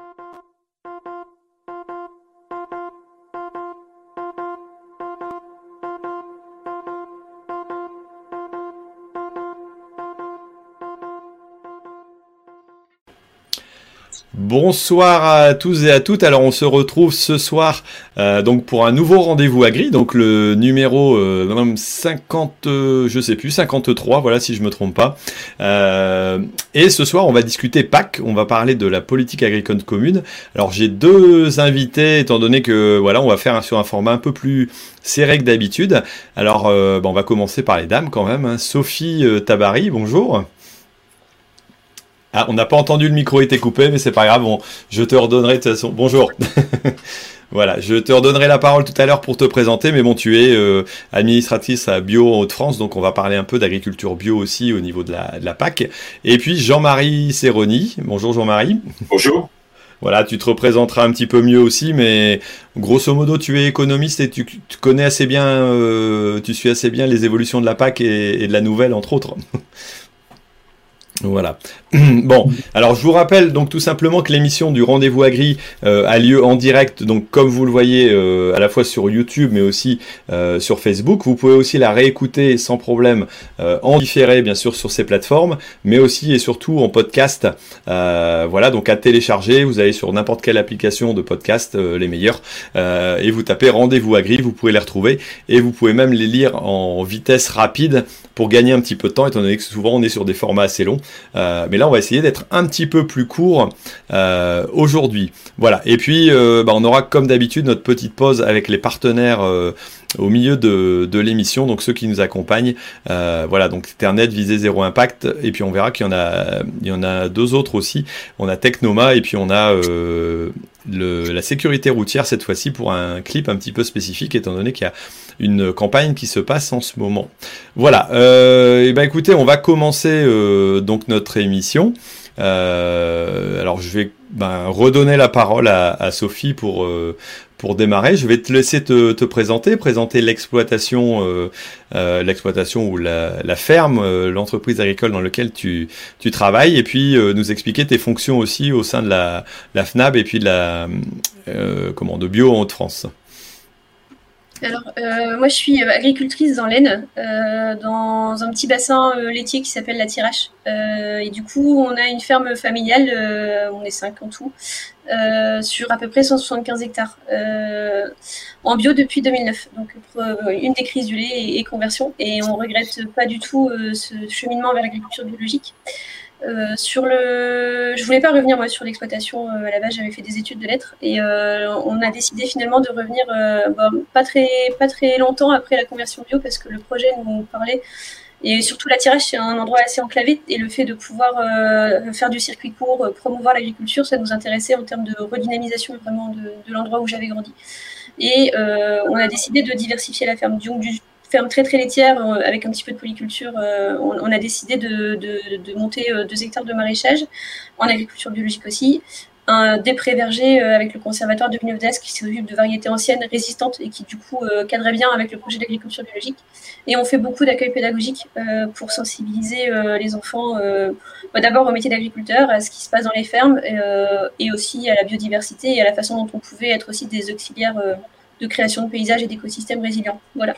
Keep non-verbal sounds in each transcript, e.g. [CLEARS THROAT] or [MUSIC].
Thank you. Bonsoir à tous et à toutes. Alors on se retrouve ce soir euh, donc pour un nouveau rendez-vous agri, donc le numéro 50, euh, euh, sais plus, 53, voilà si je me trompe pas. et ce soir on va discuter PAC, on va parler de la politique agricole commune. Alors j'ai deux invités étant donné que voilà on va faire sur un format un peu plus serré que d'habitude. Alors on va commencer par les dames quand même. Hein. Sophie Tabari, bonjour. Ah, on n'a pas entendu le micro était coupé, mais c'est pas grave. je te redonnerai de toute façon. Bonjour. [LAUGHS] voilà, je te redonnerai la parole tout à l'heure pour te présenter, mais bon, tu es euh, administratrice à Bio en Haute-France, donc on va parler un peu d'agriculture bio aussi au niveau de la, PAC. Et puis Jean-Marie Serroni. Bonjour Jean-Marie. Bonjour. Voilà, tu te représenteras un petit peu mieux aussi, mais grosso modo, tu es économiste et tu, connais assez bien, euh, tu suis assez bien les évolutions de la PAC et de la nouvelle, entre autres. [LAUGHS] Voilà. [CLEARS THROAT] Bon, alors je vous rappelle donc tout simplement que l'émission du Rendez-vous Agri euh, a lieu en direct, donc comme vous le voyez euh, à la fois sur YouTube mais aussi euh, sur Facebook. Vous pouvez aussi la réécouter sans problème en différé bien sûr sur ces plateformes, mais aussi et surtout en podcast. voilà, donc à télécharger. Vous allez sur n'importe quelle application de podcast, les meilleurs, et vous tapez Rendez-vous Agri, vous pouvez les retrouver et vous pouvez même les lire en vitesse rapide pour gagner un petit peu de temps, étant donné que souvent on est sur des formats assez longs. Mais là, on va essayer d'être un petit peu plus court euh, aujourd'hui. Voilà. Et puis, euh, bah, on aura comme d'habitude notre petite pause avec les partenaires euh, au milieu de, l'émission, donc ceux qui nous accompagnent. voilà, donc Internet, Visée Zéro Impact, et puis on verra qu'il y en a, il y en a deux autres aussi. On a Technoma et puis on a la sécurité routière cette fois-ci pour un clip un petit peu spécifique, étant donné qu'il y a une campagne qui se passe en ce moment. Voilà. Euh, et ben écoutez, on va commencer euh, donc notre émission. Euh, alors je vais ben, redonner la parole à, Sophie pour euh, pour démarrer. Je vais te laisser te, te présenter, présenter l'exploitation, euh, l'exploitation ou la, la ferme, l'entreprise agricole dans laquelle tu, tu travailles, et puis nous expliquer tes fonctions aussi au sein de la, la FNAB et puis de la comment de Bio en Haute-France. Alors, euh, moi, je suis euh, agricultrice dans l'Aisne, euh, dans un petit bassin laitier qui s'appelle la Tirache. et du coup, on a une ferme familiale, on est cinq en tout, sur à peu près 175 hectares, en bio depuis 2009. Donc, une des crises du lait et, et, conversion. Et on regrette pas du tout ce cheminement vers l'agriculture biologique. Euh, sur le, je voulais pas revenir moi sur l'exploitation. Euh, à la base, j'avais fait des études de lettres et euh, on a décidé finalement de revenir pas très pas très longtemps après la conversion bio parce que le projet nous parlait et surtout la tirage c'est un endroit assez enclavé et le fait de pouvoir faire du circuit court, promouvoir l'agriculture, ça nous intéressait en termes de redynamisation vraiment de, de l'endroit où j'avais grandi. Et on a décidé de diversifier la ferme. Donc, du, ferme très très laitière euh, avec un petit peu de polyculture, euh, on, a décidé de, monter euh, deux hectares de maraîchage en agriculture biologique aussi. Un, des prés vergers avec le conservatoire de Villeneuve qui s'occupe de variétés anciennes résistantes et qui du coup cadrait bien avec le projet d'agriculture biologique. Et on fait beaucoup d'accueil pédagogique pour sensibiliser les enfants bah, d'abord au métier d'agriculteur, à ce qui se passe dans les fermes et aussi à la biodiversité et à la façon dont on pouvait être aussi des auxiliaires de création de paysages et d'écosystèmes résilients. Voilà.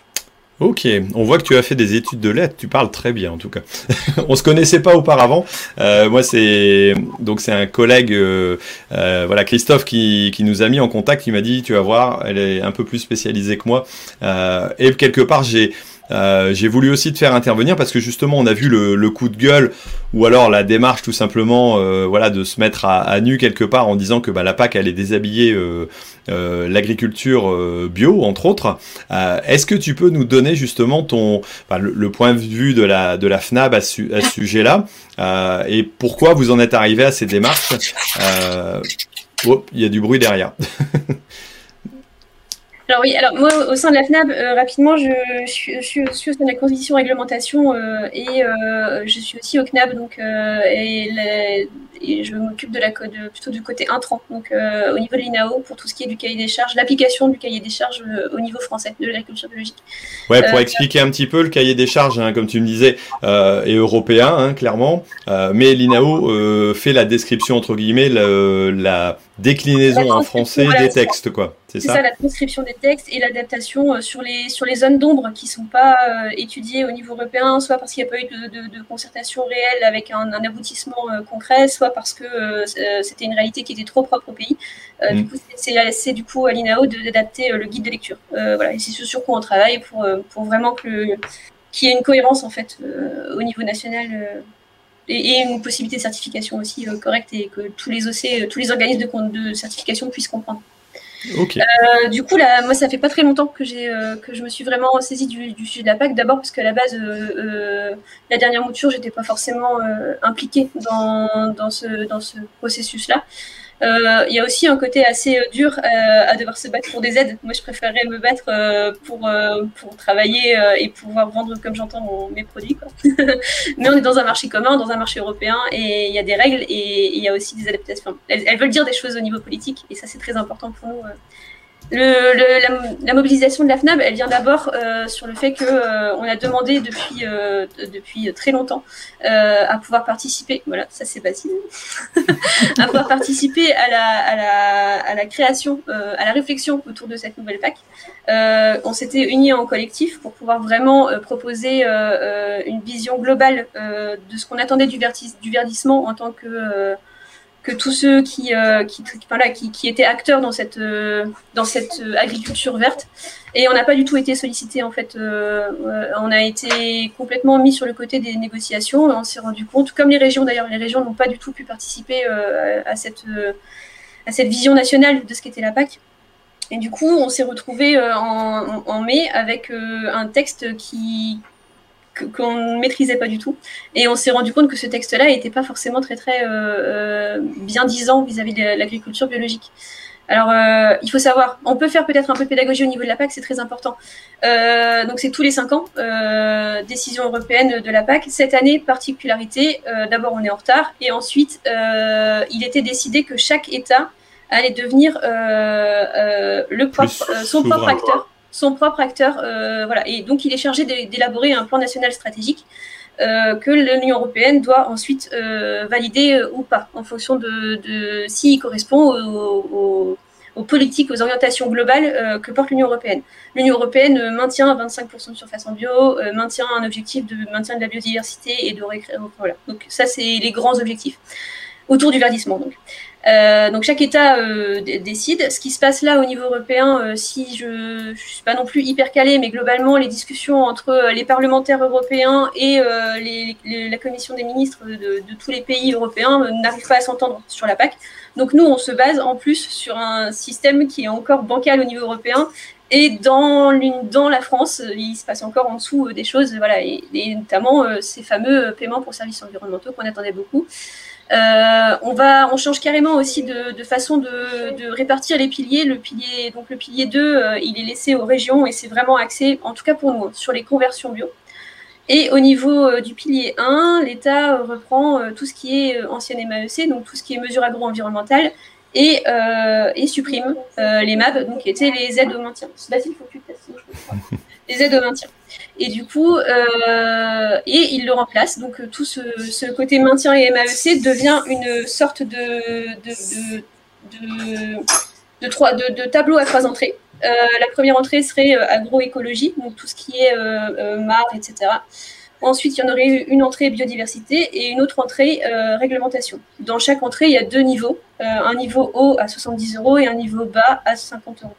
Ok, on voit que tu as fait des études de lettres, tu parles très bien en tout cas. [LAUGHS] on se connaissait pas auparavant. Euh, moi c'est donc c'est un collègue, euh, euh, voilà Christophe qui, qui, nous a mis en contact. Il m'a dit tu vas voir, elle est un peu plus spécialisée que moi. et quelque part j'ai j'ai voulu aussi te faire intervenir parce que justement on a vu le, coup de gueule ou alors la démarche tout simplement voilà de se mettre à, nu quelque part en disant que bah, la PAC allait déshabiller euh, l'agriculture bio entre autres. Est-ce que tu peux nous donner justement ton le, point de vue de la de la FNAB à, ce sujet-là et pourquoi vous en êtes arrivé à ces démarches oh, Il y a du bruit derrière. [LAUGHS] Alors oui, alors moi au sein de la FNAB, euh, rapidement, je, suis, je, suis, au sein de la condition réglementation euh, et euh, je suis aussi au CNAB, donc et, je m'occupe de la de, plutôt du côté intrant, donc au niveau de l'INAO pour tout ce qui est du cahier des charges, l'application du cahier des charges au niveau français de l'agriculture biologique. Ouais, pour expliquer un petit peu le cahier des charges, hein, comme tu me disais, est européen, hein, clairement, mais l'INAO fait la description entre guillemets, la déclinaison en français des textes, quoi. C'est ça, la transcription des textes et l'adaptation euh, sur les, sur les zones d'ombre qui ne sont pas euh, étudiées au niveau européen, soit parce qu'il n'y a pas eu de, concertation réelle avec un, aboutissement euh, concret, soit parce que c'était une réalité qui était trop propre au pays. Du mm. coup, c'est du coup à l'INAO d'adapter le guide de lecture. voilà, et c'est ce sur quoi on travaille pour, pour vraiment qu'il y ait une cohérence en fait au niveau national et, une possibilité de certification aussi correcte et que tous les OC, tous les organismes de, de certification puissent comprendre. Euh, du coup, là, moi, ça fait pas très longtemps que, j'ai, euh, que je me suis vraiment saisie du, du sujet de la PAC. D'abord parce qu'à la base, euh, la dernière mouture, j'étais pas forcément impliquée dans, dans ce, dans ce processus-là. Euh, il y a aussi un côté assez euh, dur euh, à devoir se battre pour des aides. Moi, je préférerais me battre pour, pour travailler et pouvoir vendre comme j'entends mes produits. [LAUGHS] Mais on est dans un marché commun, dans un marché européen, et il y a des règles et il y a aussi des adaptations. elles, veulent dire des choses au niveau politique, et ça, c'est très important pour nous le, la, mobilisation de la FNAB, elle vient d'abord euh, sur le fait qu'on euh, on a demandé depuis, euh, depuis très longtemps à pouvoir participer, voilà, ça c'est facile, [LAUGHS] à pouvoir participer à la, à la, à la création, à la réflexion autour de cette nouvelle PAC. on s'était unis en collectif pour pouvoir vraiment proposer une vision globale de ce qu'on attendait du, du verdissement en tant que que tous ceux qui, euh, qui, qui, qui, étaient acteurs dans cette, euh, dans cette euh, agriculture verte. Et on n'a pas du tout été sollicité en fait. on a été complètement mis sur le côté des négociations. On s'est rendu compte, comme les régions d'ailleurs, les régions n'ont pas du tout pu participer à, cette, à cette vision nationale de ce qu'était la PAC. Et du coup, on s'est retrouvé en, mai avec un texte qui, qu'on ne maîtrisait pas du tout. Et on s'est rendu compte que ce texte-là n'était pas forcément très très euh, euh, bien disant vis-à-vis de l'agriculture biologique. Alors, euh, il faut savoir, on peut faire peut-être un peu de pédagogie au niveau de la PAC, c'est très important. donc, c'est tous les cinq ans, décision européenne de la PAC. Cette année, particularité, d'abord, on est en retard, et ensuite, il était décidé que chaque État allait devenir le son propre acteur son propre acteur. Euh, voilà. Et donc, il est chargé d'élaborer un plan national stratégique euh, que l'Union européenne doit ensuite euh, valider ou pas, en fonction de, s'il correspond aux, politiques, aux orientations globales que porte l'Union européenne. L'Union européenne maintient 25% de surface en bio, maintient un objectif de maintien de la biodiversité et de récréation. Voilà. Donc, ça, c'est les grands objectifs autour du verdissement. Donc. Euh, donc chaque État euh, décide. Ce qui se passe là au niveau européen, euh, si je ne suis pas non plus hyper calée, mais globalement les discussions entre les parlementaires européens et la commission des ministres de, tous les pays européens n'arrivent pas à s'entendre sur la PAC. Donc nous, on se base en plus sur un système qui est encore bancal au niveau européen. Et dans, dans la France, il se passe encore en dessous des choses, voilà, et, et notamment ces fameux paiements pour services environnementaux qu'on attendait beaucoup. Euh, on va, on change carrément aussi de, façon de, répartir les piliers. Le pilier, donc le pilier 2, euh, il est laissé aux régions et c'est vraiment axé, en tout cas pour nous, sur les conversions bio. Et au niveau euh, du pilier 1, l'État reprend tout ce qui est ancienne MAEC, donc tout ce qui est mesures agro-environnementales, et, supprime les MAB, donc qui étaient les aides au maintien. Basile, faut que tu testes, [LAUGHS] les aides au maintien. Et du coup, euh, et il le remplace. Donc euh, tout ce, côté maintien et MAEC devient une sorte de, de, de, trois, de, tableau à trois entrées. Euh, la première entrée serait agroécologie, donc tout ce qui est mar, etc. Ensuite, il y en aurait une entrée biodiversité et une autre entrée réglementation. Dans chaque entrée, il y a deux niveaux. un niveau haut à 70 euros et un niveau bas à 50 euros.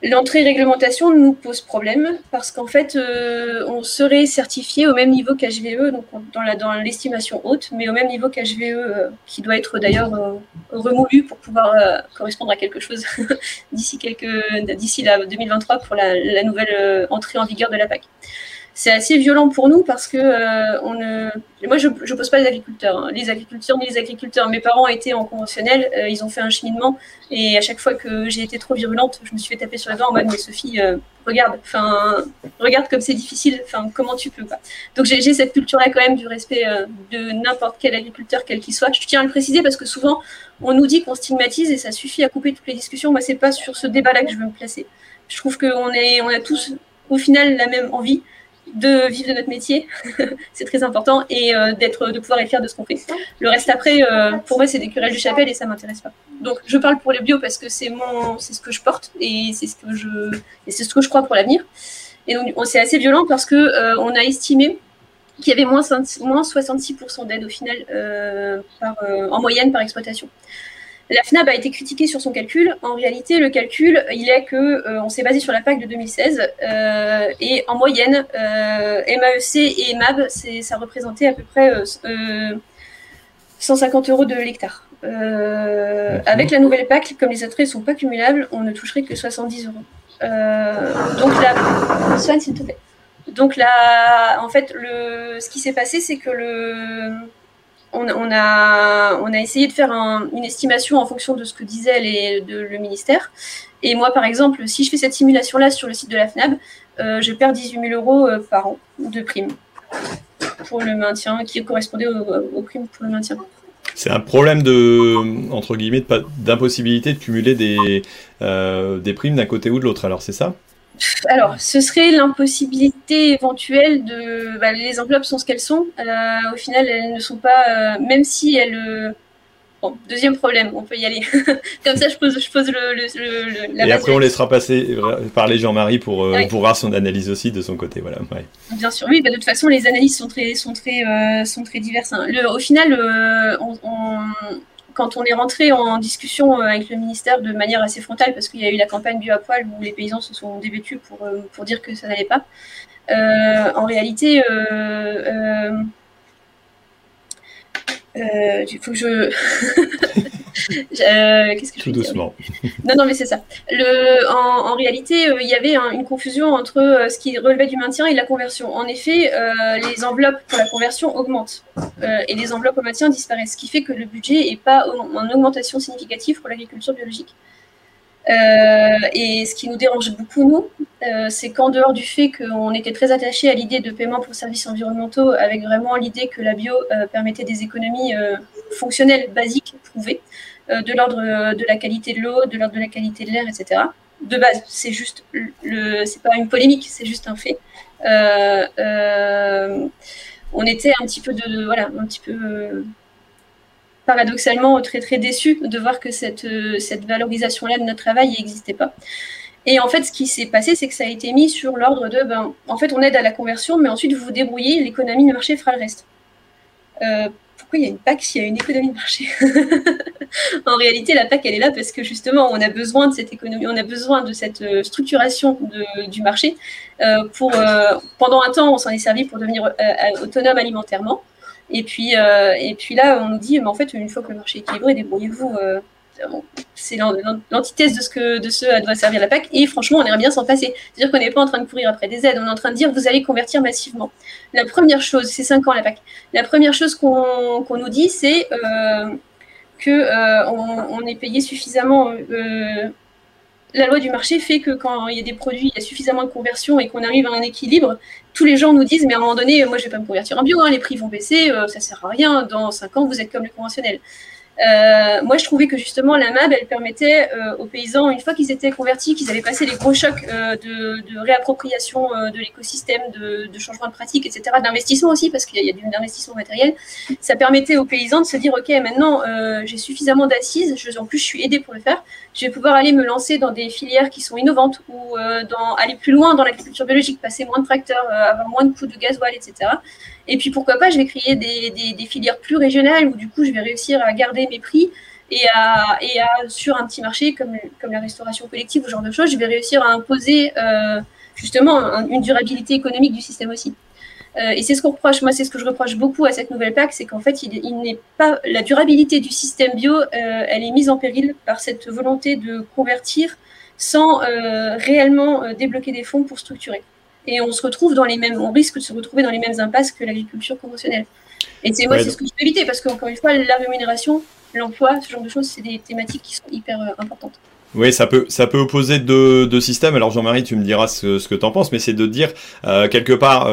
L'entrée réglementation nous pose problème parce qu'en fait, euh, on serait certifié au même niveau qu'HVE, donc dans, la, dans l'estimation haute, mais au même niveau qu'HVE, euh, qui doit être d'ailleurs euh, remoulu pour pouvoir correspondre à quelque chose [LAUGHS] d'ici quelques, d'ici la 2023 pour la, nouvelle entrée en vigueur de la PAC. C'est assez violent pour nous parce que euh, moi je ne pose pas les agriculteurs, hein. les agriculteurs ni les agriculteurs. Mes parents étaient en conventionnel, euh, ils ont fait un cheminement et à chaque fois que j'ai été trop virulente, je me suis fait taper sur la dent en mode mais Sophie, euh, regarde, regarde comme c'est difficile, comment tu peux quoi. Donc j'ai cette culture là quand même du respect de n'importe quel agriculteur quel qu'il soit. Je tiens à le préciser parce que souvent on nous dit qu'on stigmatise et ça suffit à couper toutes les discussions. Moi c'est pas sur ce débat là que je veux me placer. Je trouve qu'on est on a tous au final la même envie de vivre de notre métier, [LAUGHS] c'est très important, et euh, d'être, de pouvoir être fier de ce qu'on fait. Le reste après, euh, pour moi, c'est des querelles du chapelle et ça m'intéresse pas. Donc, je parle pour les bio parce que c'est mon, c'est ce que je porte et c'est ce que je, c'est ce que je crois pour l'avenir. Et donc, c'est assez violent parce que euh, on a estimé qu'il y avait moins, moins 66% d'aide au final en moyenne par exploitation. La FNAB a été critiquée sur son calcul. En réalité, le calcul, il est que euh, on s'est basé sur la PAC de 2016 euh, et en moyenne, euh, MAEC et EMAB, ça représentait à peu près 150 euros de l'hectare. avec la nouvelle PAC, comme les attraits ne sont pas cumulables, on ne toucherait que 70 euros. donc là, Swan, s'il te plaît. Donc là, en fait, le, ce qui s'est passé, c'est que le on, a, essayé de faire une estimation en fonction de ce que disait le ministère. Et moi, par exemple, si je fais cette simulation-là sur le site de la FNAB, euh, je perds 18 000 euros euh, par an de primes pour le maintien, qui correspondait aux, primes pour le maintien. C'est un problème de, entre guillemets, d'impossibilité de cumuler des, euh, des primes d'un côté ou de l'autre. Alors, c'est ça? Alors, ce serait l'impossibilité éventuelle de. Bah, les enveloppes sont ce qu'elles sont. Euh, au final, elles ne sont pas. Euh, même si elles. Euh, bon, deuxième problème, on peut y aller. [LAUGHS] Comme ça, je pose, je pose le, le, la Et après, on laissera passer parler Jean-Marie pour, pour voir son analyse aussi de son côté. Voilà. Bien sûr, oui. Bah, de toute façon, les analyses sont très, sont très, sont très diverses. Hein. au final, on, quand on est rentré en discussion euh, avec le ministère de manière assez frontale, parce qu'il y a eu la campagne bio à poil où les paysans se sont dévêtus pour, euh, pour dire que ça n'allait pas, euh, en réalité, il faut que je. [LAUGHS] Euh, qu'est-ce que Tout doucement. Non, non, mais c'est ça. Le, en, réalité, euh, il y avait une confusion entre euh, ce qui relevait du maintien et de la conversion. En effet, les enveloppes pour la conversion augmentent et les enveloppes au maintien disparaissent, ce qui fait que le budget n'est pas en augmentation significative pour l'agriculture biologique. Et ce qui nous dérange beaucoup, nous, c'est qu'en dehors du fait qu'on était très attaché à l'idée de paiement pour services environnementaux, avec vraiment l'idée que la bio permettait des économies fonctionnelles basiques prouvées, euh, de l'ordre euh, de la qualité de l'eau, de l'ordre de la qualité de l'air, etc. De base, c'est juste le, c'est pas une polémique, c'est juste un fait. Euh, on était un petit peu de, voilà, un petit peu paradoxalement très très déçus de voir que cette, cette valorisation-là de notre travail n'existait pas. Et en fait, ce qui s'est passé, c'est que ça a été mis sur l'ordre de, ben, en fait, on aide à la conversion, mais ensuite vous vous débrouillez, l'économie de marché fera le reste pourquoi il y a une PAC s'il y a une économie de marché? [LAUGHS] En réalité, la PAC, elle est là parce que justement, on a besoin de cette économie, on a besoin de cette euh, structuration du marché. Euh, pour, euh, pendant un temps, on s'en est servi pour devenir autonome alimentairement. Et puis, et puis là, on nous dit, mais en fait, une fois que le marché est équilibré, débrouillez-vous c'est l'antithèse de ce que de ce doit servir la PAC. Et franchement, on aimerait bien s'en passer. C'est-à-dire qu'on n'est pas en train de courir après des aides, on est en train de dire vous allez convertir massivement. La première chose, c'est 5 ans la PAC. La première chose qu'on nous dit, c'est euh, que euh, on, est payé suffisamment. Euh, la loi du marché fait que quand il y a des produits, il y a suffisamment de conversion et qu'on arrive à un équilibre, tous les gens nous disent mais à un moment donné, moi je vais pas me convertir en bio, hein, les prix vont baisser, ça sert à rien. Dans 5 ans, vous êtes comme le conventionnel. Euh, moi, je trouvais que justement la MAB, elle permettait euh, aux paysans, une fois qu'ils étaient convertis, qu'ils avaient passé les gros chocs euh, de, de, réappropriation de l'écosystème, de, de, changement de pratique, etc., d'investissement aussi, parce qu'il y a, du investissement matériel, ça permettait aux paysans de se dire, OK, maintenant, j'ai suffisamment d'assises, en plus, je suis aidé pour le faire, je vais pouvoir aller me lancer dans des filières qui sont innovantes ou dans, aller plus loin dans l'agriculture biologique, passer moins de tracteurs, avoir moins de coûts de gasoil, etc. Et puis pourquoi pas, je vais créer des, filières plus régionales où du coup je vais réussir à garder mes prix et à, sur un petit marché comme, la restauration collective ou ce genre de choses, je vais réussir à imposer euh, justement une durabilité économique du système aussi. Euh, et c'est ce qu'on reproche, moi c'est ce que je reproche beaucoup à cette nouvelle PAC, c'est qu'en fait il n'est pas la durabilité du système bio, euh, elle est mise en péril par cette volonté de convertir sans réellement débloquer des fonds pour structurer. Et on se retrouve dans les mêmes, on risque de se retrouver dans les mêmes impasses que l'agriculture conventionnelle. Et c'est moi, c'est ce que je peux éviter parce qu'encore une fois, la rémunération, l'emploi, ce genre de choses, c'est des thématiques qui sont hyper importantes. Oui, ça peut, ça peut opposer deux, systèmes. Alors Jean-Marie, tu me diras ce, ce que tu en penses, mais c'est de dire quelque part,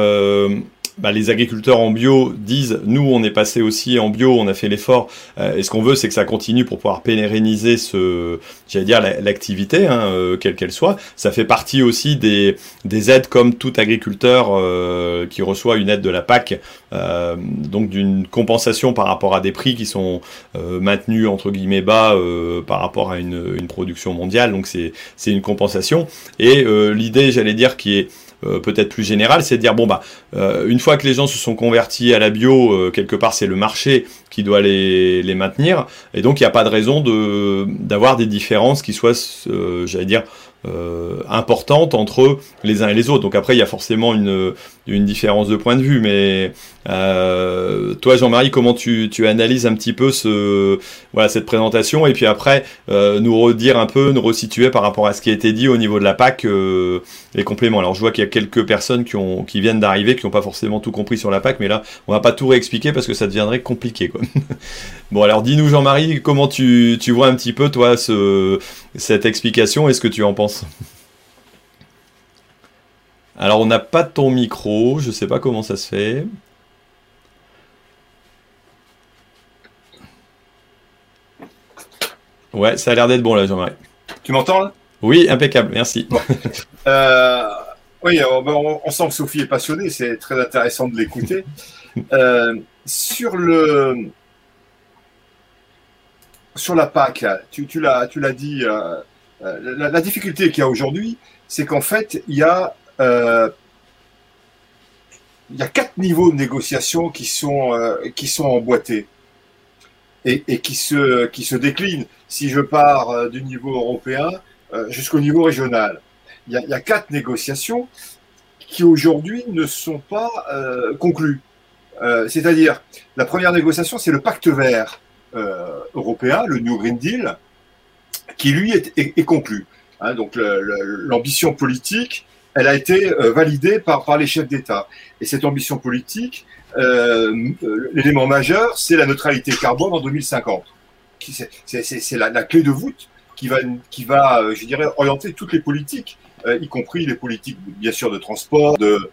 bah, les agriculteurs en bio disent nous on est passé aussi en bio, on a fait l'effort. Euh, et ce qu'on veut c'est que ça continue pour pouvoir pérenniser ce, j'allais dire l'activité, hein, euh, quelle qu'elle soit. Ça fait partie aussi des, des aides comme tout agriculteur euh, qui reçoit une aide de la PAC, donc d'une compensation par rapport à des prix qui sont maintenus entre guillemets bas par rapport à une, une production mondiale. Donc c'est une compensation. Et l'idée j'allais dire qui est euh, peut-être plus général, c'est de dire bon bah euh, une fois que les gens se sont convertis à la bio, euh, quelque part c'est le marché qui doit les, maintenir, et donc il n'y a pas de raison d'avoir des différences qui soient, j'allais dire, euh, importante entre les uns et les autres. Donc après, il y a forcément une différence de point de vue. Mais euh, toi, Jean-Marie, comment tu, tu, analyses un petit peu ce, voilà, cette présentation et puis après euh, nous redire un peu, nous resituer par rapport à ce qui a été dit au niveau de la PAC euh, les compléments. Alors je vois qu'il y a quelques personnes qui, ont, qui viennent d'arriver, qui n'ont pas forcément tout compris sur la PAC, mais là, on va pas tout réexpliquer parce que ça deviendrait compliqué. Quoi. [LAUGHS] bon, alors dis-nous, Jean-Marie, comment tu, tu vois un petit peu, toi, ce, cette explication et ce que tu en penses? Alors on n'a pas ton micro, je sais pas comment ça se fait. Ouais, ça a l'air d'être bon là, Jean-Marie. Tu m'entends là? Oui, impeccable, merci. [LAUGHS] Euh, oui, ben, on, sent que Sophie est passionnée, c'est très intéressant de l'écouter. [LAUGHS] Euh, sur le sur la PAC, tu, tu l'as dit, euh, la, la, difficulté qu'il y a aujourd'hui, c'est qu'en fait, il y a il y a quatre niveaux de négociation qui sont, euh, qui sont emboîtés et, qui, se, qui se déclinent. Si je pars euh, du niveau européen jusqu'au niveau régional, il y, a, quatre négociations qui aujourd'hui ne sont pas conclues. C'est-à-dire, la première négociation, c'est le pacte vert européen, le New Green Deal, qui lui est conclu. Hein, donc l'ambition politique elle a été euh, validée par, les chefs d'État. Et cette ambition politique, euh, euh, l'élément majeur, c'est la neutralité carbone en 2050. C'est la, clé de voûte qui va, qui va, je dirais, orienter toutes les politiques, y compris les politiques, bien sûr, de transport, de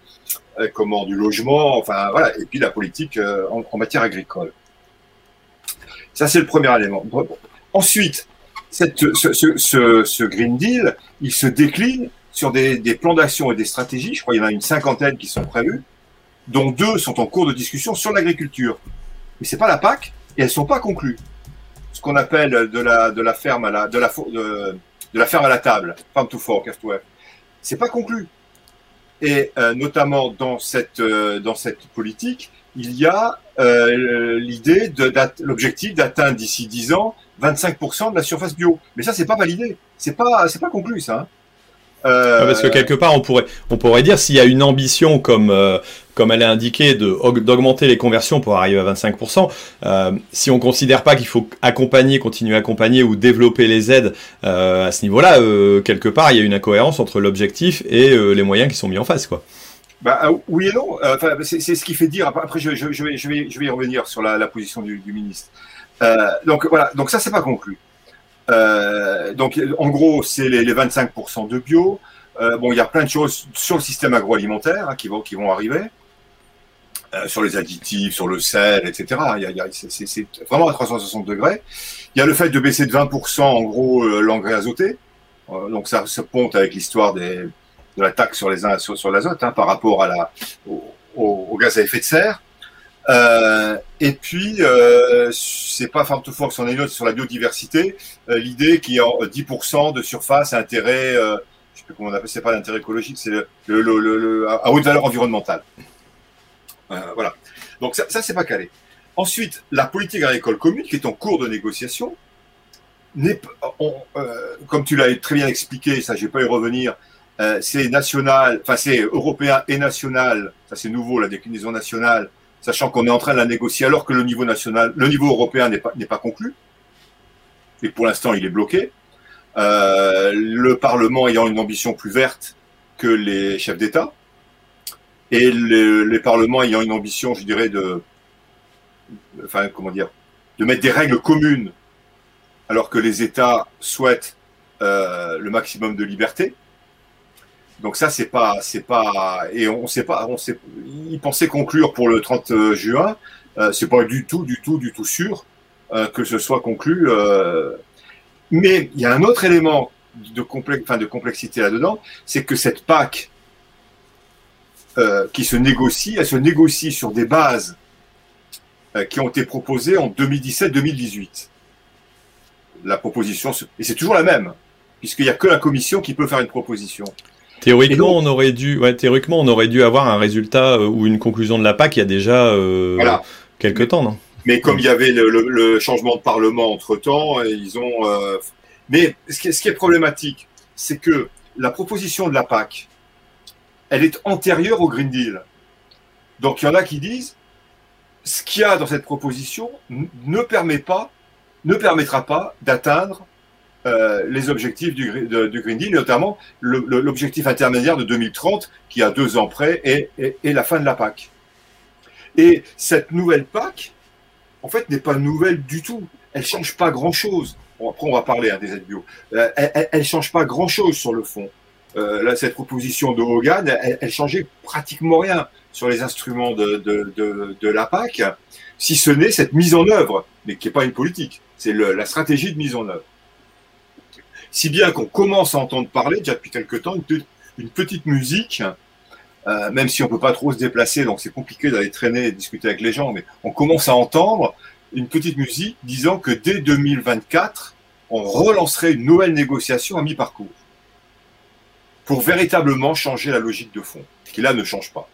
comment, du logement, enfin voilà, et puis la politique en, matière agricole. Ça, c'est le premier élément. Ensuite, ce Green Deal, il se décline sur des, plans d'action et des stratégies. Je crois qu'il y en a une cinquantaine qui sont prévues, dont deux sont en cours de discussion sur l'agriculture. Mais c'est pas la PAC et elles sont pas conclues. Ce qu'on appelle de la, ferme à la, de ferme à la table, farm to fork, F2F. C'est pas conclu. Et euh, notamment dans cette, euh, dans cette politique, il y a euh, l'idée de l'objectif d'atteindre d'ici 10 ans 25% de la surface bio. Mais ça, c'est pas validé. C'est pas, pas conclu, ça. Hein. Euh, parce que quelque part, on pourrait, on pourrait dire s'il y a une ambition comme, euh, comme elle est indiquée d'augmenter les conversions pour arriver à 25%, euh, si on considère pas qu'il faut accompagner, continuer à accompagner ou développer les aides à ce niveau-là, quelque part, il y a une incohérence entre l'objectif et les moyens qui sont mis en face, quoi. Bah, oui et non. Enfin, c'est ce qui fait dire. Après, je, je, je, vais, je, vais, je vais y revenir sur la, la position du, du ministre. donc voilà. Donc ça, c'est pas conclu. Euh, donc, en gros, c'est les, les 25% de bio. Euh, bon, il y a plein de choses sur le système agroalimentaire hein, qui, vont, arriver, euh, sur les additifs, sur le sel, etc. Y a, c'est, vraiment à 360 degrés. Il y a le fait de baisser de 20% en gros l'engrais azoté. Donc, ça se ponte avec l'histoire de la taxe sur, les, sur, l'azote hein, par rapport à au, gaz à effet de serre. Euh, et puis, euh, c'est pas Farm to Fork, c'en est sur la biodiversité. Euh, L'idée qu'il y a 10% de surface à intérêt, euh, je sais plus comment on appelle, c'est pas l'intérêt écologique, c'est le, le, le, le, à haute valeur environnementale. Euh, voilà. Donc ça, ça c'est pas calé. Ensuite, la politique agricole commune, qui est en cours de négociation, comme tu l'as très bien expliqué, ça je vais pas y revenir, c'est national, enfin c'est européen et national, ça c'est nouveau, la déclinaison nationale, sachant qu'on est en train de la négocier alors que le niveau national, le niveau européen n'est pas, pas conclu. Et pour l'instant, il est bloqué. Euh, le Parlement ayant une ambition plus verte que les chefs d'État. et les parlements ayant une ambition, je dirais, de, enfin, comment dire, de mettre des règles communes, alors que les États souhaitent euh, le maximum de liberté. Donc ça, c'est pas, c'est pas, et on sait pas, on sait, ils pensaient conclure pour le 30 juin. Euh, c'est pas du tout, du tout, du tout sûr euh, que ce soit conclu. Euh. Mais il y a un autre élément de, complexité là-dedans, c'est que cette PAC euh, qui se négocie, elle se négocie sur des bases euh, qui ont été proposées en 2017-2018. La proposition, et c'est toujours la même, puisqu'il n'y a que la commission qui peut faire une proposition. Théoriquement, on aurait dû, ouais, théoriquement, on aurait dû avoir un résultat euh, ou une conclusion de la PAC il y a déjà quelques temps, non? Mais comme il y avait le, changement de parlement entre temps, ils ont. mais ce qui, ce qui est problématique, c'est que la proposition de la PAC, elle est antérieure au Green Deal. Donc il y en a qui disent, ce qu'il y a dans cette proposition ne permet pas, ne permettra pas d'atteindre euh, les objectifs du, Green Deal, notamment l'objectif intermédiaire de 2030, qui a deux ans près, est, la fin de la PAC. Et cette nouvelle PAC, en fait, n'est pas nouvelle du tout. Elle change pas grand-chose. après, on va parler hein, des aides bio. Euh, elle, ne change pas grand-chose sur le fond. Euh, là, cette proposition de Hogan, elle, changeait pratiquement rien sur les instruments de, de la PAC, si ce n'est cette mise en œuvre, mais qui n'est pas une politique, c'est la stratégie de mise en œuvre. Si bien qu'on commence à entendre parler, déjà depuis quelque temps, une, petite musique, euh, même si on peut pas trop se déplacer, donc c'est compliqué d'aller traîner et discuter avec les gens, mais on commence à entendre une petite musique disant que dès 2024, on relancerait une nouvelle négociation à mi-parcours pour véritablement changer la logique de fond, qui là ne change pas.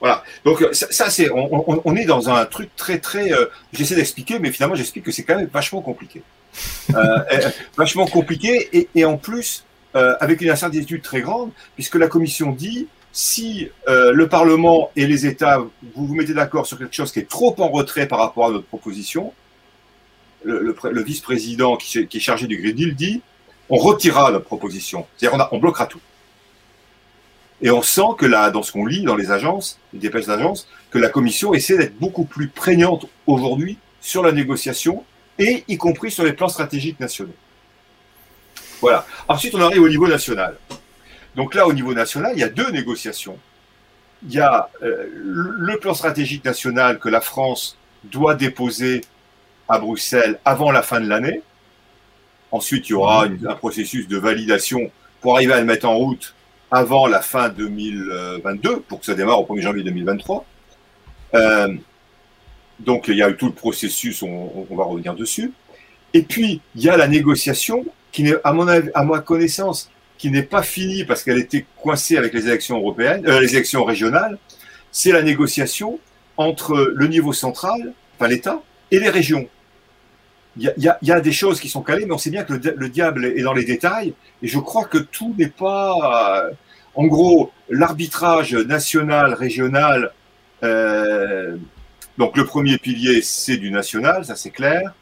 Voilà. Donc ça, c'est, on, est dans un truc très très. Euh, j'essaie d'expliquer, mais finalement j'explique que c'est quand même vachement compliqué, vachement compliqué, et, en plus avec une incertitude très grande, puisque la Commission dit si le Parlement et les États vous vous mettez d'accord sur quelque chose qui est trop en retrait par rapport à notre proposition, le, vice-président qui, qui, est chargé du Green Deal dit on retirera notre proposition. C'est-à-dire on, bloquera tout. Et on sent que là, dans ce qu'on lit dans les agences, les dépêches d'agences, que la Commission essaie d'être beaucoup plus prégnante aujourd'hui sur la négociation et y compris sur les plans stratégiques nationaux. Voilà. Ensuite, on arrive au niveau national. Donc là, au niveau national, il y a deux négociations. Il y a euh, le plan stratégique national que la France doit déposer à Bruxelles avant la fin de l'année, Ensuite, il y aura un processus de validation pour arriver à le mettre en route avant la fin 2022, pour que ça démarre au 1er janvier 2023. Euh, donc, il y a eu tout le processus, on, va revenir dessus. Et puis, il y a la négociation qui n'est, à mon à ma connaissance, qui n'est pas finie parce qu'elle était coincée avec les élections européennes, euh, les élections régionales. C'est la négociation entre le niveau central, enfin l'État, et les régions il y, a, des choses qui sont calées, mais on sait bien que le, diable est dans les détails. Et je crois que tout n'est pas. En gros, l'arbitrage national, régional. Euh, donc le premier pilier, c'est du national, ça c'est clair.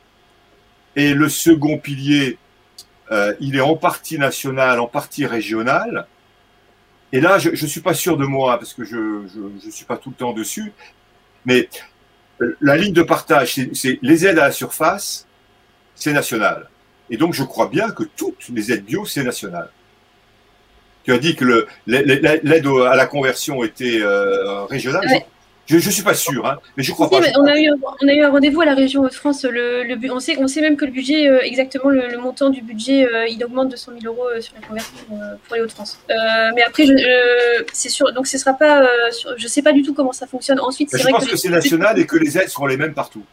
Et le second pilier, euh, il est en partie national, en partie régional. Et là, je ne suis pas sûr de moi, parce que je ne suis pas tout le temps dessus. Mais la ligne de partage, c'est les aides à la surface c'est national. Et donc, je crois bien que toutes les aides bio, c'est national. Tu as dit que l'aide à la conversion était euh, régionale. Je ne suis pas sûr, hein, mais je crois pas. on, a eu, on, a eu, un rendez-vous à la région de france Le, le, on, sait, on sait même que le budget, euh, exactement le, montant du budget, euh, il augmente de 100 000 euros sur la conversion pour les Hauts-de-France. mais après, c'est sûr. Donc, ce sera pas. je ne sais pas du tout comment ça fonctionne. Ensuite, je pense que, que c'est national et que les aides seront les mêmes partout.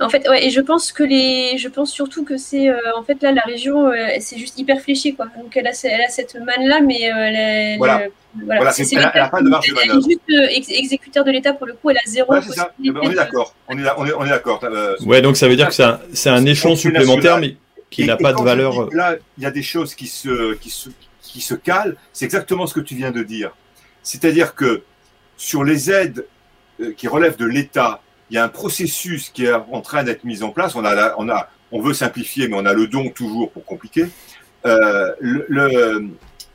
En fait, ouais, et je pense que les, je pense surtout que c'est, euh, en fait, là, la région, euh, c'est juste hyper fléché, quoi. Donc, elle a, elle a cette manne-là, mais euh, elle, voilà. Voilà. c'est, elle n'a pas de marge de manœuvre. Elle est juste exécuteur de l'État, pour le coup, elle a zéro. c'est ça. Eh ben, on est d'accord. On est, on est, on est d'accord. ouais, donc ça veut dire que c'est un, c'est un échelon supplémentaire, mais qui n'a pas de valeur. là, il y a des choses qui se, qui se, qui se calent. C'est exactement ce que tu viens de dire. C'est-à-dire que sur les aides qui relèvent de l'État, il y a un processus qui est en train d'être mis en place. On a, on a, on veut simplifier, mais on a le don toujours pour compliquer. Euh,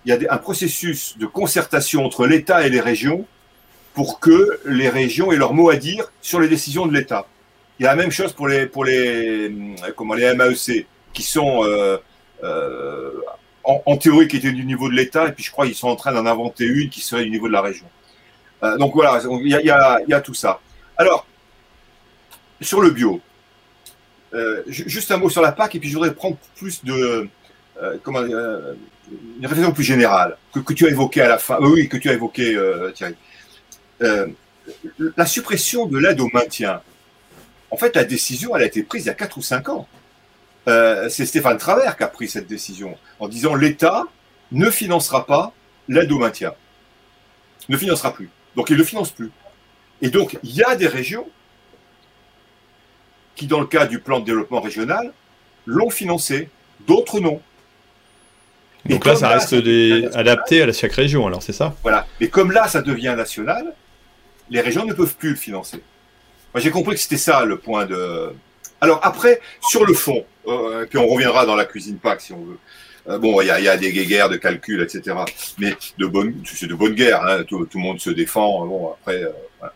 il y a un processus de concertation entre l'État et les régions pour que les régions aient leur mot à dire sur les décisions de l'État. Il y a la même chose pour les, pour les, comment, les MAEC, qui sont euh, euh, en, théorie qui étaient du niveau de l'État, et puis je crois qu'ils sont en train d'en inventer une qui serait du niveau de la région. Euh, donc voilà, il y a, tout ça. Alors, sur le bio, juste un mot sur la PAC, et puis je voudrais prendre plus de, comment, une réflexion plus générale, que, que, tu as évoqué à la fin, oui, que tu as évoqué, Thierry. la suppression de l'aide au maintien, en fait, la décision, elle a été prise il y a 4 ou 5 ans. Euh, c'est Stéphane Travers qui a pris cette décision en disant l'État ne financera pas l'aide au maintien. Ne financera plus. Donc il ne finance plus. Et donc il y a des régions qui, dans le cas du plan de développement régional, l'ont financé, d'autres non. Donc là, ça reste adapté à chaque région, alors c'est ça? Voilà. Mais comme là, ça devient national, les régions ne peuvent plus le financer j'ai compris que c'était ça le point de. Alors après, sur le fond, euh, puis on reviendra dans la cuisine PAC si on veut. Euh, bon, il y a, des guerres de calcul, etc. Mais de bonne, c'est de bonne guerre. Hein, tout, le monde se défend. Bon, après, euh,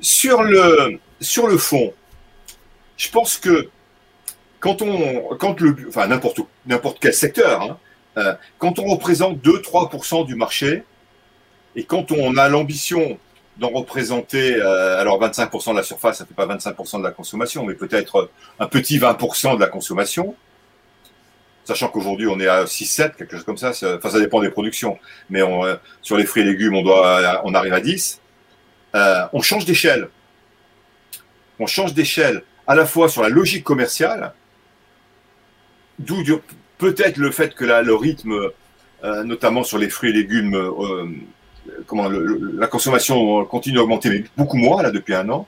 sur le sur le fond, je pense que quand on, quand le, enfin n'importe n'importe quel secteur, hein, quand on représente 2-3% du marché et quand on a l'ambition d'en représenter, euh, alors 25% de la surface, ça fait pas 25% de la consommation, mais peut-être un petit 20% de la consommation, sachant qu'aujourd'hui on est à 6-7, quelque chose comme ça, enfin ça dépend des productions, mais on, euh, sur les fruits et légumes on arrive à 10, euh, on change d'échelle. On change d'échelle à la fois sur la logique commerciale, d'où peut-être le fait que là, le rythme, euh, notamment sur les fruits et légumes, comment la consommation continue d'augmenter, mais beaucoup moins là depuis un an.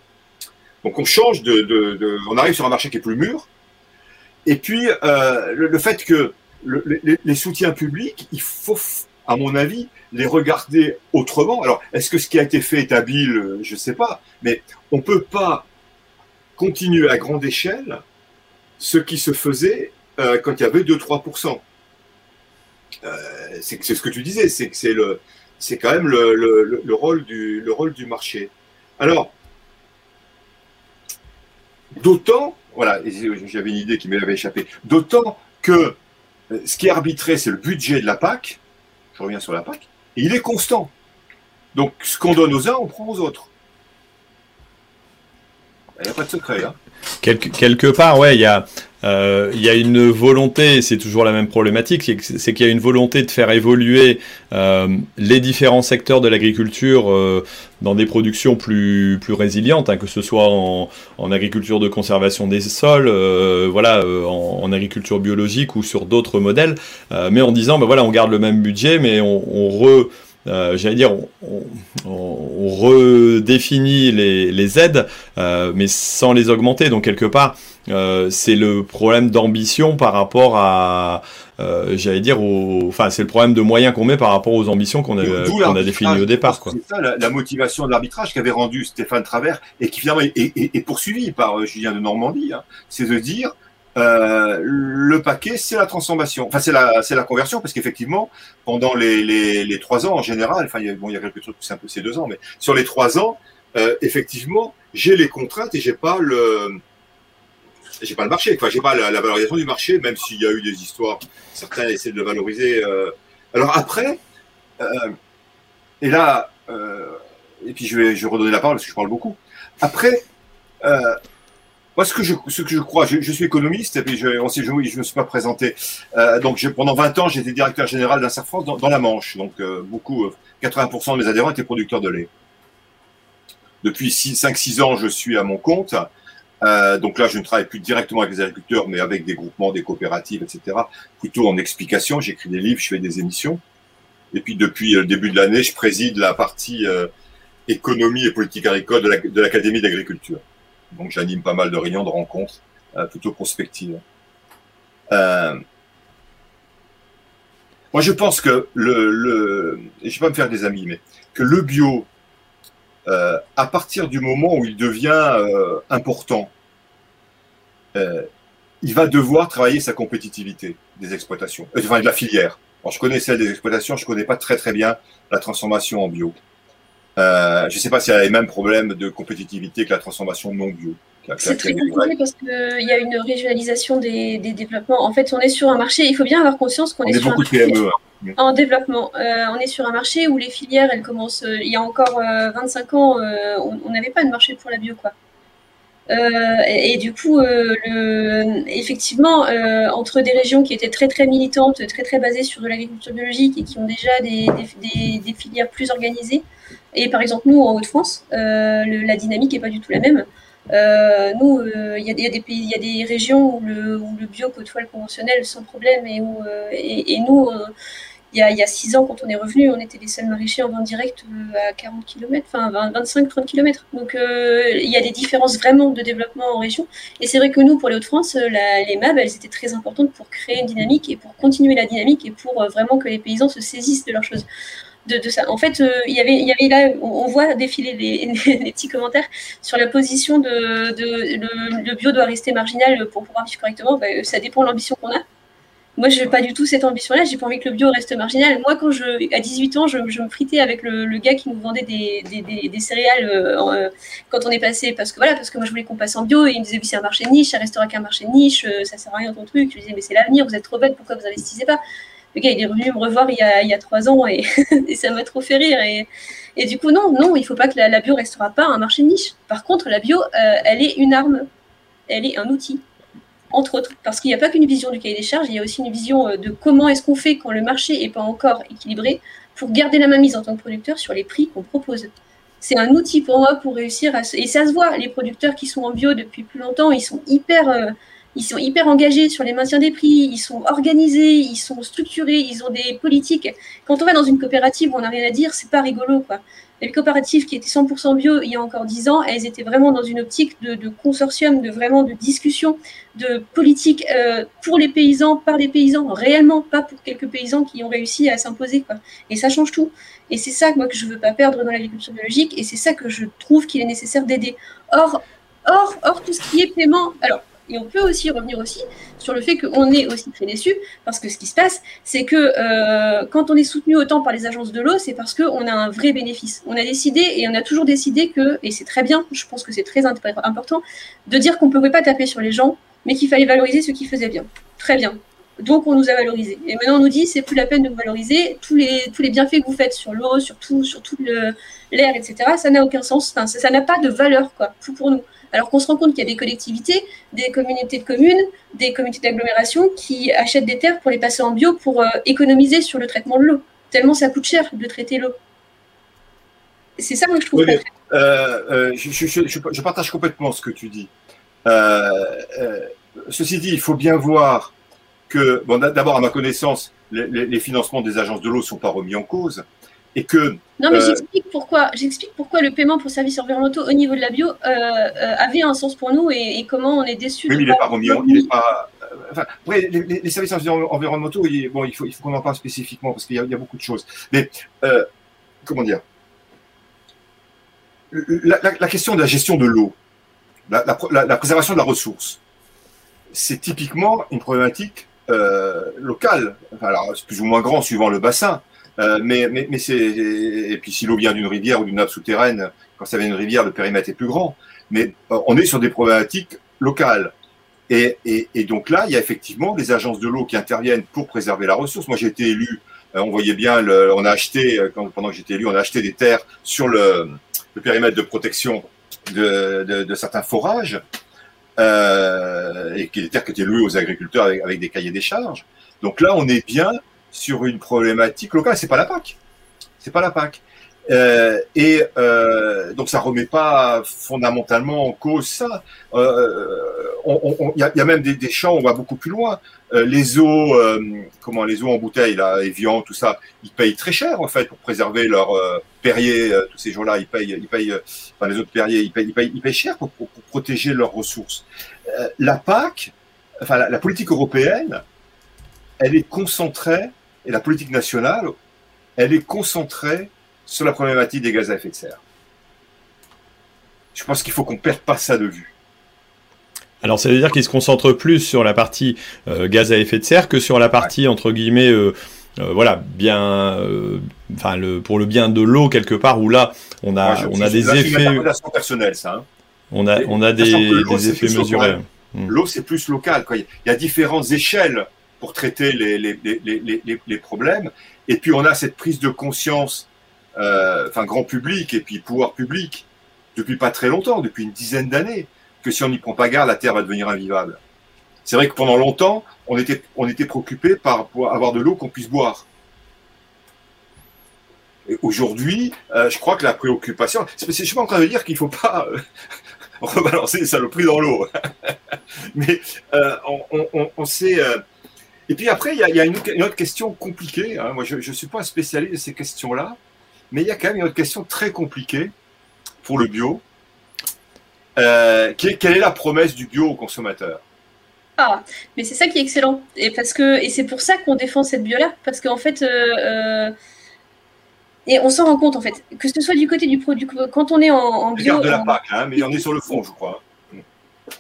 Donc on change de, on arrive sur un marché qui est plus mûr. Et puis euh, le, fait que les, soutiens publics, il faut, à mon avis, les regarder autrement. Alors est-ce que ce qui a été fait est habile? Je ne sais pas, mais on peut pas continuer à grande échelle ce qui se faisait euh, quand il y avait 2-3%. Euh, c'est ce que tu disais, c'est que c'est le, c'est quand même le, rôle du, le rôle du marché. Alors, d'autant, voilà, j'avais une idée qui m'avait échappé, d'autant que euh, ce qui est arbitré, c'est le budget de la PAC, je reviens sur la PAC, et il est constant. Donc, ce qu'on donne aux uns, on prend aux autres. Il n'y a pas de secret. Hein. quelque part, ouais, il y a, euh, il y a une volonté, c'est toujours la même problématique, c'est qu'il y a une volonté de faire évoluer euh, les différents secteurs de l'agriculture euh, dans des productions plus, plus résilientes, hein, que ce soit en, en, agriculture de conservation des sols, euh, voilà, euh, en, en, agriculture biologique ou sur d'autres modèles, mais en disant, ben voilà, on garde le même budget, mais on, on re euh, j'allais dire, on, on, redéfinit les, les aides, euh, mais sans les augmenter. Donc quelque part, euh, c'est le problème d'ambition par rapport à, euh, j'allais dire, au, enfin c'est le problème de moyens qu'on met par rapport aux ambitions qu'on a, a définies au départ. C'est ça la, la, motivation de l'arbitrage qu'avait rendu Stéphane Travers et qui finalement est, est, est poursuivi par euh, Julien de Normandie, hein, c'est de dire euh, le paquet, c'est la transformation. Enfin, c'est la, c'est la conversion, parce qu'effectivement, pendant les, les, les, trois ans en général, enfin, il y a, bon, il y a quelques trucs, c'est un peu ces deux ans, mais sur les trois ans, euh, effectivement, j'ai les contraintes et j'ai pas le, j'ai pas le marché, quoi. J'ai pas la, valorisation du marché, même s'il y a eu des histoires. Certains essaient de le valoriser. Euh. Alors après, euh, et là, euh, et puis je vais, je vais redonner la parole parce que je parle beaucoup. Après, moi, ce que je, ce que je crois, je, je suis économiste, et puis je, on sait, je, je me suis pas présenté. Donc, pendant 20 ans, j'étais directeur général d'Inser France dans, dans, la Manche. Donc, beaucoup, 80% de mes adhérents étaient producteurs de lait. Depuis 5-6 ans, je suis à mon compte. Euh, donc là, je ne travaille plus directement avec les agriculteurs, mais avec des groupements, des coopératives, etc. Plutôt en explication. J'écris des livres, je fais des émissions. Et puis, depuis le début de l'année, je préside la partie euh, économie et politique agricole de l'Académie d'agriculture. Donc j'anime pas mal de réunions, de rencontres, euh, plutôt prospectives. Euh, moi, je pense que le, le, je vais pas me faire des amis, mais que le bio, euh, à partir du moment où il devient euh, important, euh, il va devoir travailler sa compétitivité des exploitations, enfin de la filière. Je connais celle des exploitations, je connais pas très très bien la transformation en bio. Je ne sais pas s'il y a les mêmes problèmes de compétitivité que la transformation non bio. C'est très compliqué parce qu'il y a une régionalisation des, développements. En fait, on est sur un marché, il faut bien avoir conscience qu'on est, sur un marché hein. en développement. Euh, on est sur un marché où les filières, elles commencent, euh, il y a encore 25 euh, ans, on n'avait pas de marché pour la bio. Quoi. Et, du coup, le, effectivement, entre des régions qui étaient très très militantes, très très basées sur de l'agriculture biologique et qui ont déjà des, des, filières plus organisées, et par exemple nous en Haute-France, la dynamique n'est pas du tout la même. Euh, nous, euh, il y, a des y a des régions où le, bio côtoie le conventionnel sans problème, et où euh, et, nous, il y, a, il y, a, six ans, quand on est revenu, on était les seuls maraîchers en vente directe à 40 km, enfin 25-30 km. Donc il y a des différences vraiment de développement en région. Et c'est vrai que nous, pour les Hauts-de-France, les MAB, elles étaient très importantes pour créer une dynamique et pour continuer la dynamique et pour vraiment que les paysans se saisissent de leurs choses En fait, euh, il avait, on, voit défiler les, [LAUGHS] petits commentaires sur la position de, le, bio doit rester marginal pour pouvoir vivre correctement. Bah, ça dépend de l'ambition qu'on a. Moi, je n'ai pas du tout cette ambition-là. J'ai pas envie que le bio reste marginal. Moi, quand je, à 18 ans, je, me fritais avec le, gars qui nous vendait des, céréales euh, euh, quand on est passé, parce que voilà, parce que moi, je voulais qu'on passe en bio et il me disait, oui, c'est un marché niche, ça restera qu'un marché niche, ça sert à rien ton truc. Je lui disais, mais c'est l'avenir, vous êtes trop bête, pourquoi vous investissez pas? Le gars, il est revenu me revoir il y a, trois ans [LAUGHS] et, ça m'a trop fait rire. Et, et, du coup, non, non, il faut pas que la, bio restera pas un marché de niche. Par contre, la bio, euh, elle est une arme, elle est un outil, entre autres, parce qu'il n'y a pas qu'une vision du cahier des charges, il y a aussi une vision euh, de comment est-ce qu'on fait quand le marché n'est pas encore équilibré pour garder la mainmise en tant que producteur sur les prix qu'on propose. C'est un outil pour moi pour réussir à... Et ça se voit, les producteurs qui sont en bio depuis plus longtemps, ils sont hyper... Euh, ils sont hyper engagés sur les maintiens des prix, ils sont organisés, ils sont structurés, ils ont des politiques. Quand on va dans une coopérative où on n'a rien à dire, c'est pas rigolo, quoi. Les coopératives qui étaient 100% bio il y a encore 10 ans, elles étaient vraiment dans une optique de, consortium, de vraiment de discussion, de politique euh, pour les paysans, par les paysans, réellement, pas pour quelques paysans qui ont réussi à s'imposer, quoi. Et ça change tout. Et c'est ça, moi, que je veux pas perdre dans l'agriculture biologique, et c'est ça que je trouve qu'il est nécessaire d'aider. Or, or, or, tout ce qui est paiement, alors, et on peut aussi revenir aussi sur le fait qu'on est aussi très déçu, parce que ce qui se passe, c'est que euh, quand on est soutenu autant par les agences de l'eau, c'est parce qu'on a un vrai bénéfice. On a décidé, et on a toujours décidé que, et c'est très bien, je pense que c'est très important, de dire qu'on ne pouvait pas taper sur les gens, mais qu'il fallait valoriser ce qui faisait bien. Très bien. Donc on nous a valorisé. Et maintenant on nous dit c'est plus la peine de vous valoriser. Tous les, tous les bienfaits que vous faites sur l'eau, sur tout, sur tout l'air, etc. Ça n'a aucun sens. Ça n'a pas de valeur quoi, pour nous. Alors qu'on se rend compte qu'il y a des collectivités, des communautés de communes, des communautés d'agglomération qui achètent des terres pour les passer en bio pour euh, économiser sur le traitement de l'eau. Tellement ça coûte cher de traiter l'eau. C'est ça que je trouve. Oui, euh, euh, je, partage complètement ce que tu dis. ceci dit, il faut bien voir que, bon, d'abord, à ma connaissance, les, les, financements des agences de l'eau ne sont pas remis en cause et que. Non, mais euh, j'explique pourquoi. J'explique pourquoi le paiement pour services environnementaux au niveau de la bio euh, euh, avait un sens pour nous et, comment on est déçu. Oui, mais il n'est pas remis. Il est pas. Enfin, après, les, services environnementaux, bon, il faut, il faut qu'on en parle spécifiquement parce qu'il y, a beaucoup de choses. Mais comment dire? La, la, question de la gestion de l'eau, la, la, préservation de la ressource, c'est typiquement une problématique locale. Enfin, alors, plus ou moins grand suivant le bassin. Euh, mais, mais, mais c'est et puis si l'eau vient d'une rivière ou d'une nappe souterraine, quand ça vient d'une rivière, le périmètre est plus grand. Mais euh, on est sur des problématiques locales. Et, et, donc là, il y a effectivement des agences de l'eau qui interviennent pour préserver la ressource. Moi, j'ai été élu. Euh, on voyait bien, on a acheté pendant que j'étais élu, on a acheté des terres sur le, périmètre de protection de, de, certains forages et des terres qui étaient louées aux agriculteurs avec des cahiers des charges. Donc là, on est bien sur une problématique locale. C'est pas la PAC. C'est pas la PAC. Euh, et euh, donc ça remet pas fondamentalement en cause ça. Il euh, y, a, même des, champs, on va beaucoup plus loin. Les eaux, comment les eaux en bouteille, là, Evian, tout ça, ils payent très cher en fait pour préserver leurs perriers. tous ces gens-là, ils payent, ils payent, enfin les autres perriers, ils payent, ils payent, cher pour, protéger leurs ressources. la PAC, enfin la politique européenne, elle est concentrée et la politique nationale, elle est concentrée sur la problématique des gaz à effet de serre. Je pense qu'il faut qu'on ne perde pas ça de vue. Alors, ça veut dire qu'il se concentre plus sur la partie euh, gaz à effet de serre que sur la partie, entre guillemets, euh, euh, voilà, bien, enfin, le, pour le bien de l'eau quelque part, où là, on a, on a des effets. personnelle, ça. Hein. On a, on a des, effets mesurés. Hmm. L'eau, c'est plus local. Quoi. Il y a différentes échelles pour traiter les, les, les, les, problèmes. Et puis, on a cette prise de conscience, euh, enfin, grand public et puis pouvoir public, depuis pas très longtemps, depuis une dizaine d'années, que si on n'y prend pas garde, la Terre va devenir invivable. C'est vrai que pendant longtemps, on était, on était préoccupé par avoir de l'eau qu'on puisse boire. Aujourd'hui, euh, je crois que la préoccupation, je suis pas en train de dire qu'il faut pas euh, [LAUGHS] rebalancer les saloperies dans l'eau, [LAUGHS] mais euh, on, on, sait. Et puis après, il y a, une, autre question compliquée. Hein. Moi, je ne suis pas un spécialiste de ces questions-là, mais il y a quand même une autre question très compliquée pour le bio. quelle est la promesse du bio au consommateur? Ah, mais c'est ça qui est excellent. Et, parce que, et c'est pour ça qu'on défend cette bio-là. Parce qu'en fait, et on s'en rend compte en fait, que ce soit du côté du produit, quand on est en, bio. de la PAC, hein, mais on est sur le fond, [LAUGHS] je crois.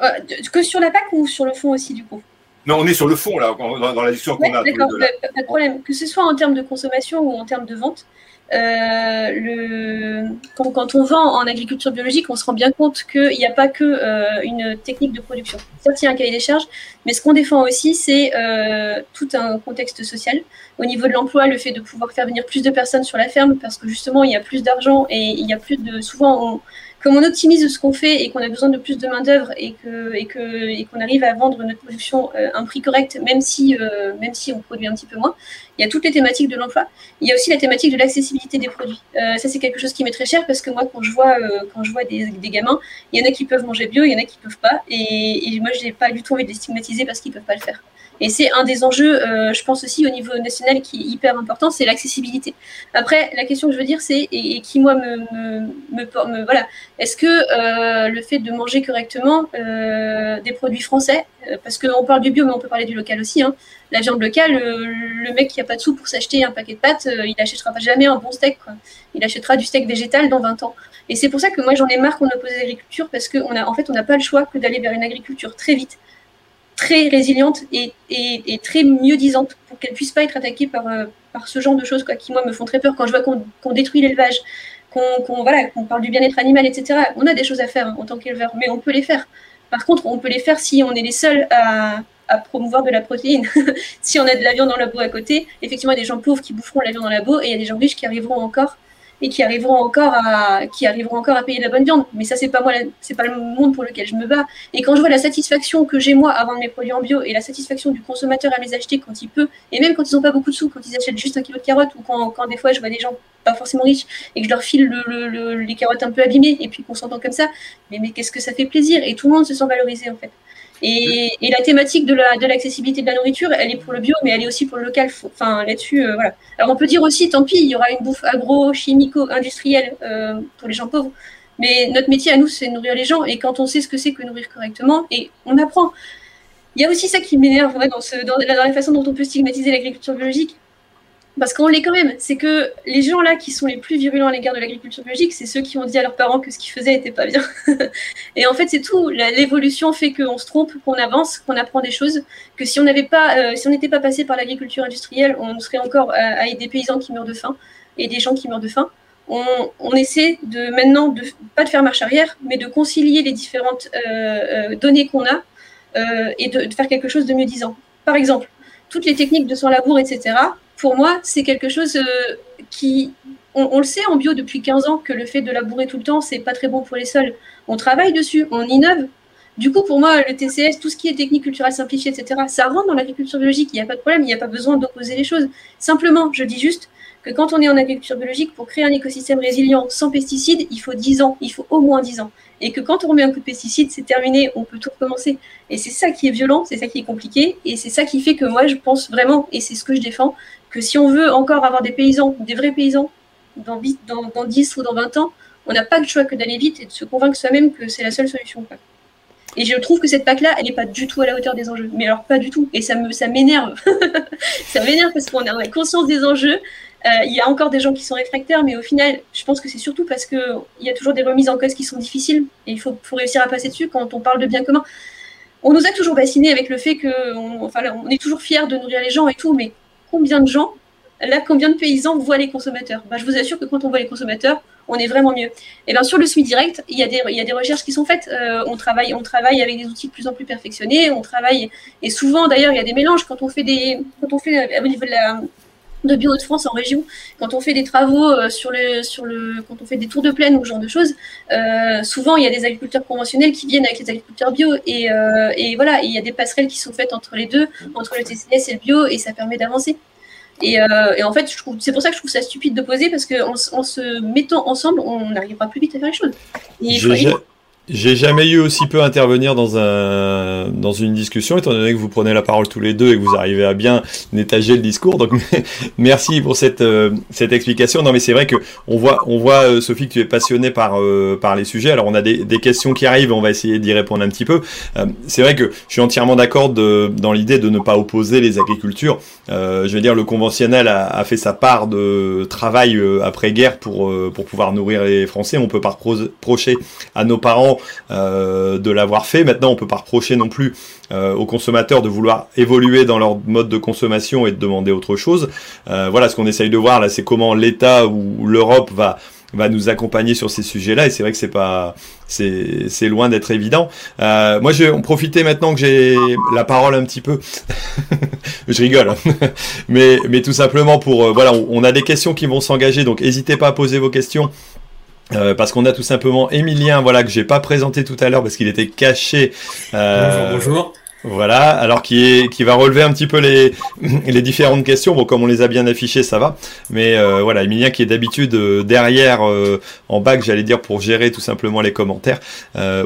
Euh, que sur la PAC ou sur le fond aussi, du coup? Non, on est sur le fond, là, dans, la discussion qu'on a. D'accord, pas de problème. Que ce soit en termes de consommation ou en termes de vente, euh, le, quand, on vend en agriculture biologique, on se rend bien compte qu'il n'y a pas que euh, une technique de production. Certes, il y a un cahier des charges, mais ce qu'on défend aussi, c'est euh, tout un contexte social. Au niveau de l'emploi, le fait de pouvoir faire venir plus de personnes sur la ferme, parce que justement, il y a plus d'argent et il y a plus de. Souvent, comme on optimise ce qu'on fait et qu'on a besoin de plus de main-d'œuvre et qu'on et que, et qu'on arrive à vendre notre production à un prix correct, même si, même si on produit un petit peu moins, il y a toutes les thématiques de l'emploi. Il y a aussi la thématique de l'accessibilité des produits. Euh, ça, c'est quelque chose qui m'est très cher parce que moi, quand je vois, euh, quand je vois des, gamins, il y en a qui peuvent manger bio, il y en a qui peuvent pas. Et, moi, je n'ai pas du tout envie de les stigmatiser parce qu'ils peuvent pas le faire. Et c'est un des enjeux, euh, je pense aussi au niveau national, qui est hyper important, c'est l'accessibilité. Après, la question que je veux dire, c'est, et, qui moi me, me, voilà, est-ce que le fait de manger correctement des produits français, parce qu'on parle du bio, mais on peut parler du local aussi, hein, la viande locale, le, mec qui a pas de sous pour s'acheter un paquet de pâtes, euh, il achètera pas jamais un bon steak. Il achètera du steak végétal dans 20 ans. Et c'est pour ça que moi j'en ai marre qu'on oppose l'agriculture parce qu'en en fait, on n'a pas le choix que d'aller vers une agriculture très vite, très résiliente et, très mieux disante pour qu'elle puisse pas être attaquée par, euh, par ce genre de choses quoi, qui moi me font très peur quand je vois qu'on détruit l'élevage, qu'on voilà, parle du bien-être animal, etc. On a des choses à faire hein, en tant qu'éleveur, mais on peut les faire. Par contre, on peut les faire si on est les seuls à, à promouvoir de la protéine. [LAUGHS] si on a de la viande dans la boue à côté, effectivement, il y a des gens pauvres qui boufferont la viande dans la boue et il y a des gens riches qui arriveront encore et qui arriveront encore à qui arriveront encore à payer de la bonne viande. Mais ça, c'est pas moi, c'est pas le monde pour lequel je me bats. Et quand je vois la satisfaction que j'ai moi à vendre mes produits en bio et la satisfaction du consommateur à les acheter quand il peut, et même quand ils n'ont pas beaucoup de sous, quand ils achètent juste un kilo de carottes ou quand, quand des fois je vois des gens pas forcément riches et que je leur file le, les carottes un peu abîmées et puis qu'on s'entend comme ça, mais, mais qu'est-ce que ça fait plaisir? Et tout le monde se sent valorisé en fait. Et, la thématique de l'accessibilité de, la nourriture, elle est pour le bio, mais elle est aussi pour le local. Enfin, là-dessus, euh, voilà. Alors, on peut dire aussi, tant pis, il y aura une bouffe agro-chimico-industrielle euh, pour les gens pauvres. Mais notre métier à nous, c'est de nourrir les gens. Et quand on sait ce que c'est que nourrir correctement, et on apprend. Il y a aussi ça qui m'énerve dans, dans, la façon dont on peut stigmatiser l'agriculture biologique parce qu'on l'est quand même, c'est que les gens là qui sont les plus virulents à l'égard de l'agriculture biologique, c'est ceux qui ont dit à leurs parents que ce qu'ils faisaient n'était pas bien. [LAUGHS] et en fait, c'est tout. L'évolution fait qu'on se trompe, qu'on avance, qu'on apprend des choses. Que si on n'avait pas, euh, si n'était pas passé par l'agriculture industrielle, on serait encore à, des paysans qui meurent de faim et des gens qui meurent de faim. On, essaie de maintenant de pas de faire marche arrière, mais de concilier les différentes euh, euh, données qu'on a et de, de faire quelque chose de mieux disant. Par exemple, toutes les techniques de son labour, etc pour moi, c'est quelque chose euh, qui. On, le sait en bio depuis 15 ans que le fait de labourer tout le temps, c'est pas très bon pour les sols. On travaille dessus, on innove. Du coup, pour moi, le TCS, tout ce qui est technique culturelle simplifiée, etc., ça rentre dans l'agriculture biologique. Il n'y a pas de problème, il n'y a pas besoin d'opposer les choses. Simplement, je dis juste que quand on est en agriculture biologique, pour créer un écosystème résilient sans pesticides, il faut 10 ans, il faut au moins 10 ans. Et que quand on remet un coup de pesticides, c'est terminé, on peut tout recommencer. Et c'est ça qui est violent, c'est ça qui est compliqué, et c'est ça qui fait que moi, je pense vraiment, et c'est ce que je défends, que si on veut encore avoir des paysans, des vrais paysans, dans, dans, 10 ou dans 20 ans, on n'a pas le choix que d'aller vite et de se convaincre soi-même que c'est la seule solution. Et je trouve que cette PAC-là, elle n'est pas du tout à la hauteur des enjeux. Mais alors, pas du tout. Et ça m'énerve. [LAUGHS] ça m'énerve parce qu'on a conscience des enjeux. Euh, il y a encore des gens qui sont réfractaires, mais au final, je pense que c'est surtout parce qu'il y a toujours des remises en cause qui sont difficiles. Et il faut, faut, réussir à passer dessus quand on parle de bien commun. On nous a toujours vaccinés avec le fait qu'on enfin, on est toujours fiers de nourrir les gens et tout, mais combien de gens là, combien de paysans voient les consommateurs bah, Je vous assure que quand on voit les consommateurs, on est vraiment mieux. Et bien sur le SMI direct, il y, a des, recherches qui sont faites. Euh, on, travaille, avec des outils de plus en plus perfectionnés. On travaille, et souvent d'ailleurs, il y a des mélanges quand on fait des, quand on fait au niveau de la, de Bio de France en région, quand on fait des travaux euh, sur le, sur le, quand on fait des tours de plaine ou ce genre de choses, euh, souvent il y a des agriculteurs conventionnels qui viennent avec les agriculteurs bio et, euh, et voilà, il y a des passerelles qui sont faites entre les deux, entre le TCS et le bio et ça permet d'avancer. Et, et, en fait, c'est pour ça que je trouve ça stupide de poser parce qu'en en se mettant ensemble, on arrivera plus vite à faire les choses. Et j'ai jamais eu aussi peu intervenir dans un dans une discussion, étant donné que vous prenez la parole tous les deux et que vous arrivez à bien nétager le discours. Donc [LAUGHS] merci pour cette euh, cette explication. Non mais c'est vrai que on voit on voit euh, Sophie que tu es passionnée par euh, par les sujets. Alors on a des, des questions qui arrivent, on va essayer d'y répondre un petit peu. c'est vrai que je suis entièrement d'accord dans l'idée de ne pas opposer les agricultures. je veux dire le conventionnel a, a fait sa part de travail après guerre pour pour pouvoir nourrir les Français. On peut pas reprocher à nos parents euh, de l'avoir fait. Maintenant, on peut pas reprocher non plus euh, aux consommateurs de vouloir évoluer dans leur mode de consommation et de demander autre chose. Euh, voilà, ce qu'on essaye de voir là, c'est comment l'État ou l'Europe va nous accompagner sur ces sujets-là et c'est vrai que c'est pas c'est loin d'être évident. moi je vais en profiter maintenant que j'ai la parole un petit peu. [LAUGHS] je rigole. Hein. mais mais tout simplement pour voilà, on, on, a des questions qui vont s'engager donc n'hésitez pas à poser vos questions euh, parce qu'on a tout simplement Emilien, voilà que j'ai pas présenté tout à l'heure parce qu'il était caché. Euh, bonjour, bonjour. Voilà, alors qui est qui va relever un petit peu les [CLEARS THROAT] les différentes questions. Bon, comme on les a bien affichées, ça va. Mais euh, voilà, Emilien qui est d'habitude euh, derrière euh, en bac, j'allais dire pour gérer tout simplement les commentaires.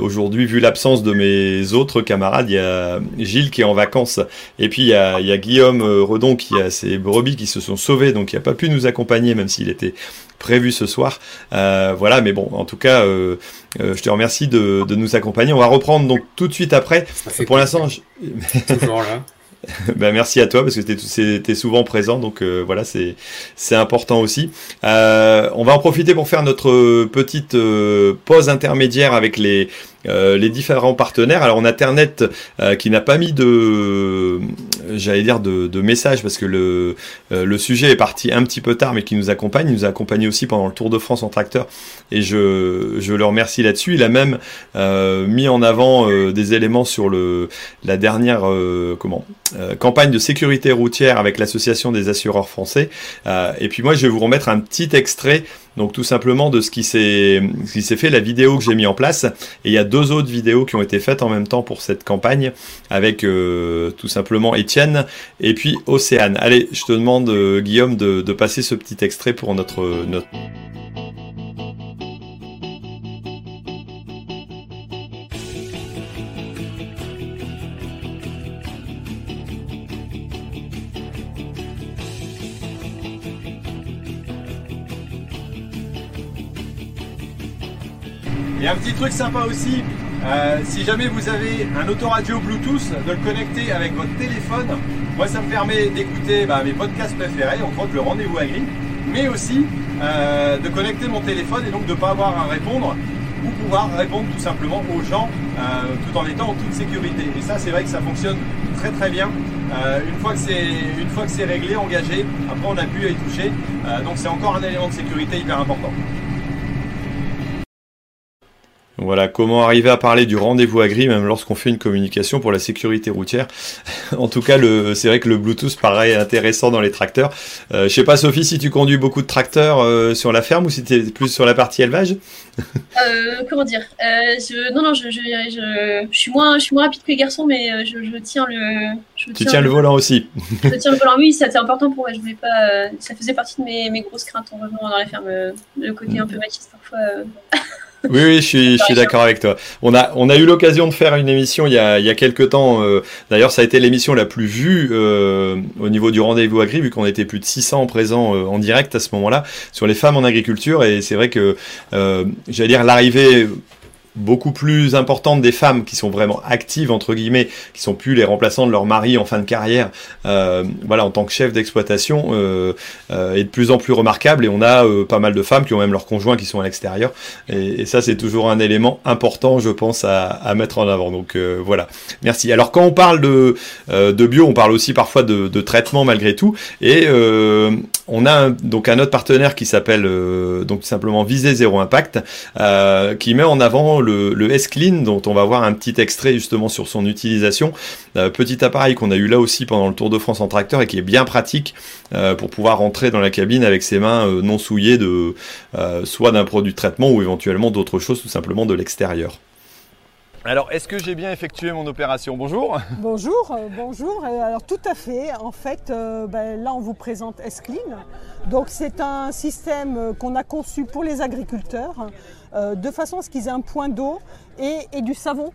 Aujourd'hui, vu l'absence de mes autres camarades, il y a Gilles qui est en vacances et puis il y a, il y a Guillaume Redon qui a ses brebis qui se sont sauvés, donc il n'a pas pu nous accompagner même s'il était prévu ce soir. voilà, mais bon, en tout cas, je te remercie de, de, nous accompagner. On va reprendre donc tout de suite après. Pour l'instant, [LAUGHS] [LAUGHS] Ben, merci à toi parce que tu es, souvent présent, donc euh, voilà, c'est c'est important aussi. Euh, on va en profiter pour faire notre petite euh, pause intermédiaire avec les euh, les différents partenaires. Alors on a Ternet euh, qui n'a pas mis de, j'allais dire de, de message parce que le, euh, le sujet est parti un petit peu tard, mais qui nous accompagne. Il nous a accompagné aussi pendant le Tour de France en tracteur et je, je le remercie là-dessus. Il a même mis en avant des éléments sur le la dernière comment campagne de sécurité routière avec l'association des assureurs français. et puis moi je vais vous remettre un petit extrait donc tout simplement de ce qui s'est fait, la vidéo que j'ai mis en place. Et il y a deux autres vidéos qui ont été faites en même temps pour cette campagne avec euh, tout simplement Étienne et puis Océane. Allez, je te demande euh, Guillaume de, de passer ce petit extrait pour notre notre Et un petit truc sympa aussi, euh, si jamais vous avez un autoradio Bluetooth, de le connecter avec votre téléphone. Moi, ça me permet d'écouter bah, mes podcasts préférés, entre autres le rendez-vous agri, mais aussi euh, de connecter mon téléphone et donc de ne pas avoir à répondre ou pouvoir répondre tout simplement aux gens euh, tout en étant en toute sécurité. Et ça, c'est vrai que ça fonctionne très très bien. une fois que c'est une fois que c'est réglé, engagé, après on plus à y toucher. donc c'est encore un élément de sécurité hyper important. Voilà, comment arriver à parler du rendez-vous agri même lorsqu'on fait une communication pour la sécurité routière? [LAUGHS] en tout cas, c'est vrai que le Bluetooth paraît intéressant dans les tracteurs. Euh, je sais pas, Sophie, si tu conduis beaucoup de tracteurs euh, sur la ferme ou si tu es plus sur la partie élevage? [LAUGHS] Euh, Comment dire? Je, Non, non, je, je, suis moins, je suis moins rapide que les garçons, mais je, tiens le. tu tiens le, volant aussi. [LAUGHS] je tiens le volant, oui, c'était important pour moi. Je voulais pas. ça faisait partie de mes, mes, grosses craintes en revenant dans les fermes. Le côté un peu machiste parfois. Oui, oui, je suis, suis d'accord avec toi. On a, on a eu l'occasion de faire une émission il y a, il y a quelques temps. Euh, d'ailleurs, ça a été l'émission la plus vue euh, au niveau du rendez-vous agri, vu qu'on était plus de 600 présents euh, en direct à ce moment-là sur les femmes en agriculture. Et c'est vrai que, j'allais dire, l'arrivée beaucoup plus importante des femmes qui sont vraiment actives entre guillemets, qui sont plus les remplaçants de leur mari en fin de carrière, euh, voilà en tant que chef d'exploitation euh, euh, est de plus en plus remarquable. Et on a euh, pas mal de femmes qui ont même leurs conjoints qui sont à l'extérieur. Et, ça c'est toujours un élément important je pense à, à mettre en avant. Donc euh, voilà. Merci. Alors quand on parle de, de bio on parle aussi parfois de, de traitement malgré tout. Et on a donc un autre partenaire qui s'appelle donc tout simplement Viser Zéro Impact, qui met en avant le, le S-Clean, dont on va voir un petit extrait justement sur son utilisation. petit appareil qu'on a eu là aussi pendant le Tour de France en tracteur et qui est bien pratique pour pouvoir rentrer dans la cabine avec ses mains non souillées de soit d'un produit de traitement ou éventuellement d'autres choses, tout simplement de l'extérieur. Alors, est-ce que j'ai bien effectué mon opération? Bonjour. [LAUGHS] Bonjour, euh, bonjour. alors, tout à fait. En fait, euh, ben, là, on vous présente S-Clean. Donc, c'est un système euh, qu'on a conçu pour les agriculteurs, de façon à ce qu'ils aient un point d'eau et, du savon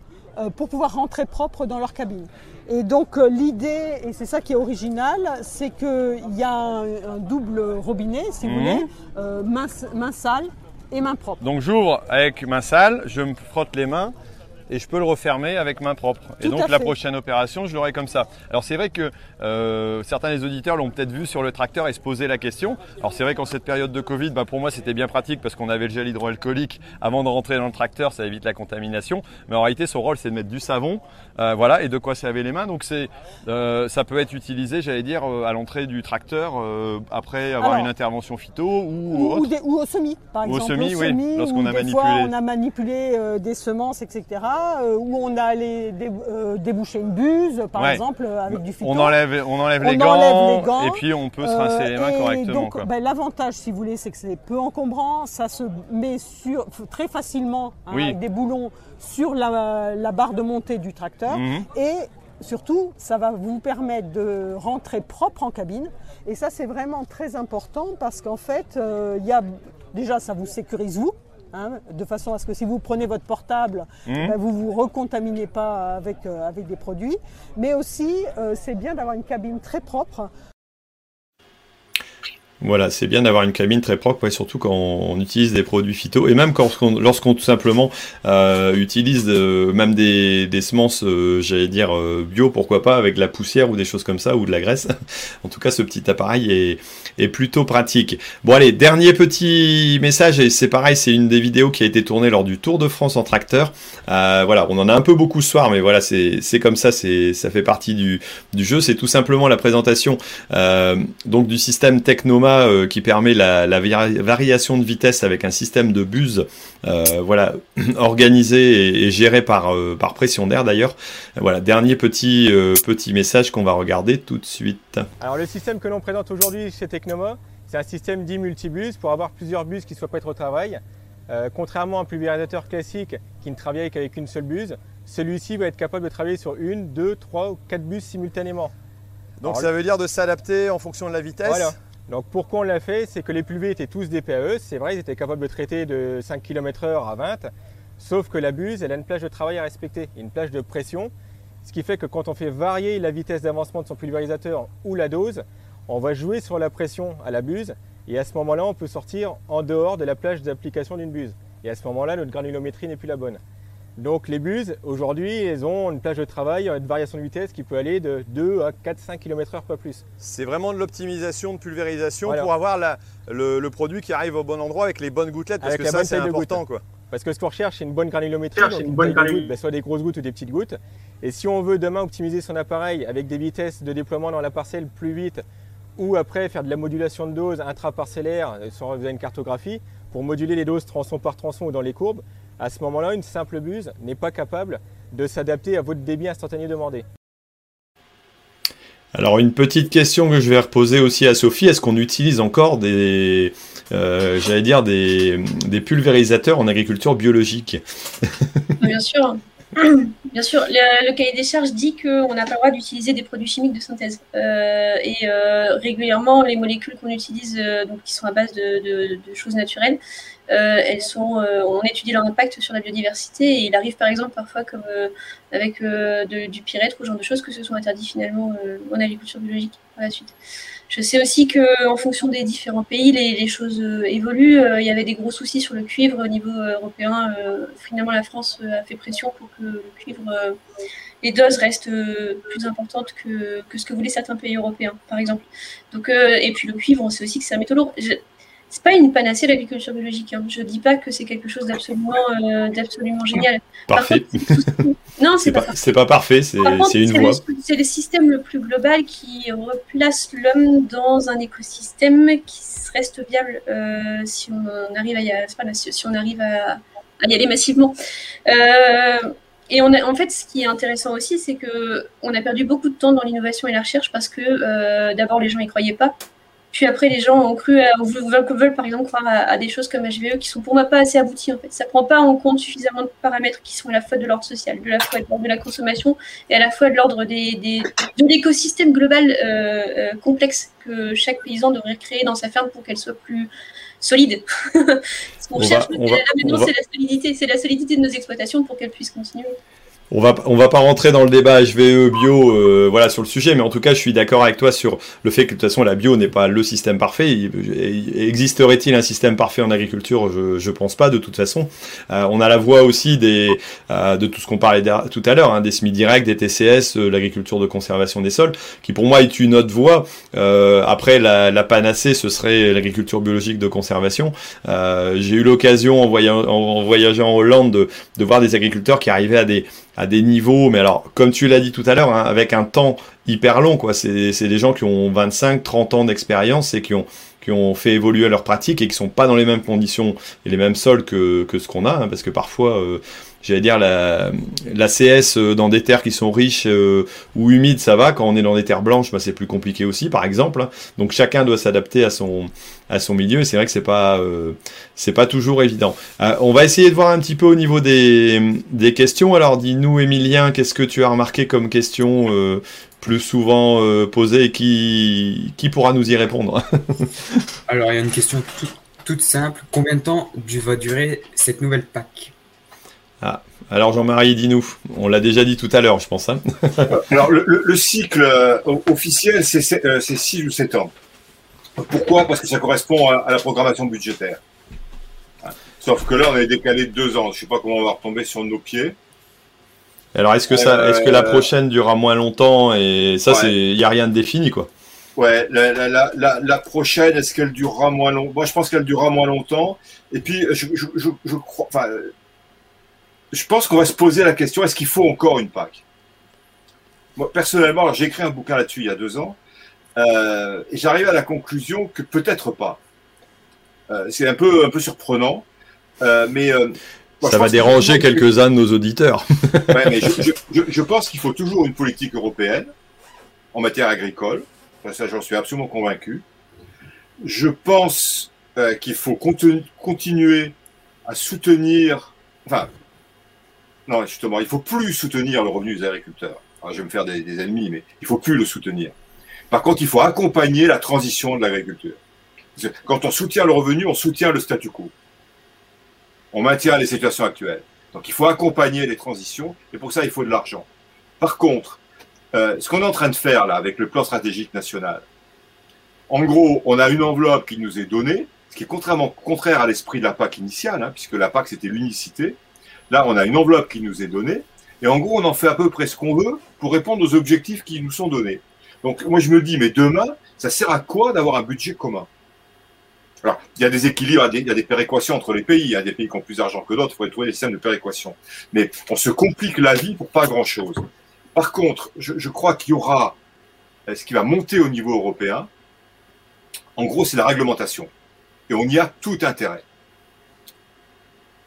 pour pouvoir rentrer propre dans leur cabine. Et donc, l'idée, et c'est ça qui est original, c'est qu'il y a un, double robinet, si vous mhm. voulez, main, main sale et main propre. Donc, j'ouvre avec main sale, je me frotte les mains et je peux le refermer avec main propre. et donc la prochaine opération, je l'aurai comme ça. Alors c'est vrai que euh, certains des auditeurs l'ont peut-être vu sur le tracteur et se posaient la question. Alors c'est vrai qu'en cette période de Covid, bah, pour moi c'était bien pratique parce qu'on avait le gel hydroalcoolique avant de rentrer dans le tracteur, ça évite la contamination. Mais en réalité son rôle c'est de mettre du savon, euh, voilà, et de quoi laver les mains. Donc c'est, euh, ça peut être utilisé, j'allais dire, à l'entrée du tracteur après avoir une intervention phyto ou, ou, au semis, par exemple. Au semis, oui, lorsqu'on a manipulé. Fois, on a manipulé des semences, etc. Euh, où on a allé euh, déboucher une buse, par exemple, euh, avec du phyto. On enlève, on enlève, les, gants, et puis on peut se rincer les mains correctement. Donc, ben, l'avantage, si vous voulez, c'est que c'est peu encombrant. Ça se met sur, très facilement hein, avec des boulons sur la, barre de montée du tracteur. Mhm. Et surtout, ça va vous permettre de rentrer propre en cabine. Et ça, c'est vraiment très important parce qu'en fait, il y a, déjà, ça vous sécurise vous. Hein, de façon à ce que si vous prenez votre portable, mmh. ben, vous ne vous recontaminez pas avec, euh, avec des produits. Mais aussi, euh, c'est bien d'avoir une cabine très propre voilà, c'est bien d'avoir une cabine très propre, surtout quand on, utilise des produits phyto, et même lorsqu'on tout simplement euh, utilise euh, même des, semences, euh, j'allais dire bio, pourquoi pas, avec de la poussière ou des choses comme ça, ou de la graisse. [LAUGHS] en tout cas, ce petit appareil est, plutôt pratique. Bon allez, dernier petit message, et c'est pareil, c'est une des vidéos qui a été tournée lors du Tour de France en tracteur. voilà, on en a un peu beaucoup ce soir, mais voilà, c'est comme ça, ça fait partie du, du jeu. C'est tout simplement la présentation donc du système Technoma euh, qui permet la, variation de vitesse avec un système de buse euh, voilà, [CLEARS THROAT] organisé et, géré par, euh, par pression d'air d'ailleurs. Voilà, dernier petit, petit message qu'on va regarder tout de suite. Alors le système que l'on présente aujourd'hui chez Technoma, c'est un système dit multibus pour avoir plusieurs bus qui soient prêts au travail. contrairement à un pulvérisateur classique qui ne travaille qu'avec une seule buse, celui-ci va être capable de travailler sur une, deux, trois ou quatre bus simultanément. Donc ça veut dire de s'adapter en fonction de la vitesse Voilà. Donc pourquoi on l'a fait? C'est que les pulvés étaient tous des PAE. C'est vrai, ils étaient capables de traiter de 5 km/h à 20. Sauf que la buse, elle a une plage de travail à respecter, une plage de pression. Ce qui fait que quand on fait varier la vitesse d'avancement de son pulvérisateur ou la dose, on va jouer sur la pression à la buse. Et à ce moment-là, on peut sortir en dehors de la plage d'application d'une buse. Et à ce moment-là, notre granulométrie n'est plus la bonne. Donc les buses, aujourd'hui, elles ont une plage de travail, une variation de vitesse qui peut aller de 2 à 4-5 km/h, pas plus. C'est vraiment de l'optimisation de pulvérisation pour avoir le, produit qui arrive au bon endroit avec les bonnes gouttelettes, parce que ça c'est important. Quoi. Parce que ce qu'on recherche, c'est une bonne granulométrie, donc une bonne ben, soit des grosses gouttes ou des petites gouttes. Et si on veut demain optimiser son appareil avec des vitesses de déploiement dans la parcelle plus vite, ou après faire de la modulation de dose intraparcellaire, sans une cartographie, pour moduler les doses tronçon par tronçon ou dans les courbes, à ce moment-là, une simple buse n'est pas capable de s'adapter à votre débit instantané demandé. Alors une petite question que je vais reposer aussi à Sophie, est-ce qu'on utilise encore des, euh, j'allais dire des, pulvérisateurs en agriculture biologique? Bien sûr. [COUGHS] Bien sûr, le, cahier des charges dit qu'on n'a pas le droit d'utiliser des produits chimiques de synthèse. Euh, et euh, régulièrement, les molécules qu'on utilise, donc qui sont à base de choses naturelles, euh, elles sont, euh, on étudie leur impact sur la biodiversité et il arrive par exemple parfois comme euh, avec du pyrètre ou ce genre de choses que ce soit interdit finalement en agriculture biologique par la suite. Je sais aussi qu'en fonction des différents pays, les, choses évoluent. il y avait des gros soucis sur le cuivre au niveau européen. finalement, la France a fait pression pour que le cuivre, les doses restent plus importantes que, ce que voulaient certains pays européens, par exemple. Donc, et puis le cuivre, on sait aussi que c'est un métaux lourd c'est pas une panacée l'agriculture biologique. Hein. Je dis pas que c'est quelque chose d'absolument euh, d'absolument génial. Parfait. [LAUGHS] non, c'est pas, c'est pas parfait, c'est une voie. C'est le système le plus global qui replace l'homme dans un écosystème qui reste viable euh, si on arrive à y, si on arrive à, y aller massivement. Euh, et on a, en fait, ce qui est intéressant aussi, c'est que on a perdu beaucoup de temps dans l'innovation et la recherche parce que d'abord les gens y croyaient pas. Puis après, les gens ont cru, à, veulent, par exemple croire à, des choses comme HVE qui sont pour moi pas assez abouties en fait. Ça prend pas en compte suffisamment de paramètres qui sont à la fois de l'ordre social, de la fois de l'ordre de la consommation et à la fois de l'ordre des, des, de l'écosystème global euh, euh, complexe que chaque paysan devrait créer dans sa ferme pour qu'elle soit plus solide. [LAUGHS] Ce qu'on cherche maintenant, c'est la solidité, c'est la solidité de nos exploitations pour qu'elles puissent continuer on va on va pas rentrer dans le débat HVE bio euh, voilà sur le sujet mais en tout cas je suis d'accord avec toi sur le fait que de toute façon la bio n'est pas le système parfait. Existerait-il un système parfait en agriculture? Je je pense pas de toute façon. Euh, on a la voix aussi des euh, de tout ce qu'on parlait tout à l'heure hein, des semi directs des TCS l'agriculture de conservation des sols qui pour moi est une autre voie. Après la, la panacée ce serait l'agriculture biologique de conservation. J'ai eu l'occasion en, en, voyageant en Hollande de, de voir des agriculteurs qui arrivaient à des à des niveaux, mais alors, comme tu l'as dit tout à l'heure, hein, avec un temps hyper long, quoi. C'est des gens qui ont 25, 30 ans d'expérience et qui ont, qui ont fait évoluer leur pratique et qui sont pas dans les mêmes conditions et les mêmes sols que, que ce qu'on a, hein, parce que parfois, euh, j'allais dire, la, la CS euh, dans des terres qui sont riches euh, ou humides, ça va. Quand on est dans des terres blanches, bah, c'est plus compliqué aussi, par exemple. Donc chacun doit s'adapter à son, à son milieu. C'est vrai que c'est pas, euh, c'est pas toujours évident. on va essayer de voir un petit peu au niveau des, des questions. Alors dis-nous, Emilien, qu'est-ce que tu as remarqué comme question plus souvent posée et qui, qui pourra nous y répondre [LAUGHS] Alors il y a une question toute, toute simple. Combien de temps va durer cette nouvelle PAC ah, alors Jean-Marie, dis-nous. On l'a déjà dit tout à l'heure, je pense. Hein. [LAUGHS] alors le, cycle euh, officiel, c'est 6 euh, ou 7 ans. Pourquoi? Parce que ça correspond à, la programmation budgétaire. Sauf que là, on est décalé de 2 ans. Je ne sais pas comment on va retomber sur nos pieds. Alors est-ce que ça, est-ce que la prochaine durera moins longtemps et ça, c'est, il n'y a rien de défini, quoi. Ouais, la, prochaine, est-ce qu'elle durera moins longtemps Moi, je pense qu'elle durera moins longtemps. Et puis, je, je crois, enfin, je pense qu'on va se poser la question est-ce qu'il faut encore une PAC Moi, personnellement, j'ai écrit un bouquin là-dessus il y a deux ans, euh, et j'arrive à la conclusion que peut-être pas. Euh, c'est un peu, un peu surprenant, euh, mais. Ça va déranger quelques-uns de nos auditeurs. [LAUGHS] ouais, mais je, pense qu'il faut toujours une politique européenne en matière agricole. ça, j'en suis absolument convaincu. Je pense qu'il faut continuer à soutenir, enfin, non, justement, il faut plus soutenir le revenu des agriculteurs. je vais me faire des, ennemis, mais il faut plus le soutenir. Par contre, il faut accompagner la transition de l'agriculture. Quand on soutient le revenu, on soutient le statu quo. On maintient les situations actuelles. Donc il faut accompagner les transitions, et pour ça, il faut de l'argent. Par contre, euh, ce qu'on est en train de faire là avec le plan stratégique national, en gros, on a une enveloppe qui nous est donnée, ce qui est contrairement contraire à l'esprit de la PAC initiale, hein, puisque la PAC c'était l'unicité. Là, on a une enveloppe qui nous est donnée, et en gros, on en fait à peu près ce qu'on veut pour répondre aux objectifs qui nous sont donnés. Donc, moi, je me dis, mais demain, ça sert à quoi d'avoir un budget commun? Alors, il y a des équilibres, il y a des péréquations entre les pays. Il y a des pays qui ont plus d'argent que d'autres. Il faut trouver des systèmes de péréquation. Mais on se complique la vie pour pas grand-chose. Par contre, je, je crois qu'il y aura euh, ce qui va monter au niveau européen. En gros, c'est la réglementation. Et on y a tout intérêt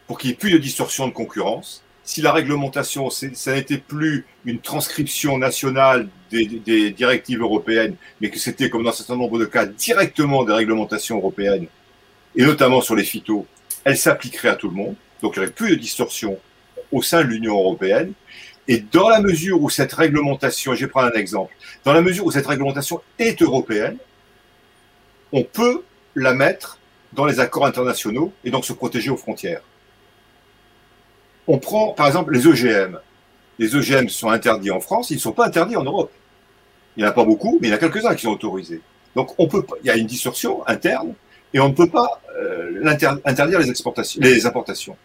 pour qu'il n'y ait plus de distorsion de concurrence. Si la réglementation, ça n'était plus une transcription nationale des, directives européennes, mais que c'était, comme dans un certain nombre de cas, directement des réglementations européennes, et notamment sur les phytos, elle s'appliquerait à tout le monde. Donc il n'y aurait plus de distorsion au sein de l'Union européenne. Et dans la mesure où cette réglementation, je vais prendre un exemple, dans la mesure où cette réglementation est européenne, on peut la mettre dans les accords internationaux et donc se protéger aux frontières on prend par exemple les OGM. Les OGM sont interdits en France, ils ne sont pas interdits en Europe. Il n'y en a pas beaucoup, mais il y en a quelques-uns qui sont autorisés. Donc on peut, il y a une distorsion interne et on ne peut pas euh, interdire les, exportations, les importations.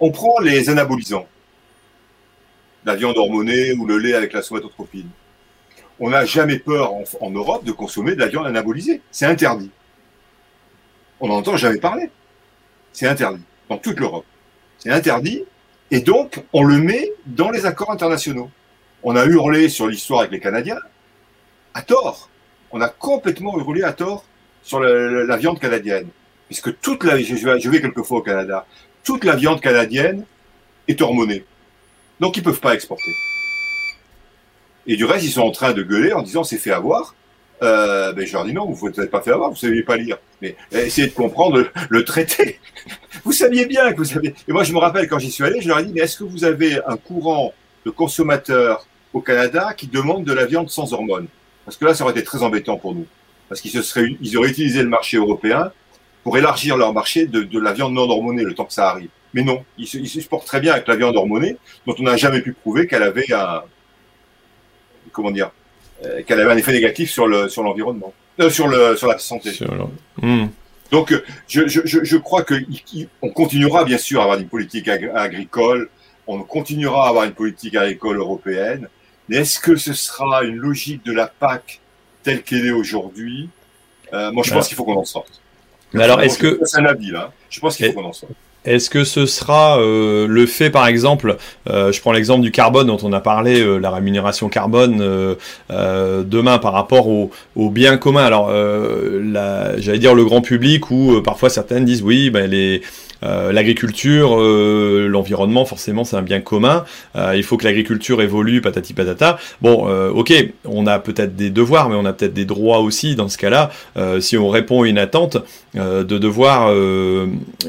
On prend les anabolisants, la viande hormonée ou le lait avec la somatotropine. On n'a jamais peur en, Europe de consommer de la viande anabolisée. C'est interdit. on n'en entend jamais parler. C'est interdit dans toute l'Europe. C'est interdit et donc on le met dans les accords internationaux. On a hurlé sur l'histoire avec les Canadiens, à tort. On a complètement hurlé à tort sur la, viande canadienne. Puisque toute la, je je vais quelquefois au Canada, toute la viande canadienne est hormonée. Donc ils peuvent pas exporter. Et du reste, ils sont en train de gueuler en disant c'est fait avoir. Euh, ben, je leur dis non, vous ne pas fait avoir, vous ne saviez pas lire. Mais essayez de comprendre le, traité. [LAUGHS] vous saviez bien que vous avez. Et moi, je me rappelle quand j'y suis allé, je leur ai dit mais est-ce que vous avez un courant de consommateurs au Canada qui demande de la viande sans hormones? Parce que là, ça aurait été très embêtant pour nous. Parce qu'ils auraient utilisé le marché européen pour élargir leur marché de, la viande non hormonée le temps que ça arrive. Mais non, ils se, ils très bien avec la viande hormonée, dont on n'a jamais pu prouver qu'elle avait un, comment dire, qu'elle avait un effet négatif sur le sur l'environnement, euh, sur le sur la santé. Hmm. Donc, je, je, je crois que on continuera bien sûr à avoir une politique agricole, on continuera à avoir une politique agricole européenne, mais est-ce que ce sera une logique de la PAC telle qu'elle est aujourd'hui? Euh, Moi, je pense qu'il faut qu'on en sorte. Mais alors, est-ce que c'est un avis là Je pense qu'il faut qu'on en sorte. Est-ce que ce sera euh, le fait, par exemple, euh, je prends l'exemple du carbone dont on a parlé, euh, la rémunération carbone demain par rapport au, au, bien commun. Alors, j'allais dire le grand public où parfois certaines disent oui, ben les l'agriculture, euh, l'environnement, forcément, c'est un bien commun. Euh, il faut que l'agriculture évolue, patati patata. Bon, ok, on a peut-être des devoirs, mais on a peut-être des droits aussi dans ce cas-là. si on répond à une attente, de devoir,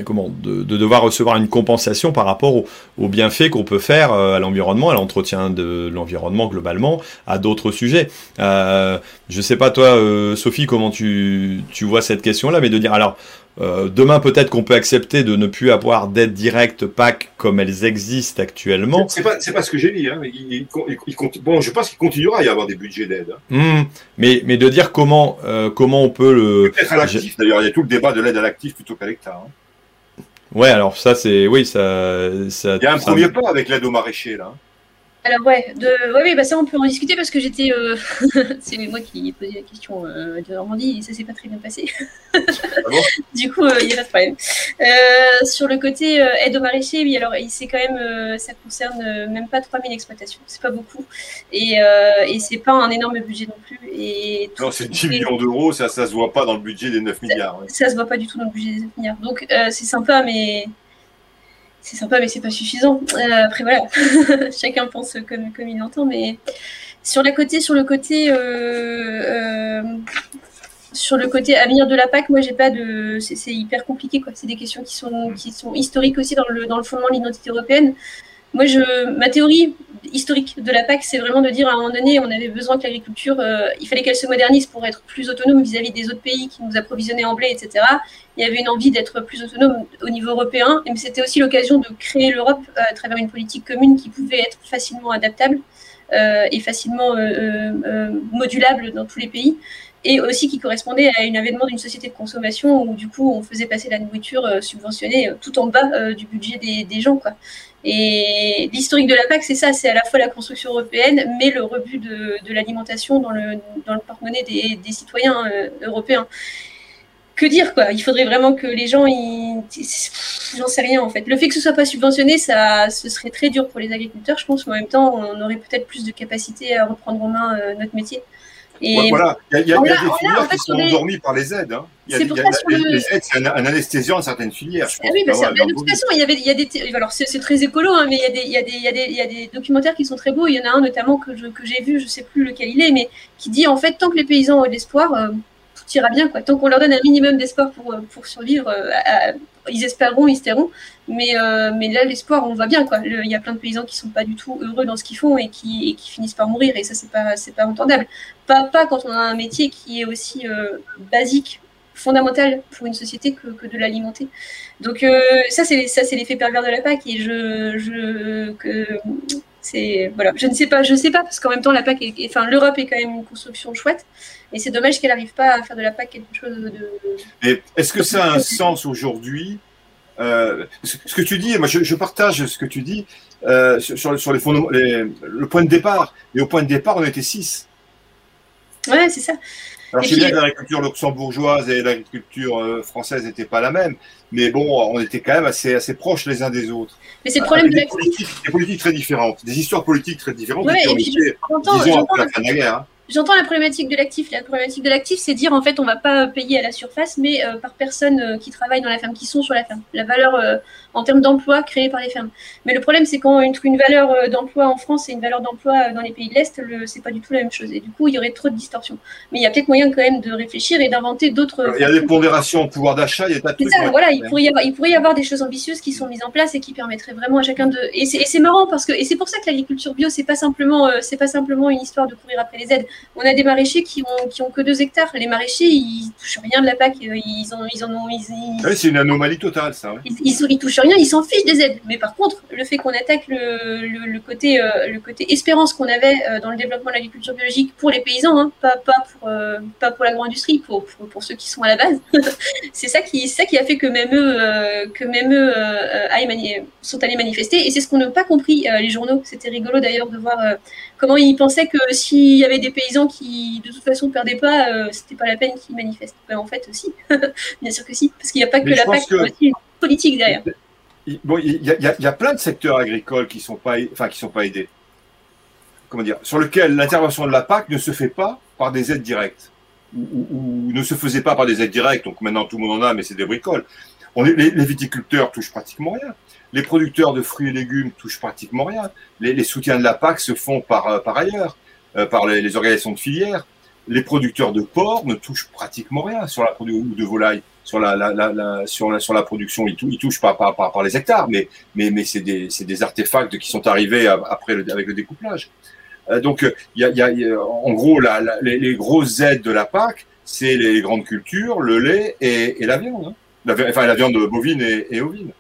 comment, de, devoir recevoir une compensation par rapport aux au bienfaits qu'on peut faire à l'environnement, à l'entretien de l'environnement globalement, à d'autres sujets. je sais pas toi, Sophie, comment tu, tu vois cette question-là, mais de dire alors euh, demain, peut-être qu'on peut accepter de ne plus avoir d'aide directe PAC comme elles existent actuellement. C'est pas, pas ce que j'ai dit. Hein. Il, bon, je pense qu'il continuera à y avoir des budgets d'aide. Hein. Hmm. mais, mais de dire comment, euh, comment on peut le. Peut-être à l'actif, d'ailleurs. Il y a tout le débat de l'aide à l'actif plutôt qu'à l'hectare. Hein. Ouais, alors ça, c'est. Oui, ça, ça. Il y a un premier pas avec l'aide aux maraîchers, là. Alors ouais, de... ouais, bah ça on peut en discuter parce que j'étais, euh, [LAUGHS] c'est moi qui ai posé la question euh, de Normandie et ça s'est pas très bien passé. Ah [LAUGHS] du coup, euh, il n'y a pas de problème. sur le côté aide aux maraîchers, oui, alors c'est quand même, ça concerne même pas 3000 exploitations, c'est pas beaucoup et, et c'est pas un énorme budget non plus. Et non, c'est 10 millions d'euros, ça, ça se voit pas dans le budget des 9 milliards. Ça, ça se voit pas du tout dans le budget des 9 milliards. Donc c'est sympa, mais c'est sympa, mais c'est pas suffisant. Euh, après voilà, [LAUGHS] chacun pense comme, comme il entend, mais sur le côté, sur le côté, euh, euh, sur le côté avenir de la PAC, moi j'ai pas de, c'est hyper compliqué quoi. C'est des questions qui sont qui sont historiques aussi dans le dans le fondement de l'identité européenne. Moi, je, ma théorie historique de la PAC, c'est vraiment de dire à un moment donné, on avait besoin que l'agriculture, euh, il fallait qu'elle se modernise pour être plus autonome vis-à-vis des autres pays qui nous approvisionnaient en blé, etc. Il y avait une envie d'être plus autonome au niveau européen, mais c'était aussi l'occasion de créer l'Europe euh, à travers une politique commune qui pouvait être facilement adaptable euh, et facilement modulable dans tous les pays et aussi qui correspondait à une avènement d'une société de consommation où du coup on faisait passer la nourriture subventionnée tout en bas du budget des, des gens quoi. Et l'historique de la PAC, c'est ça, c'est à la fois la construction européenne, mais le rebut de, l'alimentation dans le, porte-monnaie des, citoyens euh, européens. Que dire, quoi? Il faudrait vraiment que les gens, j'en sais rien en fait. Le fait que ce soit pas subventionné, ce serait très dur pour les agriculteurs, je pense, mais en même temps, on aurait peut-être plus de capacité à reprendre en main euh, notre métier. Et voilà, il y a, y a, y a des filières qui sont endormies par les aides. Hein. Y a, y a, les, aides, c'est un, un, anesthésiant à certaines filières. Je ah oui, bah de toute façon, il y, avait, il y a des. Alors, c'est très écolo, hein, mais il y, a des, il, y a des, il, y a des, il y a des documentaires qui sont très beaux. Il y en a un notamment que j'ai que vu, je ne sais plus lequel il est, mais qui dit en fait, tant que les paysans ont de l'espoir, euh, tout ira bien. Quoi. Tant qu'on leur donne un minimum d'espoir pour, euh, pour survivre, euh, à, ils espéreront, ils espéreront. Mais, euh, mais là, l'espoir, on va bien. Il y a plein de paysans qui sont pas du tout heureux dans ce qu'ils font et qui, et finissent par mourir. Et ça, c'est pas, pas entendable. Pas, pas quand on a un métier qui est aussi euh, basique, fondamental pour une société que, que de l'alimenter. Donc euh, ça, c'est, l'effet pervers de la PAC. Et je, je, que, voilà, je ne sais pas, je sais pas parce qu'en même temps la PAC, est, enfin l'Europe est quand même une construction chouette, et c'est dommage qu'elle n'arrive pas à faire de la PAC quelque chose de. Mais est-ce que ça a un sens aujourd'hui euh, Ce que tu dis, moi je, je, partage ce que tu dis euh, sur, sur les fondements, les, le point de départ. Et au point de départ, on était 6. Ouais, c'est ça. Alors, je sais bien que l'agriculture luxembourgeoise et l'agriculture euh, française n'étaient pas la même, mais bon, on était quand même assez, assez proches les uns des autres. Mais c'est le problème de des politiques, des politiques très différentes, des histoires politiques très différentes. Ouais, et puis, disons, après la fin de la guerre. Hein. J'entends la problématique de l'actif. La problématique de l'actif, c'est dire en fait, on va pas payer à la surface, mais euh, par personne euh, qui travaille dans la ferme, qui sont sur la ferme. La valeur euh, en termes d'emploi créée par les fermes. Mais le problème, c'est quand une, une valeur d'emploi en France et une valeur d'emploi dans les pays de l'Est, c'est pas du tout la même chose. Et du coup, il y aurait trop de distorsions. Mais il y a peut-être moyen quand même de réfléchir et d'inventer d'autres. Il y a des pondérations au pouvoir d'achat, il y a pas de Ça, voilà, il pourrait, y avoir, il pourrait y avoir des choses ambitieuses qui sont mises en place et qui permettraient vraiment à chacun de. Et c'est marrant parce que et c'est pour ça que l'agriculture bio, c'est pas simplement, c'est pas simplement une histoire de courir après les aides. On a des maraîchers qui ont, qui ont que 2 hectares. Les maraîchers, ils touchent rien de la PAC. Ils, ont, ils en ont. Ils, c'est une anomalie totale, ça. Ils, ils, touchent rien, ils s'en fichent des aides. Mais par contre, le fait qu'on attaque le, le, côté, euh, le côté espérance qu'on avait euh, dans le développement de l'agriculture biologique pour les paysans, hein, pas, pas, pour, euh, pas pour l'agro-industrie, pour, pour, ceux qui sont à la base, [LAUGHS] c'est ça, qui, ça qui a fait que même eux, que même eux sont allés manifester. Et c'est ce qu'on n'a pas compris, les journaux. C'était rigolo d'ailleurs de voir comment ils pensaient que s'il y avait des paysans qui de toute façon perdaient pas, euh, c'était pas la peine qu'ils manifestent. Ben, en fait, aussi, [LAUGHS] bien sûr que si, parce qu'il n'y a pas que la PAC, il y a aussi une politique derrière. Il y, a, plein de secteurs agricoles qui sont pas, enfin, sont pas aidés. Comment dire, sur lequel l'intervention de la PAC ne se fait pas par des aides directes ou, ne se faisait pas par des aides directes. Donc maintenant tout le monde en a, mais c'est des bricoles. Les, viticulteurs touchent pratiquement rien. Les producteurs de fruits et légumes touchent pratiquement rien. Les, soutiens de la PAC se font par, euh, ailleurs, euh, par les, organisations de filières. Les producteurs de porc ne touchent pratiquement rien sur la production de volaille, sur la, sur la, production. Ils, ils touchent pas par, par, par, les hectares, mais, mais, mais c'est des, des artefacts qui sont arrivés après avec le découplage. Euh, donc, il y a, en gros, la, les, les, grosses aides de la PAC, c'est les grandes cultures, le lait et, la viande. Hein. La, enfin, la viande bovine et, ovine.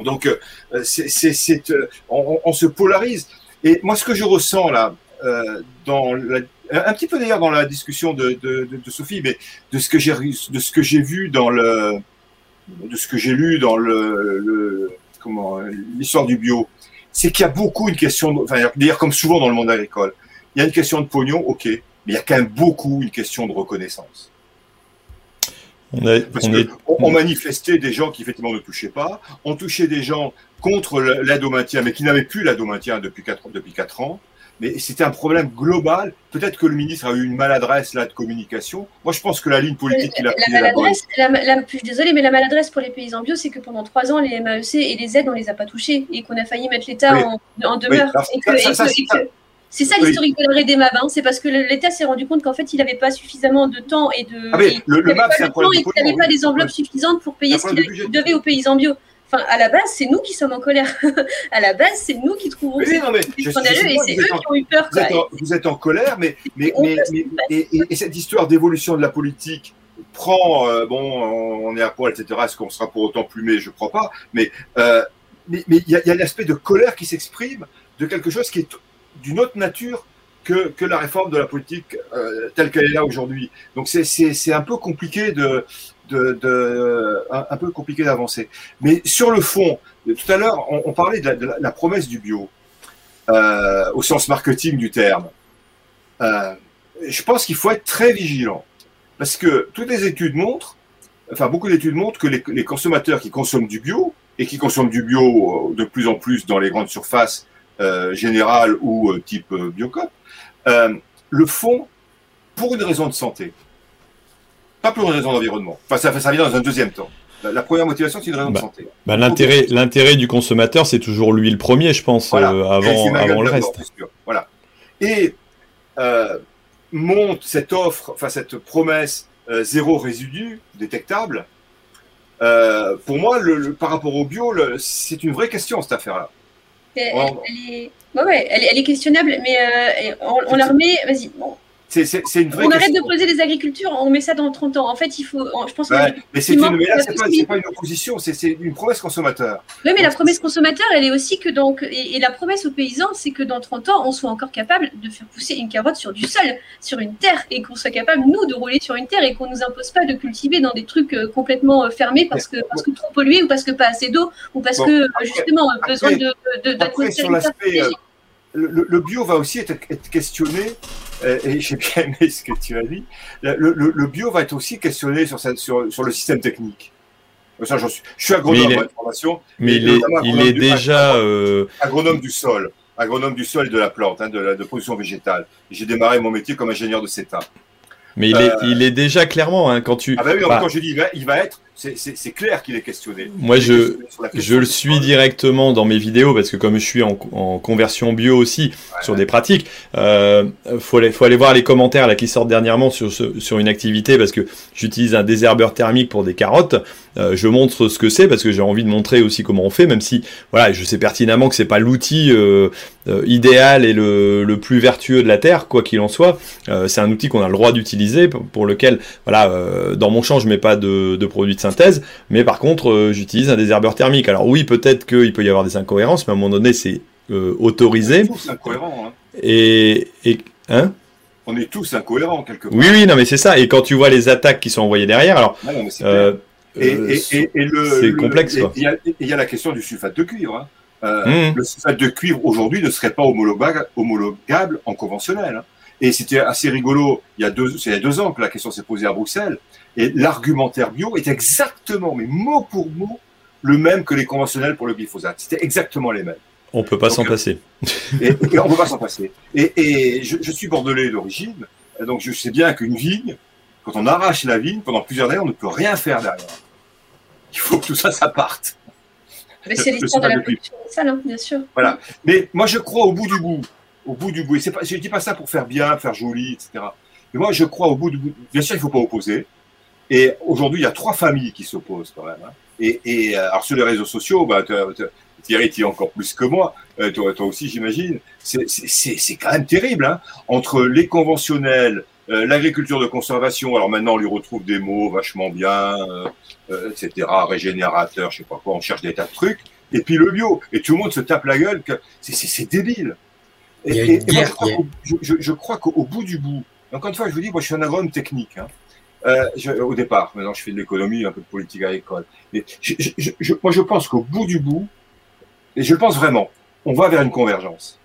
Donc, euh, c'est, euh, on, se polarise. Et moi, ce que je ressens là, euh, dans un petit peu d'ailleurs dans la discussion de, de, de, Sophie, mais de ce que j'ai de ce que j'ai vu dans le de ce que j'ai lu dans le, le comment l'histoire du bio, c'est qu'il y a beaucoup une question, de, enfin d'ailleurs comme souvent dans le monde agricole, il y a une question de pognon, ok, mais il y a quand même beaucoup une question de reconnaissance. On, manifestait des gens qui effectivement ne touchaient pas, on touchait des gens contre l'aide au maintien, mais qui n'avaient plus l'aide au maintien depuis 4, depuis quatre ans. Mais c'était un problème global. Peut-être que le ministre a eu une maladresse là de communication. Moi, je pense que la ligne politique qu'il a prise. La maladresse, la, la, je suis désolée, mais la maladresse pour les paysans bio, c'est que pendant trois ans, les MAEC et les aides, on les a pas touchés et qu'on a failli mettre l'État en, demeure. C'est ça l'historique de l'arrêt des hein. c'est parce que l'État s'est rendu compte qu'en fait, il n'avait pas suffisamment de temps et de. Ah le, le MAV, c'est un problème. Il n'avait pas des enveloppes suffisantes pour payer ce qu'il devait aux paysans bio. Enfin, à la base, c'est nous qui sommes en colère. [LAUGHS] à la base, c'est nous qui trouvons oui, non, mais je, scandaleux et c'est eux qui ont eu peur. Vous, êtes en, vous êtes en, colère, mais, mais, mais, et, et, cette histoire d'évolution de la politique prend, euh, bon, on est à poil, etc. Est-ce qu'on sera pour autant plumé Je ne crois pas. Mais euh, mais il y a, a l'aspect de colère qui s'exprime de quelque chose qui est d'une autre nature que, que, la réforme de la politique euh, telle qu'elle est là aujourd'hui. Donc c'est un peu compliqué de, de un, peu compliqué d'avancer. Mais sur le fond, tout à l'heure, on, parlait de la, promesse du bio euh, au sens marketing du terme. Euh, je pense qu'il faut être très vigilant parce que toutes les études montrent, enfin beaucoup d'études montrent que les, consommateurs qui consomment du bio et qui consomment du bio de plus en plus dans les grandes surfaces euh, général ou euh, type euh, biocop, le font pour une raison de santé, pas pour une raison d'environnement. Enfin, ça, ça vient dans un deuxième temps. La, première motivation, c'est une raison de bah, santé. Bah, l'intérêt, l'intérêt du consommateur, c'est toujours lui le premier, je pense, avant, avant le reste. Voilà. Et monte cette offre, enfin cette promesse zéro résidu détectable. pour moi, le, par rapport au bio, c'est une vraie question cette affaire-là. Elle, est... Ouais, elle, est questionnable, mais euh, on, on la remet. Vas-y, bon, c'est, une vraie on arrête de poser les agricultures, on met ça dans 30 ans. En fait, il faut. Je pense mais c'est une, là, c'est pas, pas, une opposition, c'est, une promesse consommateur. Oui, mais la promesse consommateur, elle est aussi que donc. Et, la promesse aux paysans, c'est que dans 30 ans, on soit encore capable de faire pousser une carotte sur du sol, sur une terre, et qu'on soit capable, nous, de rouler sur une terre et qu'on ne nous impose pas de cultiver dans des trucs euh, complètement euh, fermés parce que, parce que trop pollués ou parce que pas assez d'eau ou parce que, justement, besoin de, de, le, bio va aussi être, questionné, euh, et j'ai bien aimé ce que tu as dit, le, bio va être aussi questionné sur, sur, sur le système technique. Ça, je, suis, je suis agronome de formation. Mais il est, il est déjà... Euh... Agronome du sol, agronome du sol et de la plante, hein, de la de production végétale. J'ai démarré mon métier comme ingénieur de CETA. Mais il, est, euh, il est déjà clairement, hein, quand tu... Ah bah oui, quand je dis il va, il va être, c'est clair qu'il est questionné. Moi, je, je le suis directement dans mes vidéos parce que comme je suis en, en conversion bio aussi sur des pratiques, euh, faut aller, faut aller voir les commentaires là qui sortent dernièrement sur sur une activité parce que j'utilise un désherbeur thermique pour des carottes. Euh, je montre ce que c'est parce que j'ai envie de montrer aussi comment on fait, même si voilà, je sais pertinemment que c'est pas l'outil euh, euh idéal et le, le, plus vertueux de la terre, quoi qu'il en soit. C'est un outil qu'on a le droit d'utiliser pour, pour, lequel, voilà, dans mon champ je mets pas de, de produits de synthèse, mais par contre, euh, j'utilise un désherbeur thermique. Alors oui, peut-être qu'il peut y avoir des incohérences, mais à un moment donné, c'est euh, autorisé. On est tous incohérents. Hein. Et, hein? On est tous incohérents quelque part. Oui, oui, non, mais c'est ça. Et quand tu vois les attaques qui sont envoyées derrière, alors. c'est complexe. Il y, a la question du sulfate de cuivre. Hein. Mmh. Le sulfate de cuivre aujourd'hui ne serait pas homologable, homologable en conventionnel. Hein. Et c'était assez rigolo, il y, a deux, il y a deux ans que la question s'est posée à Bruxelles. Et l'argumentaire bio est exactement, mais mot pour mot, le même que les conventionnels pour le glyphosate. C'était exactement les mêmes. On peut pas s'en euh, passer. Et, et, on peut pas s'en passer. Et, et je, je, suis bordelais d'origine, donc je sais bien qu'une vigne, quand on arrache la vigne, pendant plusieurs années, on ne peut rien faire derrière. Il faut que tout ça, ça parte. Mais c'est l'histoire de la production hein, bien sûr. Voilà. Mais moi, je crois au bout du bout. Au bout du bout. Et pas, je ne dis pas ça pour faire bien, faire joli, etc. Mais moi, je crois au bout du bout. Bien sûr, il ne faut pas opposer. Et aujourd'hui, il y a trois familles qui s'opposent quand même. Hein. Et, et, euh, alors sur les réseaux sociaux, bah, Thierry, tu es encore plus que moi, euh, toi, toi, aussi j'imagine, c'est quand même terrible. Hein Entre les conventionnels, euh, l'agriculture de conservation, alors maintenant on lui retrouve des mots vachement bien, euh, etc., régénérateur, je sais pas quoi, on cherche des tas de trucs, et puis le bio, et tout le monde se tape la gueule, que c'est débile. Et, je, crois qu'au bout du bout, encore une fois, je vous dis, moi je suis un agronome technique. Hein. Euh, au départ, maintenant je fais de l'économie, un peu de politique agricole. Mais je, moi je pense qu'au bout du bout, et je pense vraiment, on va vers une convergence.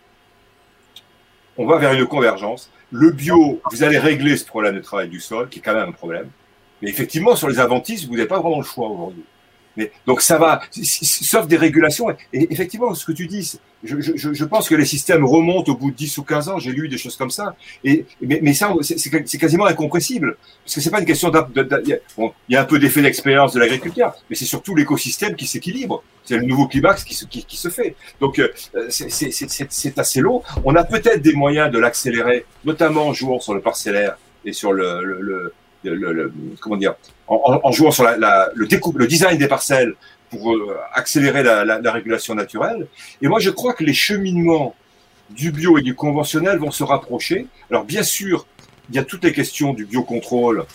On va vers une convergence. Le bio, vous allez régler ce problème de travail du sol, qui est quand même un problème. Mais effectivement, sur les avantises, vous n'avez pas vraiment le choix aujourd'hui. Mais, donc ça va, sauf des régulations. Et effectivement, ce que tu dis, je, je, je, pense que les systèmes remontent au bout de 10 ou 15 ans. J'ai lu des choses comme ça. Et, mais, mais ça, c'est quasiment incompressible. Parce que c'est pas une question d'un. Bon, il y a un peu d'effet d'expérience de l'agriculteur, mais c'est surtout l'écosystème qui s'équilibre. C'est le nouveau climax qui se, qui se fait. Donc, euh, c'est assez long. On a peut-être des moyens de l'accélérer, notamment en jouant sur le parcellaire et sur le, le, le le, comment dire, en, jouant sur le, découpe, le design des parcelles pour euh, accélérer la, la, régulation naturelle. Et moi, je crois que les cheminements du bio et du conventionnel vont se rapprocher. Alors, bien sûr, il y a toutes les questions du biocontrôle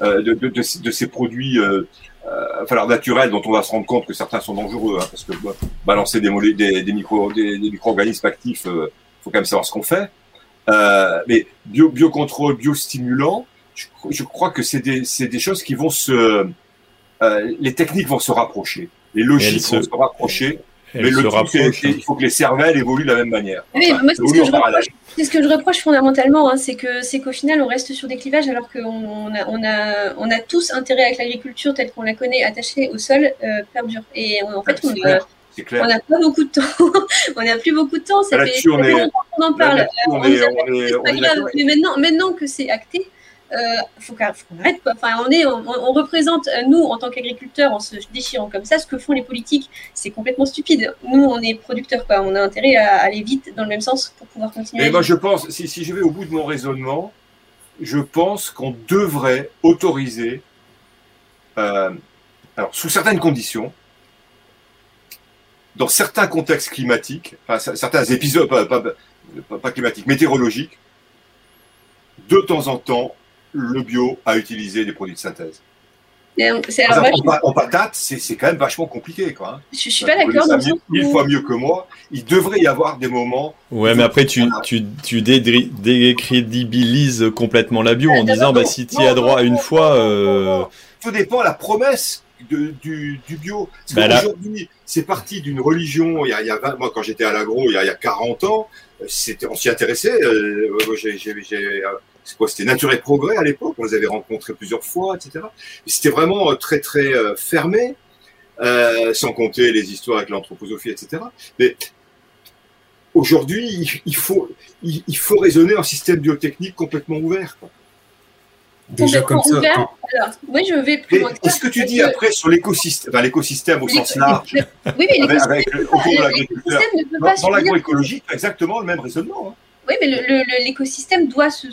euh, de, ces produits euh, euh, naturels dont on va se rendre compte que certains sont dangereux, hein, parce que balancer des, des, des, micro, des, des micro-organismes actifs, il faut quand même savoir ce qu'on fait. Mais bio, biocontrôle, biostimulant, je, crois que c'est des, des, choses qui vont se. Euh, les techniques vont se rapprocher, les logiques vont se, rapprocher. mais le truc, il faut que les cervelles évoluent de la même manière. Oui, moi, c'est ce, ce, que je reproche fondamentalement, hein, c'est que c'est qu'au final, on reste sur des clivages alors qu'on on a, on a, on a tous intérêt avec l'agriculture telle qu'on la connaît, attachée au sol, euh, perdure. Et en fait, on n'a pas beaucoup de temps. [LAUGHS] on n'a plus beaucoup de temps. Ça fait longtemps qu'on en parle. Mais maintenant, maintenant que c'est acté, euh, faut qu'on arrête. Enfin, on, est, on, représente, euh, nous, en tant qu'agriculteurs, en se déchirant comme ça, ce que font les politiques, c'est complètement stupide. Nous, on est producteurs, quoi. on a intérêt à aller vite dans le même sens pour pouvoir continuer. Et moi, je pense, si, si je vais au bout de mon raisonnement, je pense qu'on devrait autoriser, euh, alors sous certaines conditions, dans certains contextes climatiques, enfin, certains épisodes, pas, pas, pas climatiques, météorologiques, de temps en temps, le bio à utiliser des produits de synthèse. en, patate, c'est quand même vachement compliqué. Quoi, hein. Je, ne suis pas d'accord. Mille, fois mieux que moi. Il devrait y avoir des moments. Ouais, mais après, tu, tu, tu décrédibilises complètement la bio en disant bah, si tu y as droit une fois. Euh... Tout dépend de la promesse du, bio. Bah qu'aujourd'hui, c'est parti d'une religion. Il y a, il y a moi, quand j'étais à l'agro, il, y a, il y a 40 ans, c'était, on s'y intéressait. Euh, c'est quoi C'était Nature et Progrès à l'époque. On les avait rencontrés plusieurs fois, etc. C'était vraiment très très fermé, euh, sans compter les histoires avec l'anthroposophie, etc. Mais Aujourd'hui, il faut, il faut raisonner un système biotechnique complètement ouvert. Déjà comme ça. Alors, oui, je vais plus loin. Qu'est-ce que tu dis après sur l'écosystème, l'écosystème au sens large Oui, mais l'écosystème Dans l'agroécologie, exactement le même raisonnement. Hein. Oui, mais l'écosystème doit se,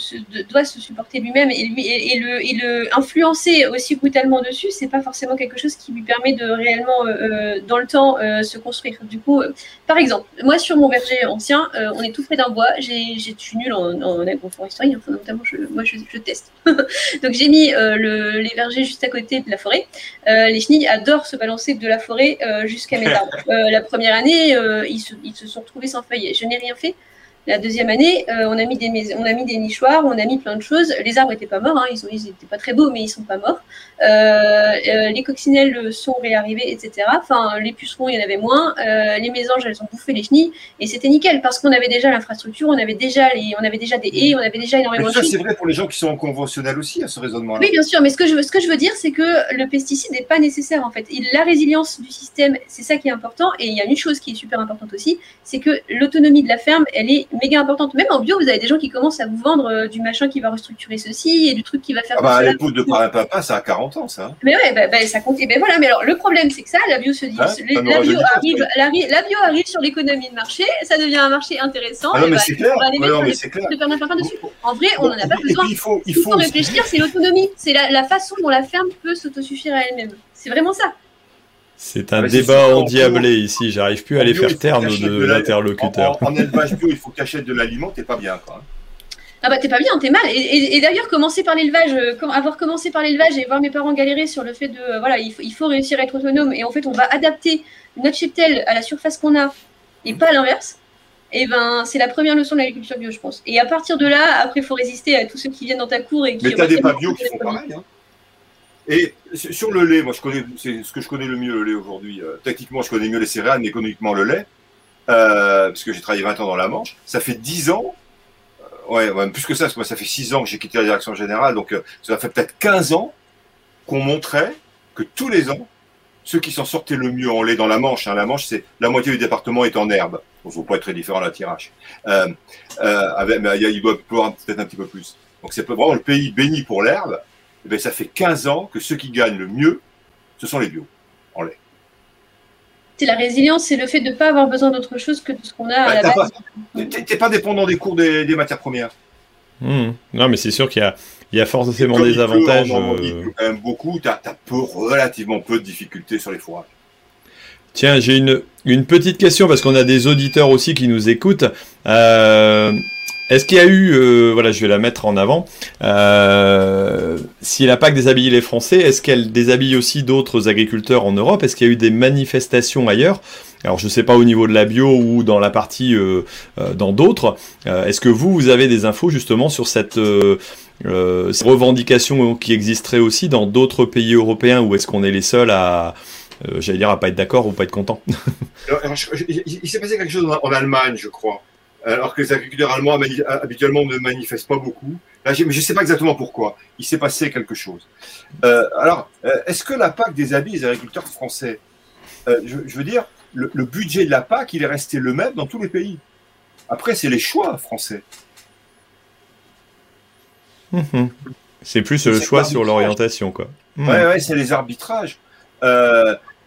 doit se supporter lui-même et, lui, et, le, influencer aussi brutalement dessus, c'est pas forcément quelque chose qui lui permet de réellement, euh, euh, dans le temps, euh, se construire. Du coup, par exemple, moi sur mon verger ancien, on est tout près d'un bois. J'ai, je suis nulle en, en enfin, notamment je, moi je, teste. [LAUGHS] Donc j'ai mis le, les vergers juste à côté de la forêt. les chenilles adorent se balancer de la forêt jusqu'à mes arbres. la première année, ils se, ils se sont retrouvés sans feuilles. Je n'ai rien fait la deuxième année, euh, on, a mis des on a mis des nichoirs, on a mis plein de choses. Les arbres n'étaient pas morts, hein, ils n'étaient pas très beaux, mais ils sont pas morts. Euh, euh, les coccinelles sont réarrivées, etc. Enfin, les pucerons, il y en avait moins. les mésanges, elles ont bouffé les chenilles, et c'était nickel parce qu'on avait déjà l'infrastructure, on avait déjà les, on avait déjà des haies, on avait déjà énormément mais ça, c'est vrai pour les gens qui sont en conventionnel aussi, à ce raisonnement-là. Oui, bien sûr, mais ce que je veux, ce que je veux dire, c'est que le pesticide n'est pas nécessaire en fait. la résilience du système, c'est ça qui est important. Et il y a une chose qui est super importante aussi, c'est que l'autonomie de la ferme, elle est méga importante. Même en bio, vous avez des gens qui commencent à vous vendre euh, du machin qui va restructurer ceci et du truc qui va faire. Ah bah, l'épouse de parrain papa, ça a 40 ans, ça. Mais ouais, bah, bah, ça compte. Et ben voilà, mais alors le problème, c'est que ça, la bio se dit, hein la, bio arrive, la, bio arrive sur l'économie de marché, ça devient un marché intéressant. Ah non, mais c'est clair. Non, mais c'est clair. En vrai, on n'en a pas besoin. Il faut, il faut réfléchir, c'est l'autonomie, c'est la, la façon dont la ferme peut s'autosuffire à elle-même. C'est vraiment ça. C'est un débat endiablé ici, j'arrive plus à aller faire terme de, l'interlocuteur. En, élevage bio, il faut cacher de l'aliment, t'es pas bien quoi. Ah bah t'es pas bien, t'es mal. Et, d'ailleurs, commencer par l'élevage, euh, avoir commencé par l'élevage et voir mes parents galérer sur le fait de, euh, voilà, il faut, il faut, réussir à être autonome et en fait on va adapter notre cheptel à la surface qu'on a et pas à l'inverse. Et eh ben c'est la première leçon de l'agriculture bio, je pense. Et à partir de là, après, il faut résister à tous ceux qui viennent dans ta cour et qui. Mais t'as des pas bio qui font pareil. Hein. Et sur le lait, moi c'est ce que je connais le mieux le lait aujourd'hui. Euh, techniquement, je connais mieux les céréales, mais économiquement le lait, euh, parce que j'ai travaillé 20 ans dans la Manche. Ça fait 10 ans, euh, ouais, plus que ça, parce que moi ça fait 6 ans que j'ai quitté la direction générale, donc ça fait peut-être 15 ans qu'on montrait que tous les ans, ceux qui s'en sortaient le mieux en lait dans la Manche, hein, la Manche, c'est la moitié du département est en herbe. Bon, ça ne pas être très différent la tirage. Euh, mais il doit peut-être un petit peu plus. Donc c'est vraiment le pays béni pour l'herbe. Eh ben, ça fait 15 ans que ceux qui gagnent le mieux, ce sont les bio, en lait. C'est la résilience, c'est le fait de ne pas avoir besoin d'autre chose que de ce qu'on a à la base. Tu n'es pas dépendant des cours des, matières premières. Hmm. Non, mais c'est sûr qu'il y a, il y a forcément des avantages. il quand même beaucoup, tu as, relativement peu de difficultés sur les fourrages. Tiens, j'ai une, une petite question parce qu'on a des auditeurs aussi qui nous écoutent. Euh, est-ce qu'il y a eu, euh, voilà, je vais la mettre en avant, euh, si la PAC déshabille les Français, est-ce qu'elle déshabille aussi d'autres agriculteurs en Europe? Est-ce qu'il y a eu des manifestations ailleurs? Alors je ne sais pas au niveau de la bio ou dans la partie euh, dans d'autres. Est-ce que vous vous avez des infos justement sur cette, revendication qui existerait aussi dans d'autres pays européens ou est-ce qu'on est les seuls à j'allais dire à pas être d'accord ou pas être content? [LAUGHS] [LAUGHS] Il s'est passé quelque chose en Allemagne, je crois alors que les agriculteurs allemands habituellement ne manifestent pas beaucoup. Là, mais je ne sais pas exactement pourquoi. Il s'est passé quelque chose. Euh, alors, euh, est-ce que la PAC déshabille les agriculteurs français euh, je, veux dire, le, budget de la PAC, il est resté le même dans tous les pays? Après, c'est les choix français. Mhm. C'est plus le choix sur l'orientation, quoi. Mhm. Ouais, ouais, c'est les arbitrages.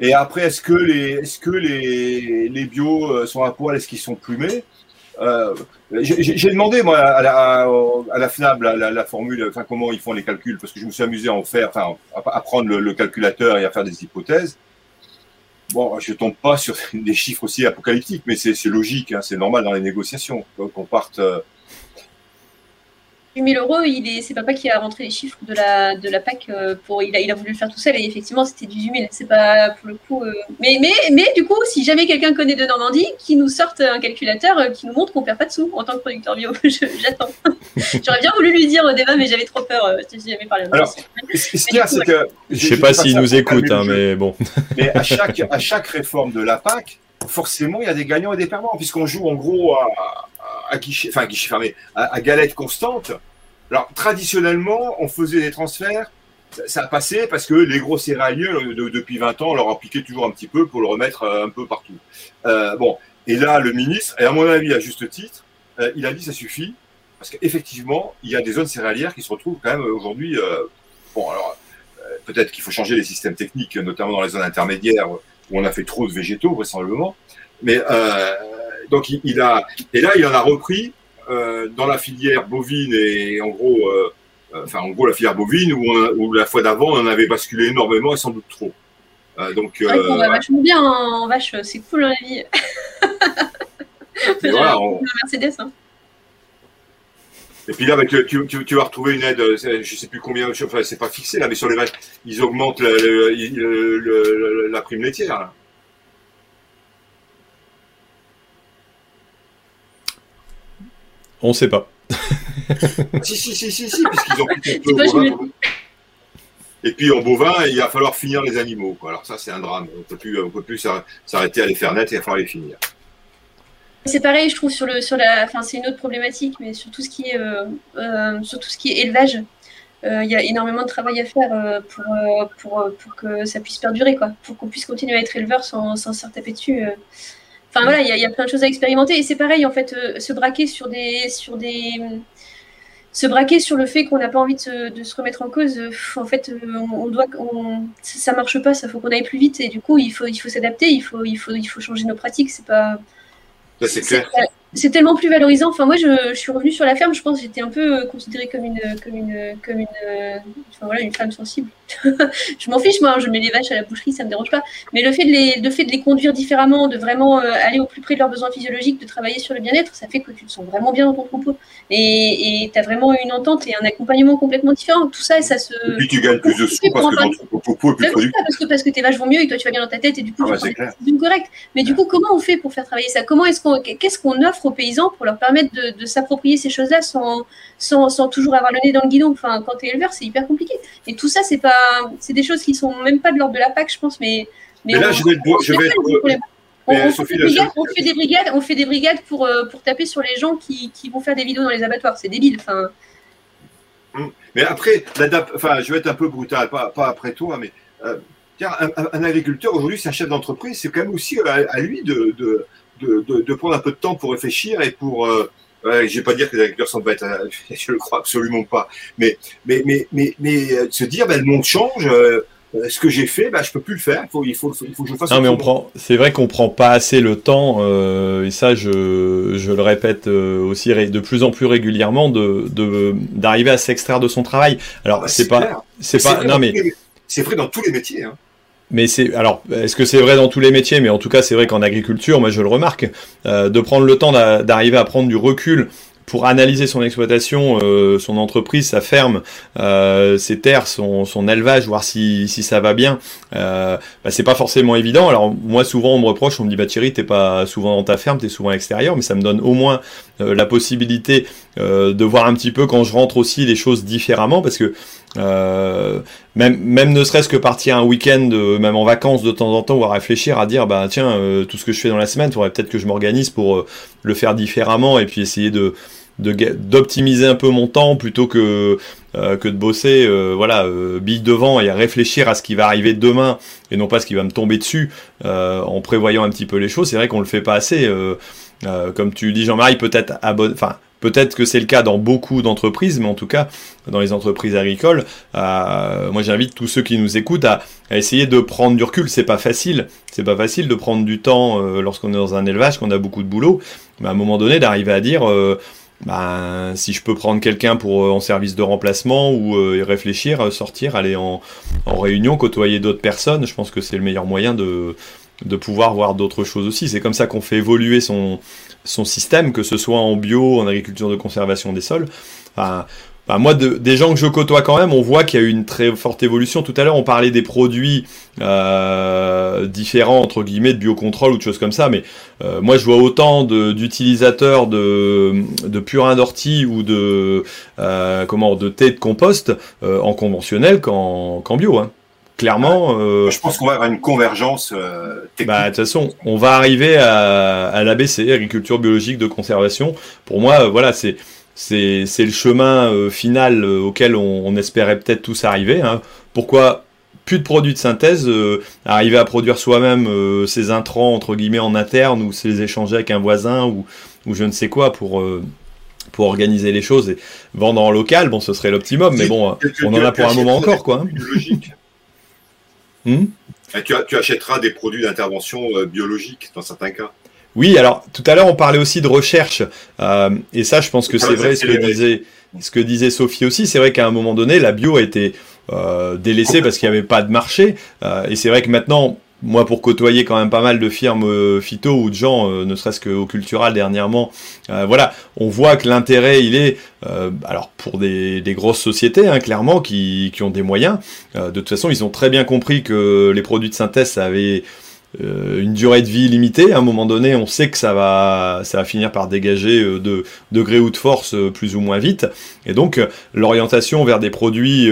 et après, est-ce que les, est-ce que les, les bio sont à poil, est-ce qu'ils sont plumés? Euh, j'ai demandé moi à la, FNAB la, formule, enfin comment ils font les calculs, parce que je me suis amusé à en faire, enfin à, prendre le, calculateur et à faire des hypothèses. Bon, je tombe pas sur [LAUGHS] des chiffres aussi apocalyptiques, mais c'est logique, hein, c'est normal dans les négociations qu'on parte. Euh, 000 euros, il est, c'est papa qui a rentré les chiffres de la, de la PAC euh, pour, il a, il a voulu le faire tout seul et effectivement c'était 18 000. C'est pas pour le coup. Euh, mais, mais, mais du coup, si jamais quelqu'un connaît de Normandie, qui nous sorte un calculateur euh, qui nous montre qu'on perd pas de sous en tant que producteur bio. [LAUGHS] j'attends. [LAUGHS] J'aurais bien voulu lui dire au débat, mais j'avais trop peur. je jamais parlé. Alors, ce qu'il y a, c'est que. Je sais pas s'il nous écoute, hein, mais bon. mais à chaque, [LAUGHS] à chaque réforme de la PAC, forcément, il y a des gagnants et des perdants, puisqu'on joue en gros à, à galette constante. Alors traditionnellement, on faisait des transferts, ça, a passé parce que les gros céréaliers depuis 20 ans, on leur appliquait toujours un petit peu pour le remettre euh, un peu partout. Euh, bon, et là, le ministre, et à mon avis à juste titre, euh, il a dit ça suffit parce qu'effectivement, il y a des zones céréalières qui se retrouvent quand même aujourd'hui. bon, alors peut-être qu'il faut changer les systèmes techniques, notamment dans les zones intermédiaires où on a fait trop de végétaux vraisemblablement, mais donc il, a et là il en a repris euh, dans la filière bovine et en gros, euh, euh, enfin en gros la filière bovine où, la fois d'avant on en avait basculé énormément et sans doute trop. donc on va vachement bien en vache, c'est cool la vie. [LAUGHS] voilà, on... Mercedes. Hein. Et puis là, avec tu, tu, vas retrouver une aide, je sais plus combien, enfin, c'est pas fixé là, mais sur les vaches, ils augmentent la prime laitière. Là. On sait pas. si, si, si, si, si, puisqu'ils ont [LAUGHS] plus Et puis en bovin, il va falloir finir les animaux. Alors ça, c'est un drame. On peut plus, on peut plus s'arrêter à les faire naître et il va falloir les finir. C'est pareil, je trouve sur le, sur la, enfin c'est une autre problématique, mais sur tout ce qui est, euh, euh, sur tout ce qui est élevage, euh, il y a énormément de travail à faire pour, pour, pour, que ça puisse perdurer, quoi, pour qu'on puisse continuer à être éleveur sans, sans se faire taper dessus. Enfin voilà, il y, a plein de choses à expérimenter. Et c'est pareil, en fait, euh, se braquer sur des, sur des, se braquer sur le fait qu'on n'a pas envie de se, remettre en cause. Euh, en fait, euh, on, doit, on, ça marche pas. Ça faut qu'on aille plus vite. Et du coup, il faut, il faut s'adapter. Il faut, il faut, il faut changer nos pratiques. C'est pas. c'est clair c'est tellement plus valorisant. Enfin, moi, je, suis revenue sur la ferme. Je pense que j'étais un peu considérée comme une, comme une, comme une, enfin, voilà, une femme sensible. [LAUGHS] je m'en fiche, moi. Hein, je mets les vaches à la boucherie, ça me dérange pas. Mais le fait de les, le fait de les conduire différemment, de vraiment euh, aller au plus près de leurs besoins physiologiques, de travailler sur le bien-être, ça fait que tu te sens vraiment bien dans ton troupeau. Et tu as vraiment une entente et un accompagnement complètement différent. Tout ça, et ça se. Et puis tu gagnes plus de sous parce que ton troupeau est plus productif. Parce que, parce que tes vaches vont mieux et toi tu vas bien dans ta tête et du coup, ah c'est correct. Mais du coup, comment on fait pour faire travailler ça? Comment est-ce qu'on, qu'est-ce qu'on offre aux paysans pour leur permettre de, s'approprier ces choses-là sans, sans, toujours avoir le nez dans le guidon? Enfin, quand tu es éleveur, c'est hyper compliqué. Et tout ça, c'est pas, c'est des choses qui sont même pas de l'ordre de la PAC, je pense, mais. Mais, là, je vais, je vais on, fait des brigades, on fait des brigades pour, euh, pour taper sur les gens qui, qui vont faire des vidéos dans les abattoirs. C'est débile. Enfin. Hum. Mais après, enfin, je vais être un peu brutal, pas, pas après toi, mais euh, un, agriculteur aujourd'hui, c'est un chef d'entreprise, c'est quand même aussi à, lui de, de, prendre un peu de temps pour réfléchir et pour. Euh, je ne vais pas dire que les agriculteurs sont bêtes, hein, [LAUGHS] je ne le crois absolument pas. Mais, mais, mais, mais, mais euh, se dire, ben, le monde change. Euh, ce que j'ai fait, ben, je peux plus le faire. Il faut, il faut, il faut que je fasse. Non, mais on prend. C'est vrai qu'on prend pas assez le temps, et ça, je, je le répète aussi de plus en plus régulièrement, de d'arriver à s'extraire de son travail. Alors, c'est pas, c'est pas. Non, mais c'est vrai dans tous les métiers. Hein. Mais c'est alors, est-ce que c'est vrai dans tous les métiers? Mais en tout cas, c'est vrai qu'en agriculture, moi je le remarque, euh, de prendre le temps d'arriver à prendre du recul pour analyser son exploitation, euh, son entreprise, sa ferme, euh, ses terres, son, son, élevage, voir si, si ça va bien, euh, bah, c'est pas forcément évident. Alors moi souvent on me reproche, on me dit bah Thierry t'es pas souvent dans ta ferme, t'es souvent à l'extérieur, mais ça me donne au moins euh, la possibilité euh, de voir un petit peu quand je rentre aussi les choses différemment, parce que même, même ne serait-ce que partir un week-end, même en vacances de temps en temps, ou à réfléchir à dire bah tiens tout ce que je fais dans la semaine, il faudrait peut-être que je m'organise pour le faire différemment et puis essayer de d'optimiser un peu mon temps plutôt que euh, que de bosser euh, voilà euh, bille devant et à réfléchir à ce qui va arriver demain et non pas ce qui va me tomber dessus en prévoyant un petit peu les choses. C'est vrai qu'on le fait pas assez comme tu dis Jean-Marie peut-être enfin Peut-être que c'est le cas dans beaucoup d'entreprises, mais en tout cas dans les entreprises agricoles, moi j'invite tous ceux qui nous écoutent à, essayer de prendre du recul. C'est pas facile, c'est pas facile de prendre du temps lorsqu'on est dans un élevage, qu'on a beaucoup de boulot, mais à un moment donné d'arriver à dire ben, si je peux prendre quelqu'un pour euh, en service de remplacement ou euh, réfléchir, euh, sortir, aller en, réunion, côtoyer d'autres personnes, je pense que c'est le meilleur moyen de, de pouvoir voir d'autres choses aussi. C'est comme ça qu'on fait évoluer son, son système, que ce soit en bio, en agriculture de conservation des sols. moi, des gens que je côtoie quand même, on voit qu'il y a eu une très forte évolution. Tout à l'heure, on parlait des produits euh, différents, entre guillemets, de biocontrôle ou de choses comme ça, mais euh, moi, je vois autant d'utilisateurs de, de, purin d'ortie ou de, euh, comment, de thé de compost en conventionnel qu'en bio. Hein. Clairement. je pense qu'on va avoir une convergence technique. Bah, de toute façon, on va arriver à, à l'ABC, agriculture biologique de conservation. Pour moi, voilà, c'est c'est le chemin euh, final euh, auquel on, espérait peut-être tous arriver. Hein. Pourquoi plus de produits de synthèse, euh, arriver à produire soi-même ses intrants entre guillemets en interne ou se les échanger avec un voisin ou, ou je ne sais quoi pour pour organiser les choses et vendre en local, bon, ce serait l'optimum, mais bon, on en a pour un moment encore, quoi. Hmm tu, tu, achèteras des produits d'intervention biologique dans certains cas. Oui, alors tout à l'heure on parlait aussi de recherche, euh, et ça je pense que c'est vrai ce que disait ce que disait Sophie aussi. C'est vrai qu'à un moment donné la bio a été euh, délaissée parce qu'il n'y avait pas de marché, euh, et c'est vrai que maintenant moi, pour côtoyer quand même pas mal de firmes phyto ou de gens, ne serait-ce qu'au cultural dernièrement, voilà, on voit que l'intérêt, il est, alors pour des, grosses sociétés, hein, clairement, qui, qui, ont des moyens. de toute façon, ils ont très bien compris que les produits de synthèse, ça avait euh, une durée de vie limitée. À un moment donné, on sait que ça va, ça va finir par dégager euh, de degré ou de force euh, plus ou moins vite. Et donc, l'orientation vers des produits,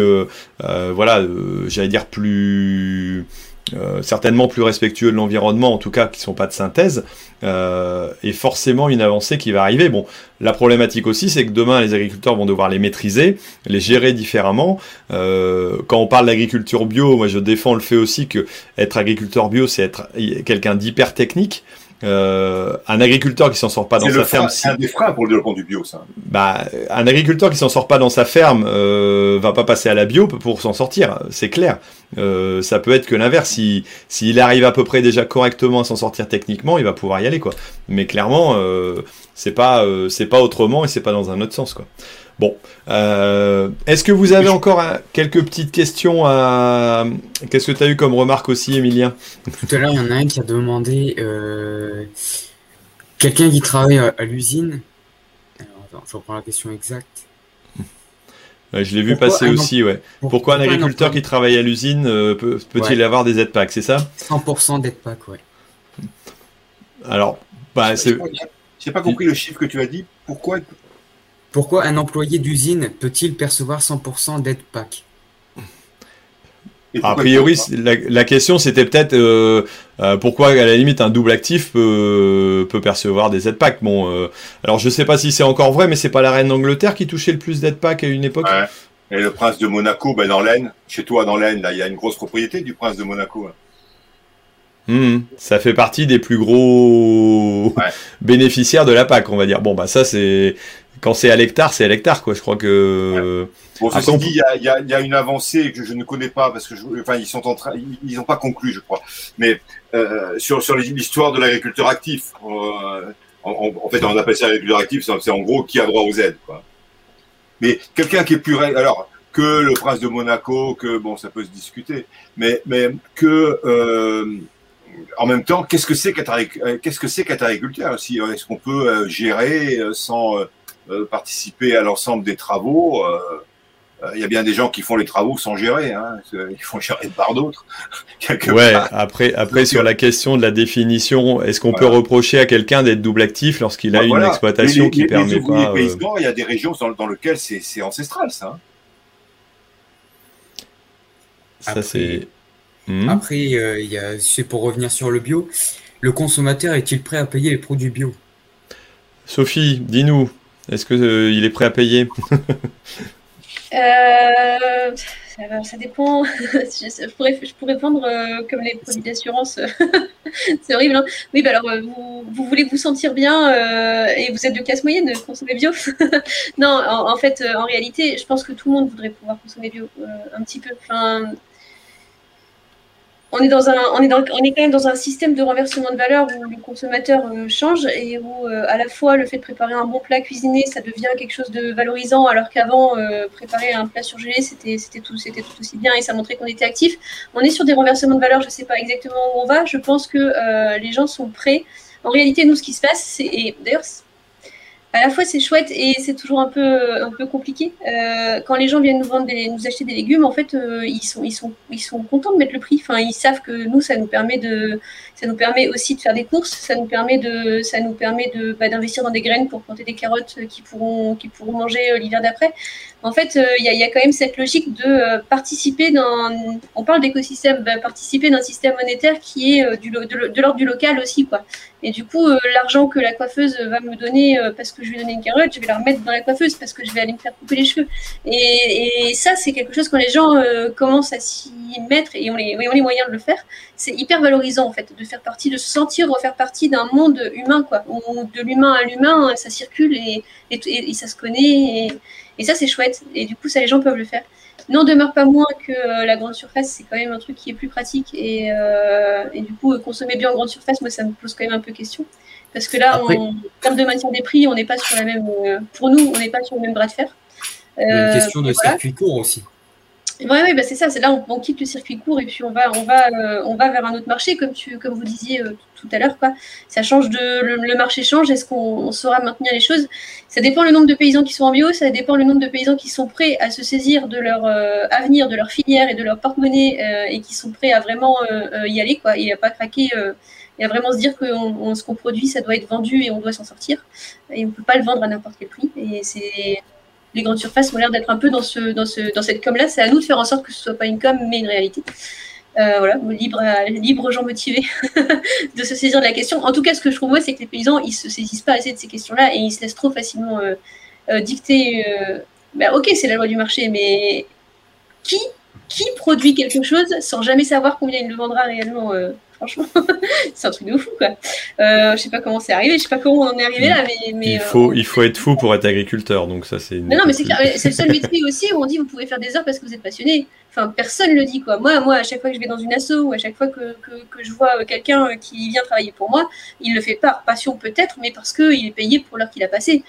voilà, j'allais dire plus euh, certainement plus respectueux de l'environnement, en tout cas qui sont pas de synthèse, euh, est forcément une avancée qui va arriver. Bon, la problématique aussi, c'est que demain les agriculteurs vont devoir les maîtriser, les gérer différemment. Euh, quand on parle d'agriculture bio, moi je défends le fait aussi que être agriculteur bio, c'est être quelqu'un d'hyper technique. Euh, un agriculteur qui s'en sort pas dans sa ferme, c'est un des freins pour le développement du bio, ça. Bah, un agriculteur qui s'en sort pas dans sa ferme euh, va pas passer à la bio pour s'en sortir, c'est clair. Euh, ça peut être que l'inverse, s'il si, arrive à peu près déjà correctement à s'en sortir techniquement, il va pouvoir y aller, quoi. Mais clairement, c'est pas, c'est pas autrement et c'est pas dans un autre sens, quoi. Bon, euh, est-ce que vous avez encore quelques petites questions à... Qu'est-ce que tu as eu comme remarque aussi, Emilien? Tout à l'heure, il y en a un qui a demandé euh, quelqu'un qui travaille à, l'usine. Alors, attends, je reprends la question exacte. je l'ai vu passer aussi, ouais. Pourquoi, un agriculteur qui travaille à l'usine euh, peut-il avoir des aides c'est ça? 100% d'aides PAC, ouais. Alors, bah, c'est. J'ai pas compris le chiffre que tu as dit. Pourquoi pourquoi un employé d'usine peut-il percevoir 100% d'aide PAC a priori, la, question c'était peut-être euh, euh, pourquoi à la limite un double actif peut, percevoir des aides PAC. Bon, euh, alors je sais pas si c'est encore vrai, mais c'est pas la reine d'Angleterre qui touchait le plus d'aides PAC à une époque? Et le prince de Monaco, ben dans l'Aisne, chez toi dans l'Aisne, là il y a une grosse propriété du prince de Monaco. Hein. Hmm, ça fait partie des plus gros [LAUGHS] bénéficiaires de la PAC, on va dire. Bon, bah ça c'est quand c'est à l'hectare, c'est à l'hectare, quoi. Je crois que. Bon, dit, il y, a, une avancée que je ne connais pas parce que, enfin, ils sont en train, ils n'ont pas conclu, je crois. Mais euh, sur sur l'histoire de l'agriculteur actif, euh, en, fait, on appelle ça l'agriculteur actif, c'est en gros qui a droit aux aides, quoi. Mais quelqu'un qui est plus, alors que le prince de Monaco, que bon, ça peut se discuter, mais mais que euh, en même temps, qu'est-ce que c'est qu'être qu'est-ce que c'est qu'être agriculteur aussi Est-ce qu'on peut gérer sans participer à l'ensemble des travaux. Euh, euh, il y a bien des gens qui font les travaux sans gérer, hein. [LAUGHS] ils font gérer par d'autres. [LAUGHS] ouais, après, après sur la question de la définition, est-ce qu'on peut reprocher à quelqu'un d'être double actif lorsqu'il a bah, une exploitation qui permet pas Il y a des régions dans, lesquelles c'est ancestral, ça. Ça c'est. Hmm? Après, c'est pour revenir sur le bio. Le consommateur est-il prêt à payer les produits bio? Sophie, dis-nous, est-ce qu'il euh, est prêt à payer? [LAUGHS] Euh, ça, dépend. [LAUGHS] je, pourrais, je pourrais prendre euh, comme les produits d'assurance. [LAUGHS] c'est horrible. Hein oui, bah alors vous, voulez vous sentir bien et vous êtes de classe moyenne, consommer bio Non, en, fait, en réalité, je pense que tout le monde voudrait pouvoir consommer bio un petit peu. Enfin, on est dans un, on est dans, on est quand même dans un système de renversement de valeur où le consommateur euh, change et où euh, à la fois le fait de préparer un bon plat cuisiné, ça devient quelque chose de valorisant, alors qu'avant euh, préparer un plat surgelé, c'était tout, c'était tout aussi bien et ça montrait qu'on était actif. On est sur des renversements de valeur, je ne sais pas exactement où on va. Je pense que les gens sont prêts. En réalité, nous, ce qui se passe, c'est et d'ailleurs à la fois c'est chouette et c'est toujours un peu un peu compliqué. Euh, quand les gens viennent nous vendre nous acheter des légumes, en fait, euh, ils sont ils sont ils sont contents de mettre le prix. Enfin, ils savent que nous, ça nous permet de ça nous permet aussi de faire des courses, ça nous permet de ça nous permet de bah, d'investir dans des graines pour planter des carottes qui pourront qui pourront manger euh, l'hiver d'après. En fait, il y, a, quand même cette logique de participer dans on parle d'écosystème, bah, participer d'un système monétaire qui est du, de, l'ordre du local aussi quoi. Et du coup, l'argent que la coiffeuse va me donner parce que je vais donner une carotte, je vais la remettre dans la coiffeuse parce que je vais aller me faire couper les cheveux. Et, ça, c'est quelque chose quand les gens euh, commencent à s'y mettre et ont les, les moyens de le faire, c'est hyper valorisant en fait, de faire partie, de se sentir refaire partie d'un monde humain, quoi, où de l'humain à l'humain, ça circule et, ça se connaît. Et, ça, c'est chouette. Et du coup, ça, les gens peuvent le faire. N'en demeure pas moins que euh, la grande surface, c'est quand même un truc qui est plus pratique. Et, euh, et du coup, consommer bien en grande surface, moi, ça me pose quand même un peu question. Parce que là, en termes de maintien des prix, on n'est pas sur la même. Euh, pour nous, on n'est pas sur le même bras de fer. Il y a une question de circuit court aussi. Oui, ouais, bah c'est ça. C'est là on, quitte le circuit court et puis on va, on va, euh, on va vers un autre marché, comme tu, comme vous disiez euh, tout à l'heure, quoi. Ça change de, le, marché change. Est-ce qu'on saura maintenir les choses? Ça dépend le nombre de paysans qui sont en bio. Ça dépend le nombre de paysans qui sont prêts à se saisir de leur avenir, de leur filière et de leur porte-monnaie et qui sont prêts à vraiment y aller, quoi, et à pas craquer et à vraiment se dire que ce qu'on produit, ça doit être vendu et on doit s'en sortir. Et on ne peut pas le vendre à n'importe quel prix. Et c'est les grandes surfaces ont l'air d'être un peu dans, ce, dans, ce, dans cette com-là. C'est à nous de faire en sorte que ce ne soit pas une com, mais une réalité. Euh, voilà, libre, libre gens motivés [LAUGHS] de se saisir de la question. En tout cas, ce que je trouve, moi, c'est que les paysans, ils se saisissent pas assez de ces questions-là et ils se laissent trop facilement euh, euh, dicter. Ben, ok, c'est la loi du marché, mais qui produit quelque chose sans jamais savoir combien il le vendra réellement Franchement, [LAUGHS] c'est un truc de fou, quoi. Euh, je sais pas comment c'est arrivé, je sais pas comment on en est arrivé là, mais. il, faut, euh, il faut être fou pour être agriculteur, donc ça, c'est. non, mais c'est le seul [LAUGHS] métier aussi où on dit vous pouvez faire des heures parce que vous êtes passionné. Enfin, personne le dit, quoi. Moi, moi, à chaque fois que je vais dans une asso ou à chaque fois que, que, je vois quelqu'un qui vient travailler pour moi, il le fait par passion peut-être, mais parce qu'il est payé pour l'heure qu'il a passé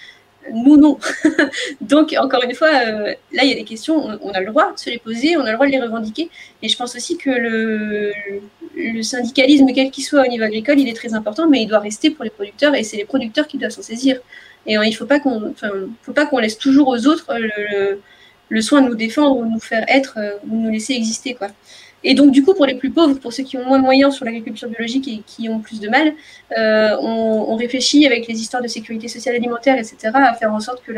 nous non. [LAUGHS] Donc, encore une fois, euh, là, il y a des questions, on, a le droit de se les poser, on a le droit de les revendiquer. Et je pense aussi que le, syndicalisme, quel qu'il soit au niveau agricole, il est très important, mais il doit rester pour les producteurs et c'est les producteurs qui doivent s'en saisir. Et euh, il ne faut pas qu'on laisse toujours aux autres le, soin de nous défendre ou de nous faire être ou de nous laisser exister. quoi. Et donc, du coup, pour les plus pauvres, pour ceux qui ont moins de moyens sur l'agriculture biologique et qui ont plus de mal, euh, on, réfléchit avec les histoires de sécurité sociale alimentaire, etc., à faire en sorte que,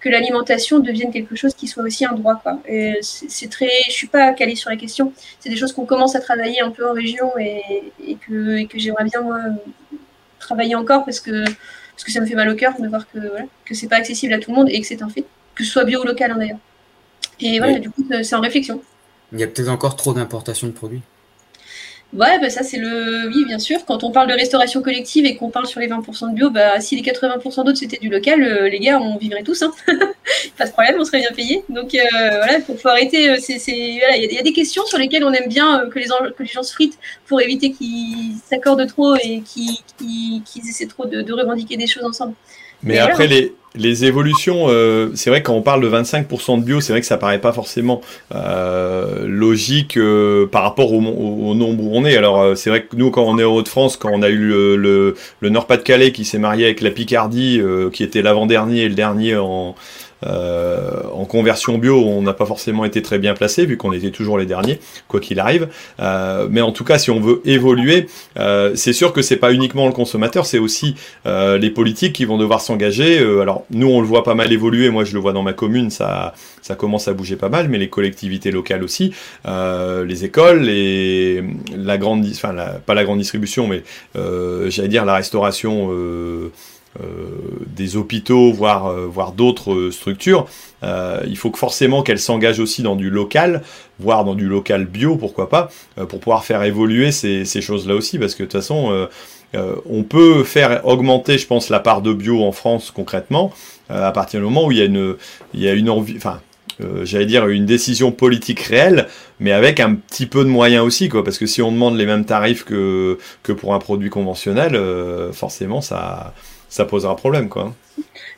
que l'alimentation devienne quelque chose qui soit aussi un droit. Quoi. Et c'est très, je suis pas calée sur la question. C'est des choses qu'on commence à travailler un peu en région et, que, que j'aimerais bien moi travailler encore parce que parce que ça me fait mal au cœur de voir que voilà, que c'est pas accessible à tout le monde et que c'est un fait, que ce soit bio ou local hein, d'ailleurs. Et voilà, du coup, c'est en réflexion. Il y a peut-être encore trop d'importation de produits. Ouais, bah ça c'est le. Oui, bien sûr. Quand on parle de restauration collective et qu'on parle sur les 20% de bio, bah, si les 80% d'autres c'était du local, euh, les gars, on vivrait tous. Hein. [LAUGHS] Pas de problème, on serait bien payés. Donc euh, voilà, il faut, arrêter. Euh, il voilà, y, a des questions sur lesquelles on aime bien que, les, que les gens se fritent pour éviter qu'ils s'accordent trop et qu'ils essaient trop de, de revendiquer des choses ensemble. Mais, après, les, les évolutions, euh, c'est vrai quand on parle de 25% de bio, c'est vrai que ça paraît pas forcément euh, logique euh, par rapport au, au, nombre où on est. Alors euh, c'est vrai que nous, quand on est en Haute-France, quand on a eu le, le, Nord-Pas-de-Calais qui s'est marié avec la Picardie, euh, qui était l'avant-dernier et le dernier en, euh, en conversion bio, on n'a pas forcément été très bien placé vu qu'on était toujours les derniers, quoi qu'il arrive. Euh, mais en tout cas, si on veut évoluer, euh, c'est sûr que c'est pas uniquement le consommateur, c'est aussi les politiques qui vont devoir s'engager. alors nous, on le voit pas mal évoluer. Moi, je le vois dans ma commune, ça, ça commence à bouger pas mal, mais les collectivités locales aussi, les écoles, les, la grande, enfin pas la grande distribution, mais j'allais dire la restauration. Euh, des hôpitaux, voire, euh, voire d'autres structures, euh, il faut que forcément qu'elles s'engagent aussi dans du local, voire dans du local bio, pourquoi pas, pour pouvoir faire évoluer ces, ces choses-là aussi, parce que de toute façon, on peut faire augmenter, je pense, la part de bio en France concrètement, à partir du moment où il y a une, il y a une envie, enfin, j'allais dire une décision politique réelle, mais avec un petit peu de moyens aussi, quoi, parce que si on demande les mêmes tarifs que, que pour un produit conventionnel, forcément ça ça posera problème, quoi.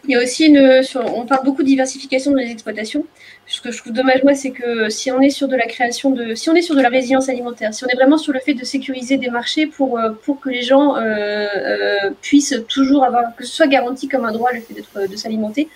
Il y a aussi une, on parle beaucoup de diversification les exploitations. Ce que je trouve dommage, moi, c'est que si on est sur de la création de, si on est sur de la résilience alimentaire, si on est vraiment sur le fait de sécuriser des marchés pour, euh, pour que les gens euh, euh, puissent toujours avoir, que ce soit garanti comme un droit le fait de s'alimenter,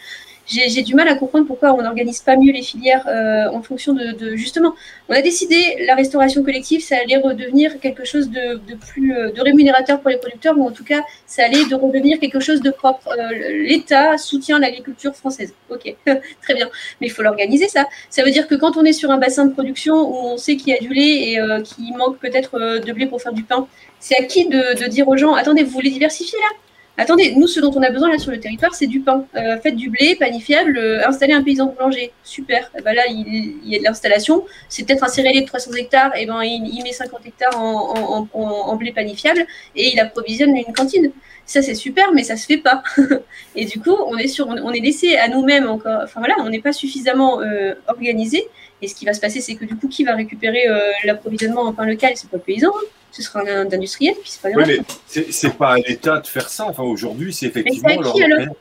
j'ai du mal à comprendre pourquoi on n'organise pas mieux les filières euh, en fonction de, justement. On a décidé la restauration collective, ça allait redevenir quelque chose de, plus euh, de rémunérateur pour les producteurs, ou en tout cas, ça allait de redevenir quelque chose de propre. Euh, L'État soutient l'agriculture française. Ok, [LAUGHS] très bien, mais il faut l'organiser ça. Ça veut dire que quand on est sur un bassin de production où on sait qu'il y a du lait et qu'il manque peut-être de blé pour faire du pain, c'est à qui de, de dire aux gens attendez, vous voulez diversifier là? Attendez, nous, ce dont on a besoin là sur le territoire, c'est du pain. Euh, faites du blé, panifiable, euh, installez un paysan boulanger. Super. Ben là, il, y a de l'installation. C'est peut-être un céréalier de 300 hectares. Et ben, il, met 50 hectares en, blé panifiable et il approvisionne une cantine. Ça, c'est super, mais ça se fait pas. [LAUGHS] et du coup, on est, sur, on est laissé à nous-mêmes encore. Enfin voilà, on n'est pas suffisamment euh, organisé. Et ce qui va se passer, c'est que du coup, qui va récupérer l'approvisionnement en pain local? C'est pas le paysan. Hein ce sera un, industriel, puis c'est pas Oui, mais c'est pas à l'État de faire ça. Enfin, aujourd'hui, c'est effectivement. Mais c'est à qui alors?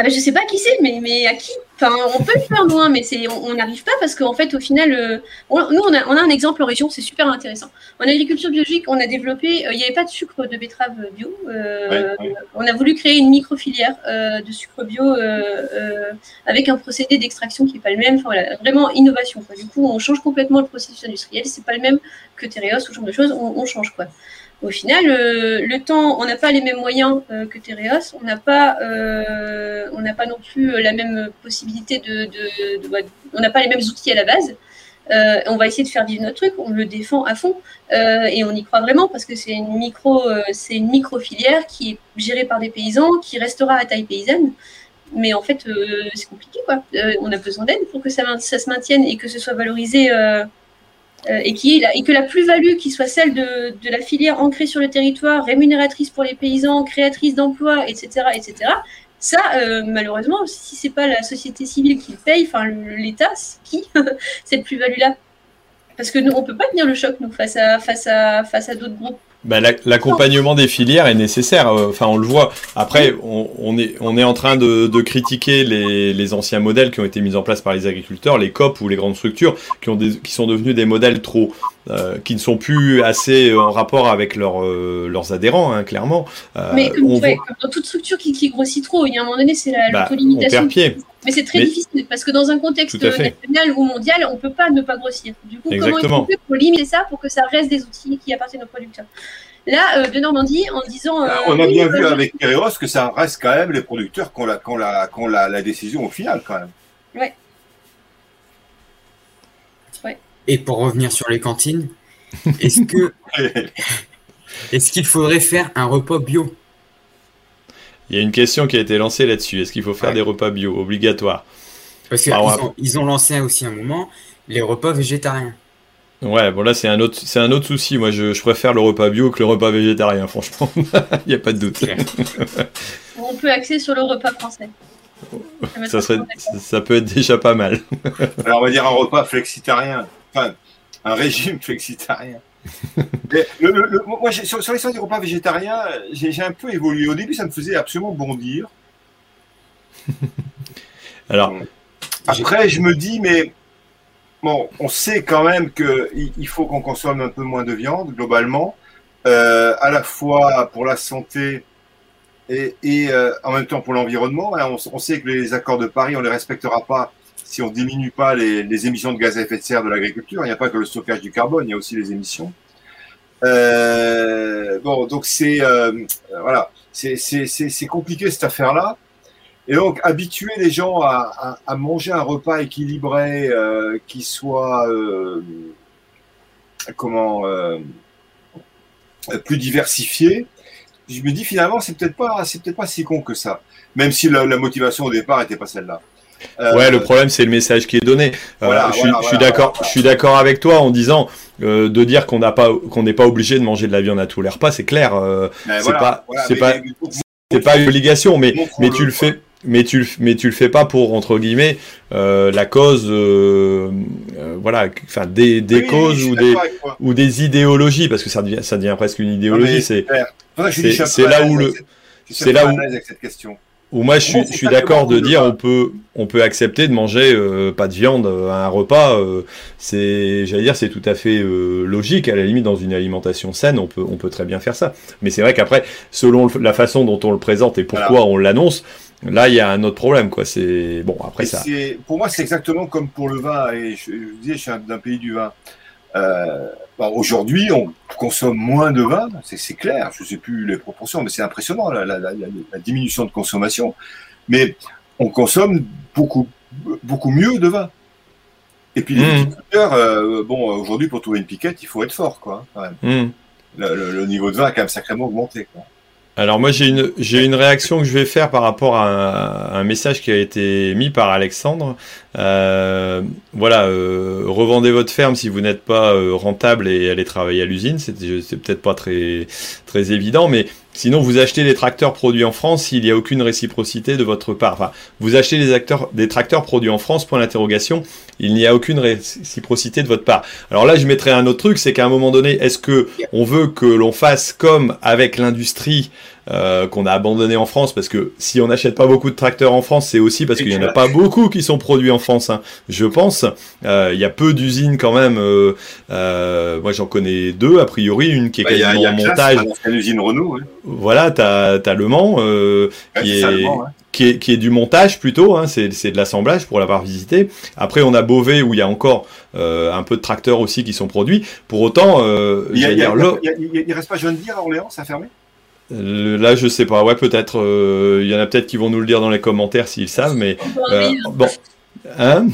Ah ben, je sais pas qui c'est, mais, mais à qui Enfin, on peut le faire loin, mais c'est, on n'arrive pas parce qu'en fait, au final, euh, nous, on a, on a, un exemple en région, c'est super intéressant. En agriculture biologique, on a développé, euh, il n'y avait pas de sucre de betterave bio. Euh, on a voulu créer une micro-filière de sucre bio avec un procédé d'extraction qui n'est pas le même. Enfin, voilà, vraiment innovation. Quoi. Du coup, on change complètement le processus industriel. C'est pas le même que Tereos ou ce genre de choses. On, on change quoi. Au final, euh, le temps, on n'a pas les mêmes moyens euh, que Tereos, on n'a pas, euh, on n'a pas non plus la même possibilité de, on n'a pas les mêmes outils à la base. on va essayer de faire vivre notre truc, on le défend à fond et on y croit vraiment parce que c'est une micro, c'est une micro filière qui est gérée par des paysans, qui restera à taille paysanne. Mais en fait, c'est compliqué quoi. on a besoin d'aide pour que ça, ça, se maintienne et que ce soit valorisé euh, et, qui et que la plus-value qui soit celle de, de, la filière ancrée sur le territoire, rémunératrice pour les paysans, créatrice d'emplois, etc., etc. Ça, euh, malheureusement, si c'est pas la société civile qui le paye, enfin l'État, qui [LAUGHS] cette plus-value-là? Parce que nous, on peut pas tenir le choc nous face à face à face à d'autres groupes. Bah, l'accompagnement des filières est nécessaire. Euh, enfin, on le voit. Après, on, est, en train de, critiquer les, anciens modèles qui ont été mis en place par les agriculteurs, les COP ou les grandes structures, qui, qui sont devenus des modèles trop, euh, qui ne sont plus assez en rapport avec euh, leurs adhérents, hein, clairement. Mais comme, dans toute structure qui, grossit trop, il y a un moment donné, c'est la bah, limitation. Mais c'est très difficile parce que dans un contexte national ou mondial, on ne peut pas ne pas grossir. Du coup, comment on fait pour limiter ça pour que ça reste des outils qui appartiennent aux producteurs? Là, euh, de Normandie, en disant. Euh, on a bien vu avec Kereos que ça reste quand même les producteurs qui ont la, la, la, décision au final, quand même. Ouais. ouais. Et pour revenir sur les cantines, est-ce que. [LAUGHS] est-ce qu'il faudrait faire un repas bio? Il y a une question qui a été lancée là-dessus. Est-ce qu'il faut faire des repas bio obligatoires? Parce qu'ils ont, ils ont lancé aussi un moment les repas végétariens. Ouais, bon là c'est un autre, c'est un autre souci. Moi, je, préfère le repas bio que le repas végétarien, franchement. [LAUGHS] Il n'y a pas de doute. [LAUGHS] On peut axer sur le repas français. Ça, serait, ça peut être déjà pas mal. Alors on va dire un repas flexitarien, enfin un régime [LAUGHS] flexitarien moi, sur, sur l'histoire du repas végétarien, j'ai un peu évolué. Au début, ça me faisait absolument bondir. [LAUGHS] Alors, après, je me dis, mais bon, on sait quand même qu'il il faut qu'on consomme un peu moins de viande globalement, euh, à la fois pour la santé et, euh, en même temps pour l'environnement. On, on, sait que les accords de Paris, on les respectera pas si on diminue pas les, émissions de gaz à effet de serre de l'agriculture, il n'y a pas que le stockage du carbone, il y a aussi les émissions. Euh, bon, donc c'est euh, voilà, compliqué cette affaire-là. Et donc habituer les gens à, manger un repas équilibré euh, qui soit comment plus diversifié, je me dis finalement c'est peut-être pas peut-être pas si con que ça, même si la motivation au départ n'était pas celle-là. Euh, ouais, le problème c'est le message qui est donné. Euh, je, suis d'accord, je suis d'accord avec toi en disant euh, de dire qu'on n'a pas, qu'on n'est pas obligé de manger de la viande à tous les repas, c'est clair. c'est pas, c'est pas, c'est pas une obligation, mais mais tu le fais. Mais tu, mais tu le fais pas pour entre guillemets la cause voilà enfin des, des causes ou des ou des idéologies parce que ça devient ça devient presque une idéologie c'est c'est là où le c'est là où, avec cette question. Où moi je suis, d'accord de dire on peut, on peut accepter de manger euh, pas de viande à un repas. Euh, c'est, j'allais dire, c'est tout à fait euh, logique. À la limite, dans une alimentation saine, on peut, on peut très bien faire ça. Mais c'est vrai qu'après, selon la façon dont on le présente et pourquoi on l'annonce, Là, il y a un autre problème, quoi. C'est bon après ça. Pour moi, c'est exactement comme pour le vin. Et je, je disais, je suis d'un pays du vin. Euh, bah, Aujourd'hui, on consomme moins de vin, c'est clair. Je ne sais plus les proportions, mais c'est impressionnant la, la, la, la, diminution de consommation. Mais on consomme beaucoup, beaucoup mieux de vin. Et puis les mmh. euh, bon, aujourd'hui, pour trouver une piquette, il faut être fort, quoi. Hein, mmh. le, le, niveau de vin a quand même sacrément augmenté. Quoi. Alors moi j'ai une j'ai une réaction que je vais faire par rapport à un, message qui a été mis par Alexandre. Euh, voilà, euh, revendez votre ferme si vous n'êtes pas euh, rentable et allez travailler à l'usine. C'est peut-être pas très très évident, mais Sinon, vous achetez des tracteurs produits en France, il n'y a aucune réciprocité de votre part. Enfin, vous achetez des, acteurs, des tracteurs produits en France, point d'interrogation, il n'y a aucune réciprocité de votre part. Alors là, je mettrais un autre truc, c'est qu'à un moment donné, est-ce que on veut que l'on fasse comme avec l'industrie euh, qu'on a abandonné en France parce que si on n'achète pas beaucoup de tracteurs en France, c'est aussi parce qu'il y en a pas beaucoup qui sont produits en France. Hein, je pense. Euh, il y a peu d'usines quand même. Euh, euh moi, j'en connais deux a priori, une qui est bah, quasiment en montage. L'usine Renault. Voilà, t'as as Le Mans euh, qui est. qui est, qui est, du montage plutôt, hein, c'est de l'assemblage pour l'avoir visité. Après, on a Beauvais où il y a encore euh, un peu de tracteurs aussi qui sont produits. Pour autant, euh, il, y a, il, y a, il, il, reste pas John Deere à Orléans, ça a fermé? Là, je sais pas. Ouais, peut-être. Il y en a peut-être qui vont nous le dire dans les commentaires s'ils savent, mais bon. Hein?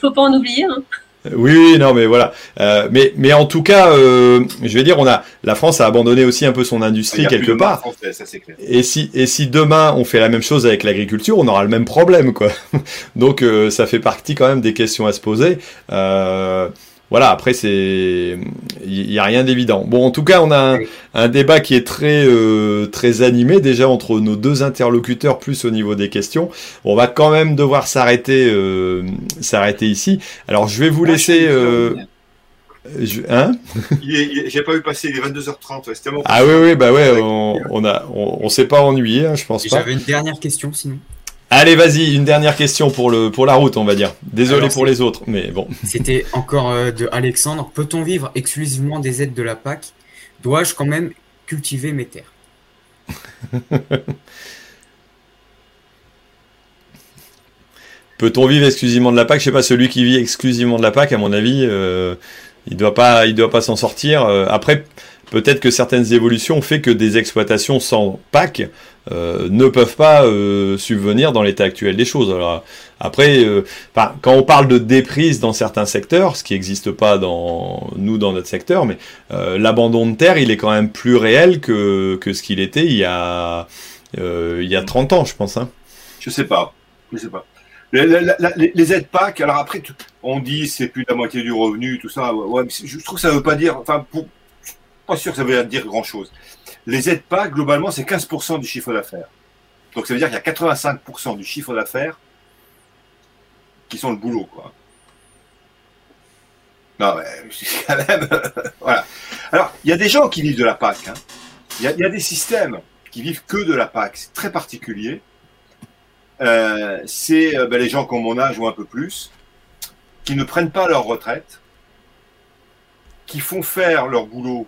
Faut pas en oublier. Hein oui, non, mais voilà. Euh, mais, mais en tout cas, euh, je vais dire, on a la France a abandonné aussi un peu son industrie quelque part. ça, clair. Et si et si demain on fait la même chose avec l'agriculture, on aura le même problème, quoi. [LAUGHS] Donc euh, ça fait partie quand même des questions à se poser. Euh, voilà, après, c'est, il n'y a rien d'évident. Bon, en tout cas, on a un, débat qui est très, euh, très animé déjà entre nos deux interlocuteurs, plus au niveau des questions. On va quand même devoir s'arrêter, euh, s'arrêter ici. Alors, je vais vous laisser. Euh, hein? J'ai pas vu passer les 22h30. C'était Ah oui, oui, bah ouais, on, on a, on, s'est pas ennuyé, hein, je pense pas. J'avais une dernière question, sinon. Allez, vas-y, une dernière question pour, le, pour la route, on va dire. Désolé pour les autres, mais bon. [LAUGHS] C'était encore euh, de Alexandre. Peut-on vivre exclusivement des aides de la PAC Dois-je quand même cultiver mes terres? [LAUGHS] Peut-on vivre exclusivement de la PAC Je sais pas, celui qui vit exclusivement de la PAC, à mon avis, euh, il doit pas, il doit pas s'en sortir. Euh, après, peut-être que certaines évolutions ont fait que des exploitations sans PAC euh, ne peuvent pas euh, subvenir dans l'état actuel des choses. Alors, après, euh, quand on parle de déprise dans certains secteurs, ce qui n'existe pas dans nous dans notre secteur, mais l'abandon de terre, il est quand même plus réel que, ce qu'il était il y a il y a 30 ans, je pense. Hein. Je sais pas, je sais pas. Les, aides PAC, alors après, on dit c'est plus de la moitié du revenu, tout ça. Je trouve que ça veut pas dire. Enfin, pas sûr que ça veut dire grand chose. Les aides PAC, globalement, c'est 15% du chiffre d'affaires. Donc ça veut dire qu'il y a 85% du chiffre d'affaires qui sont le boulot, quoi. Non, mais [LAUGHS] quand même. [LAUGHS] voilà. Alors, il y a des gens qui vivent de la PAC. Hein. Il, y a, des systèmes qui vivent que de la PAC. C'est très particulier. Euh, c'est euh, ben, les gens ont mon âge ou un peu plus, qui ne prennent pas leur retraite, qui font faire leur boulot,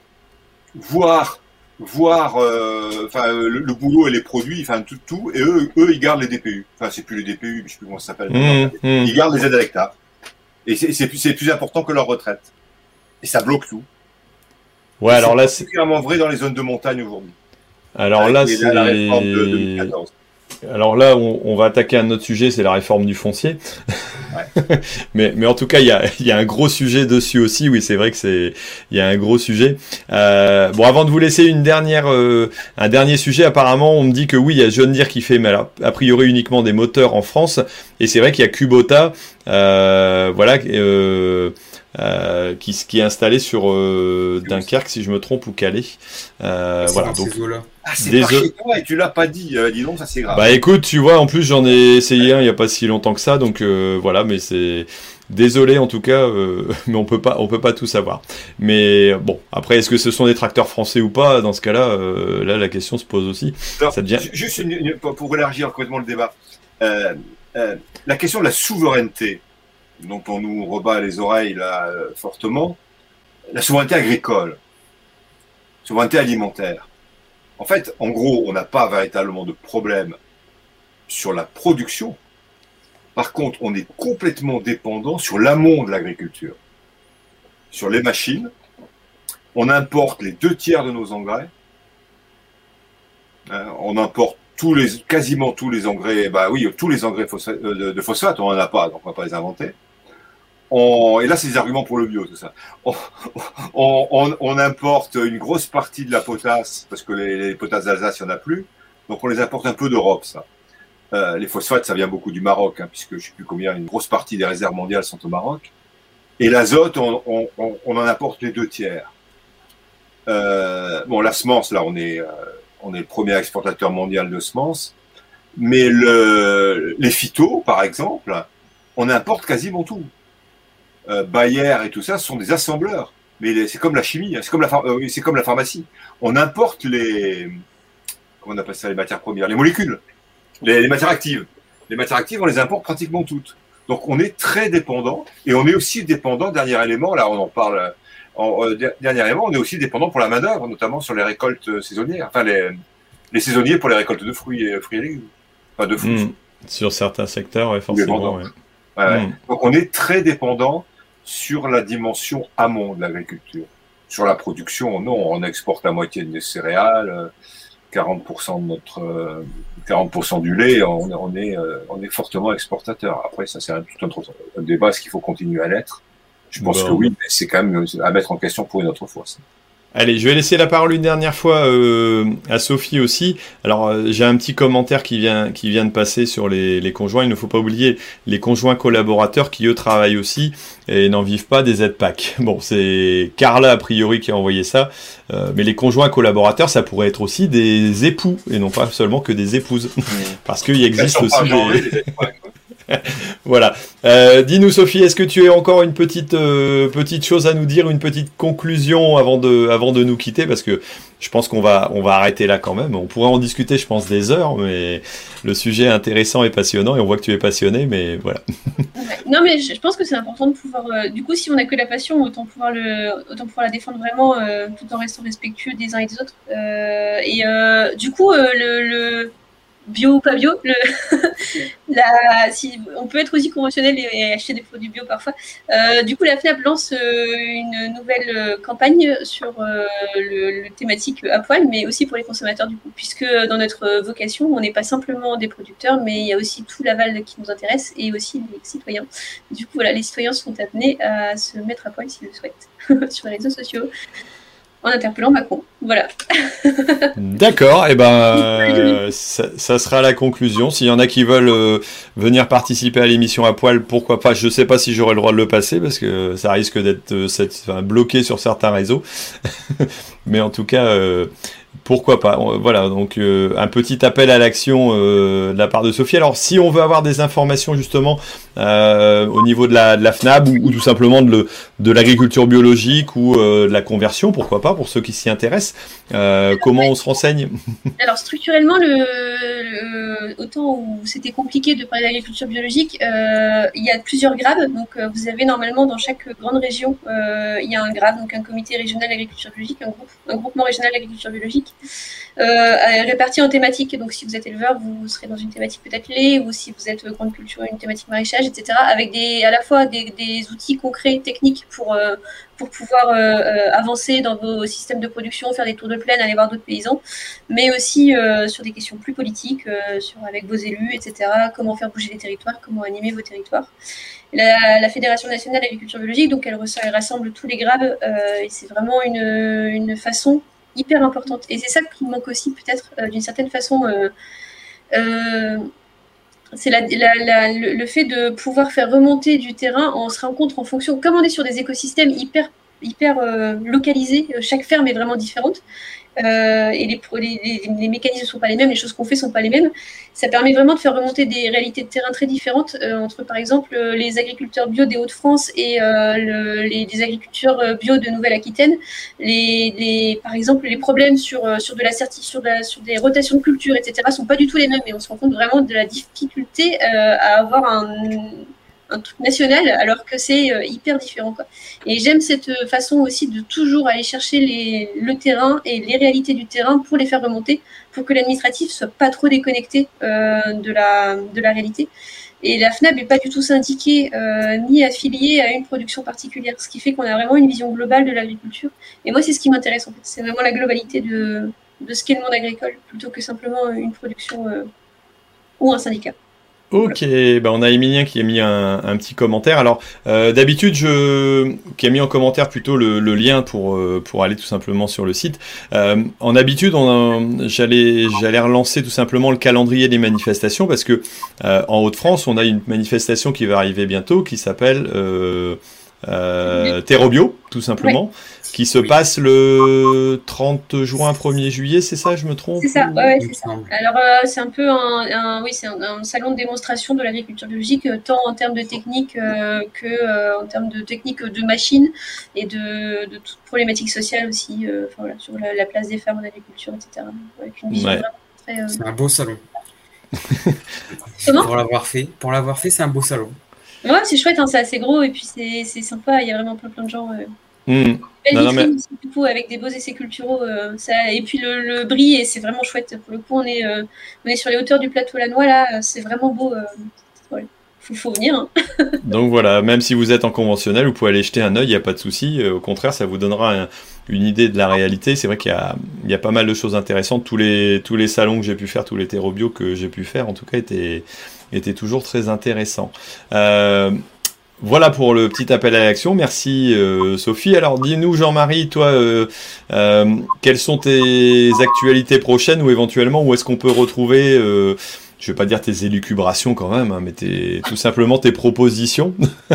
voire voir euh, enfin le, boulot et les produits, enfin tout, tout, et eux, eux, ils gardent les DPU. Enfin, c'est plus les DPU, mais je sais plus comment ça s'appelle. Mmh, mmh. Ils gardent les aides à l'hectare. Et c'est plus, plus important que leur retraite. Et ça bloque tout. Ouais, alors là, c'est particulièrement vrai dans les zones de montagne aujourd'hui. Alors là, c'est la réforme de 2014. Alors là, on, va attaquer un autre sujet, c'est la réforme du foncier. [LAUGHS] mais, mais en tout cas, il y a, y a, un gros sujet dessus aussi. Oui, c'est vrai que c'est il y a un gros sujet. Euh, bon, avant de vous laisser une dernière, euh, un dernier sujet, apparemment, on me dit que oui, il y a John Deere qui fait, mais alors, a priori uniquement des moteurs en France. Et c'est vrai qu'il y a Kubota, euh, voilà. Euh, qui, qui est installé sur euh, Dunkerque, si je me trompe, ou Calais. Euh, voilà, donc Ah, c'est pas chez toi et tu l'as pas dit. dis donc, ça c'est grave. Bah écoute, tu vois, en plus j'en ai essayé un il y a pas si longtemps que ça, donc voilà, mais c'est Désolé en tout cas, euh, [LAUGHS] mais on peut pas, on peut pas tout savoir. Mais bon, après, est-ce que ce sont des tracteurs français ou pas? Dans ce cas-là, euh, là, la question se pose aussi. Ça devient... Juste pour élargir complètement le débat, euh, la question de la souveraineté, dont on nous rebat les oreilles là fortement, la souveraineté agricole, souveraineté alimentaire. En fait, en gros, on n'a pas véritablement de problème sur la production par contre, on est complètement dépendant sur l'amont de l'agriculture, sur les machines. On importe les deux tiers de nos engrais. Hein, on importe quasiment tous les engrais, bah oui, tous les engrais euh, de, phosphate, on n'en a pas, donc on ne va pas les inventer. Et là, c'est des arguments pour le bio, tout ça. On, importe une grosse partie de la potasse, parce que les, potasses d'Alsace, il n'y en a plus. Donc on les importe un peu d'Europe, ça. Euh, les phosphates, ça vient beaucoup du Maroc, hein, puisque je ne sais plus combien, une grosse partie des réserves mondiales sont au Maroc. Et l'azote, on, en apporte les deux tiers. Euh, bon, la semence, là, on est, euh, on est le premier exportateur mondial de semences. Mais le, les phytos, par exemple, on importe quasiment tout. Bayer et tout ça sont des assembleurs. Mais c'est comme la chimie, hein, c'est comme la, c'est comme la pharmacie. On importe les, comment on appelle ça, les matières premières, les molécules les, matières actives. Les matières actives, on les importe pratiquement toutes. Donc on est très dépendant et on est aussi dépendant, dernier élément, là on en parle, en, euh, dernier élément, on est aussi dépendant pour la main-d'œuvre, notamment sur les récoltes saisonnières, enfin les, les saisonniers pour les récoltes de fruits et, fruits et légumes. Enfin de fruits. Hmm. Sur certains secteurs, ouais, forcément. Hmm. Donc on est très dépendant sur la dimension amont de l'agriculture. Sur la production, non, on exporte la moitié de nos céréales, 40% de notre 40% du lait, on, est, euh, on est fortement exportateur. Après, ça, c'est un, tout un, débat, est-ce qu'il faut continuer à l'être? Je pense que oui, mais c'est quand même à mettre en question pour une autre fois. Allez, je vais laisser la parole une dernière fois euh, à Sophie aussi. Alors, euh, j'ai un petit commentaire qui vient, qui vient de passer sur les, les, conjoints. Il ne faut pas oublier les conjoints collaborateurs qui, eux, travaillent aussi et n'en vivent pas des aides PAC. [LAUGHS] Bon, c'est Carla, a priori, qui a envoyé ça. Euh, mais les conjoints collaborateurs, ça pourrait être aussi des époux et non pas seulement que des épouses. [LAUGHS] Parce qu'il existe aussi des... [LAUGHS] voilà. Euh, dis-nous, Sophie, est-ce que tu as encore une petite, euh, petite chose à nous dire, une petite conclusion avant de, avant de nous quitter? Parce que je pense qu'on va, on va arrêter là quand même. On pourrait en discuter, je pense, des heures, mais le sujet est intéressant et passionnant et on voit que tu es passionné, mais voilà. [LAUGHS] non, mais je pense que c'est important de pouvoir. Euh, du coup, si on n'a que la passion, autant pouvoir, le, autant pouvoir la défendre vraiment tout en restant respectueux des uns et des autres. et du coup, le bio ou pas bio. Le [LAUGHS] la, si, on peut être aussi conventionnel et, acheter des produits bio parfois. Euh, du coup, la FNAP lance euh, une nouvelle euh, campagne sur le, thématique à poil, mais aussi pour les consommateurs du coup, puisque dans notre vocation, on n'est pas simplement des producteurs, mais il y a aussi tout l'aval qui nous intéresse et aussi les citoyens. Du coup, voilà, les citoyens sont amenés à se mettre à poil s'ils le souhaitent [LAUGHS] sur les réseaux sociaux en interpellant Macron. Voilà. [LAUGHS] D'accord, et eh ben [LAUGHS] ça, sera la conclusion. S'il y en a qui veulent euh, venir participer à l'émission à poil, pourquoi pas? Je ne sais pas si j'aurai le droit de le passer parce que ça risque d'être euh, bloqué sur certains réseaux. [LAUGHS] Mais en tout cas, euh, pourquoi pas Voilà, donc euh, un petit appel à l'action euh, de la part de Sophie. Alors, si on veut avoir des informations justement euh, au niveau de la, de la FNAB ou, tout simplement de, de l'agriculture biologique ou de la conversion, pourquoi pas, pour ceux qui s'y intéressent, comment on se renseigne? Alors, structurellement, le, autant où c'était compliqué de parler d'agriculture biologique, il y a plusieurs grades. Donc, vous avez normalement dans chaque grande région, il y a un grade, donc un comité régional d'agriculture biologique, un, groupe, un groupement régional d'agriculture biologique euh, répartis en thématiques. Donc, si vous êtes éleveur, vous serez dans une thématique peut-être lait, ou si vous êtes grande culture, une thématique maraîchage, etc. Avec à la fois des, outils concrets, techniques pour, euh, pour pouvoir euh, avancer dans vos systèmes de production, faire des tours de plaine, aller voir d'autres paysans, mais aussi sur des questions plus politiques, avec vos élus, etc. Comment faire bouger les territoires, comment animer vos territoires. La, Fédération nationale d'agriculture biologique, donc elle, rassemble tous les grades, et c'est vraiment une, une façon hyper importante. Et c'est ça qui manque aussi peut-être euh, d'une certaine façon. Euh, euh, c'est la, le, fait de pouvoir faire remonter du terrain. On se rencontre en fonction, comme on est sur des écosystèmes hyper hyper localisé. Chaque ferme est vraiment différente. Euh, et les, mécanismes ne sont pas les mêmes, les choses qu'on fait ne sont pas les mêmes. Ça permet vraiment de faire remonter des réalités de terrain très différentes euh, entre, par exemple, euh, les agriculteurs bio des Hauts-de-France et le, les, agriculteurs bio de Nouvelle-Aquitaine. Par exemple, les problèmes sur, de la sur, sur des rotations de culture, etc., ne sont pas du tout les mêmes. Et on se rend compte vraiment de la difficulté à avoir un un truc national alors que c'est euh, hyper différent. Quoi. Et j'aime cette euh, façon aussi de toujours aller chercher les, le terrain et les réalités du terrain pour les faire remonter, pour que l'administratif soit pas trop déconnecté euh, de, la, de la réalité. Et la FNAB n'est pas du tout syndiquée ni affiliée à une production particulière, ce qui fait qu'on a vraiment une vision globale de l'agriculture. Et moi, c'est ce qui m'intéresse en fait, c'est vraiment la globalité de, de ce qu'est le monde agricole, plutôt que simplement une production ou un syndicat. Ok, bah on a Emilien qui a mis un, petit commentaire. Alors euh, d'habitude, je qui a mis en commentaire plutôt le, lien pour euh, pour aller tout simplement sur le site. Euh, en habitude, j'allais j'allais relancer tout simplement le calendrier des manifestations parce que en Haute-France, on a une manifestation qui va arriver bientôt qui s'appelle Terrobio, tout simplement qui se passe le 30 juin, 1er juillet, c'est ça, je me trompe C'est ça, ouais, c'est ça. Alors, euh, c'est un peu un, oui, c'est un, salon de démonstration de l'agriculture biologique, euh, tant en termes de technique euh, que en termes de technique de machines et de, de toutes problématiques sociales aussi, voilà, sur la, place des femmes en agriculture, etc. C'est un beau salon. [LAUGHS] pour l'avoir fait, pour l'avoir fait, c'est un beau salon. Ouais, c'est chouette, hein, c'est assez gros et puis c'est sympa. Il y a vraiment plein, plein de gens. Mmh. du coup, avec des beaux essais culturaux. Euh, ça, et puis le, le bris, et c'est vraiment chouette. Pour le coup, on est, euh, on est sur les hauteurs du plateau Lanois, là, c'est vraiment beau. Il euh, faut, faut, venir. Hein. [LAUGHS] Donc voilà, même si vous êtes en conventionnel, vous pouvez aller jeter un œil, il n'y a pas de souci. Au contraire, ça vous donnera une idée de la réalité. C'est vrai qu'il y, y a, pas mal de choses intéressantes. Tous les, tous les salons que j'ai pu faire, tous les terrobio que j'ai pu faire, en tout cas, étaient, étaient toujours très intéressants. Euh, voilà pour le petit appel à l'action. Merci euh, Sophie. Alors dis-nous Jean-Marie, toi, euh, euh, quelles sont tes actualités prochaines ou éventuellement où est-ce qu'on peut retrouver, je vais pas dire tes élucubrations quand même, hein, mais tout simplement tes propositions?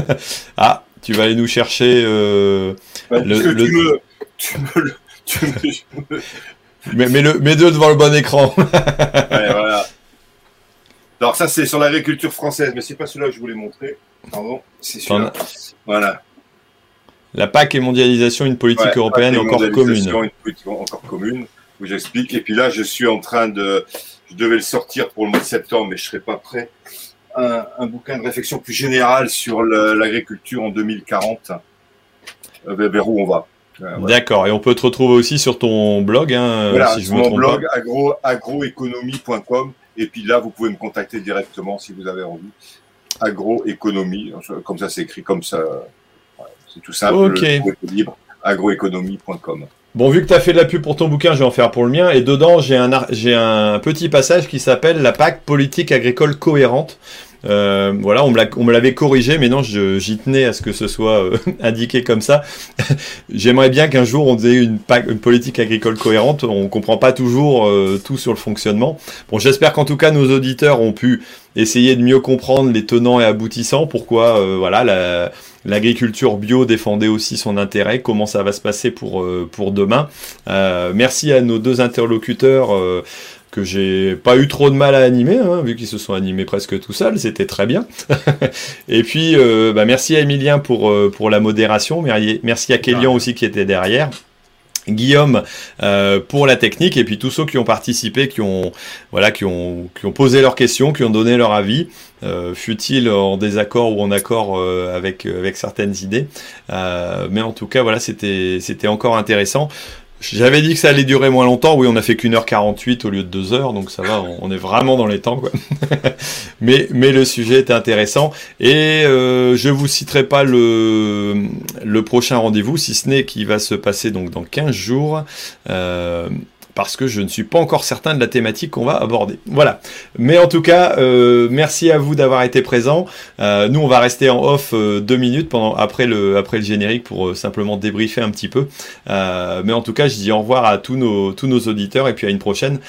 [LAUGHS] ah, tu vas aller nous chercher le, mais, mais, le, deux [LAUGHS] devant le bon écran. [LAUGHS] voilà. Alors ça c'est sur l'agriculture française, mais c'est pas celui-là que je voulais montrer. Pardon, c'est sûr. Voilà. La PAC et mondialisation, une politique européenne encore commune. Une politique encore commune, où j'explique. Et puis là, je suis en train de. Je devais le sortir pour le mois de septembre, mais je ne serai pas prêt. Un, bouquin de réflexion plus générale sur l'agriculture en 2040, euh, vers où on va. Euh, D'accord, et on peut te retrouver aussi sur ton blog, hein, voilà, si je mon blog agro, agroéconomie.com, et puis là, vous pouvez me contacter directement si vous avez envie agroéconomie, comme ça c'est écrit comme ça. C'est tout simple. Ok. libre, agroéconomie.com. Bon, vu que tu as fait de la pub pour ton bouquin, je vais en faire pour le mien. Et dedans, j'ai un, j'ai un petit passage qui s'appelle La PAC politique agricole cohérente. Euh, voilà, on me l'avait corrigé, mais non, j'y tenais à ce que ce soit euh, [LAUGHS] indiqué comme ça. [LAUGHS] J'aimerais bien qu'un jour on ait une, une, politique agricole cohérente. On comprend pas toujours euh, tout sur le fonctionnement. Bon, j'espère qu'en tout cas nos auditeurs ont pu essayer de mieux comprendre les tenants et aboutissants. Pourquoi, voilà, l'agriculture bio défendait aussi son intérêt. Comment ça va se passer pour pour demain? merci à nos deux interlocuteurs que j'ai pas eu trop de mal à animer, hein, vu qu'ils se sont animés presque tout seuls, c'était très bien. [LAUGHS] et puis, euh, bah, merci à Emilien pour, euh, pour la modération, merci à Kélian aussi qui était derrière. Guillaume euh, pour la technique et puis tous ceux qui ont participé, qui ont voilà, qui ont qui ont posé leurs questions, qui ont donné leur avis, euh, fut-il en désaccord ou en accord avec avec certaines idées, mais en tout cas voilà, c'était c'était encore intéressant. J'avais dit que ça allait durer moins longtemps. Oui, on a fait qu'une heure 48 au lieu de deux heures, donc ça va, on est vraiment dans les temps, quoi. [LAUGHS] mais, mais le sujet est intéressant. Et euh, je vous citerai pas le, le prochain rendez-vous, si ce n'est qu'il va se passer donc dans 15 jours. Euh, parce que je ne suis pas encore certain de la thématique qu'on va aborder. Voilà. Mais en tout cas, euh, merci à vous d'avoir été présents. Euh, nous, on va rester en off euh, deux minutes pendant après le après le générique pour simplement débriefer un petit peu. mais en tout cas, je dis au revoir à tous nos tous nos auditeurs et puis à une prochaine.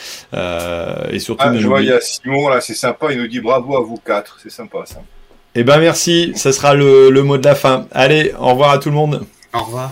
et surtout, ah, je vois, il y a Simon là, c'est sympa. Il nous dit bravo à vous quatre. C'est sympa ça. Eh ben merci. Ça sera le, le mot de la fin. Allez, au revoir à tout le monde. Au revoir.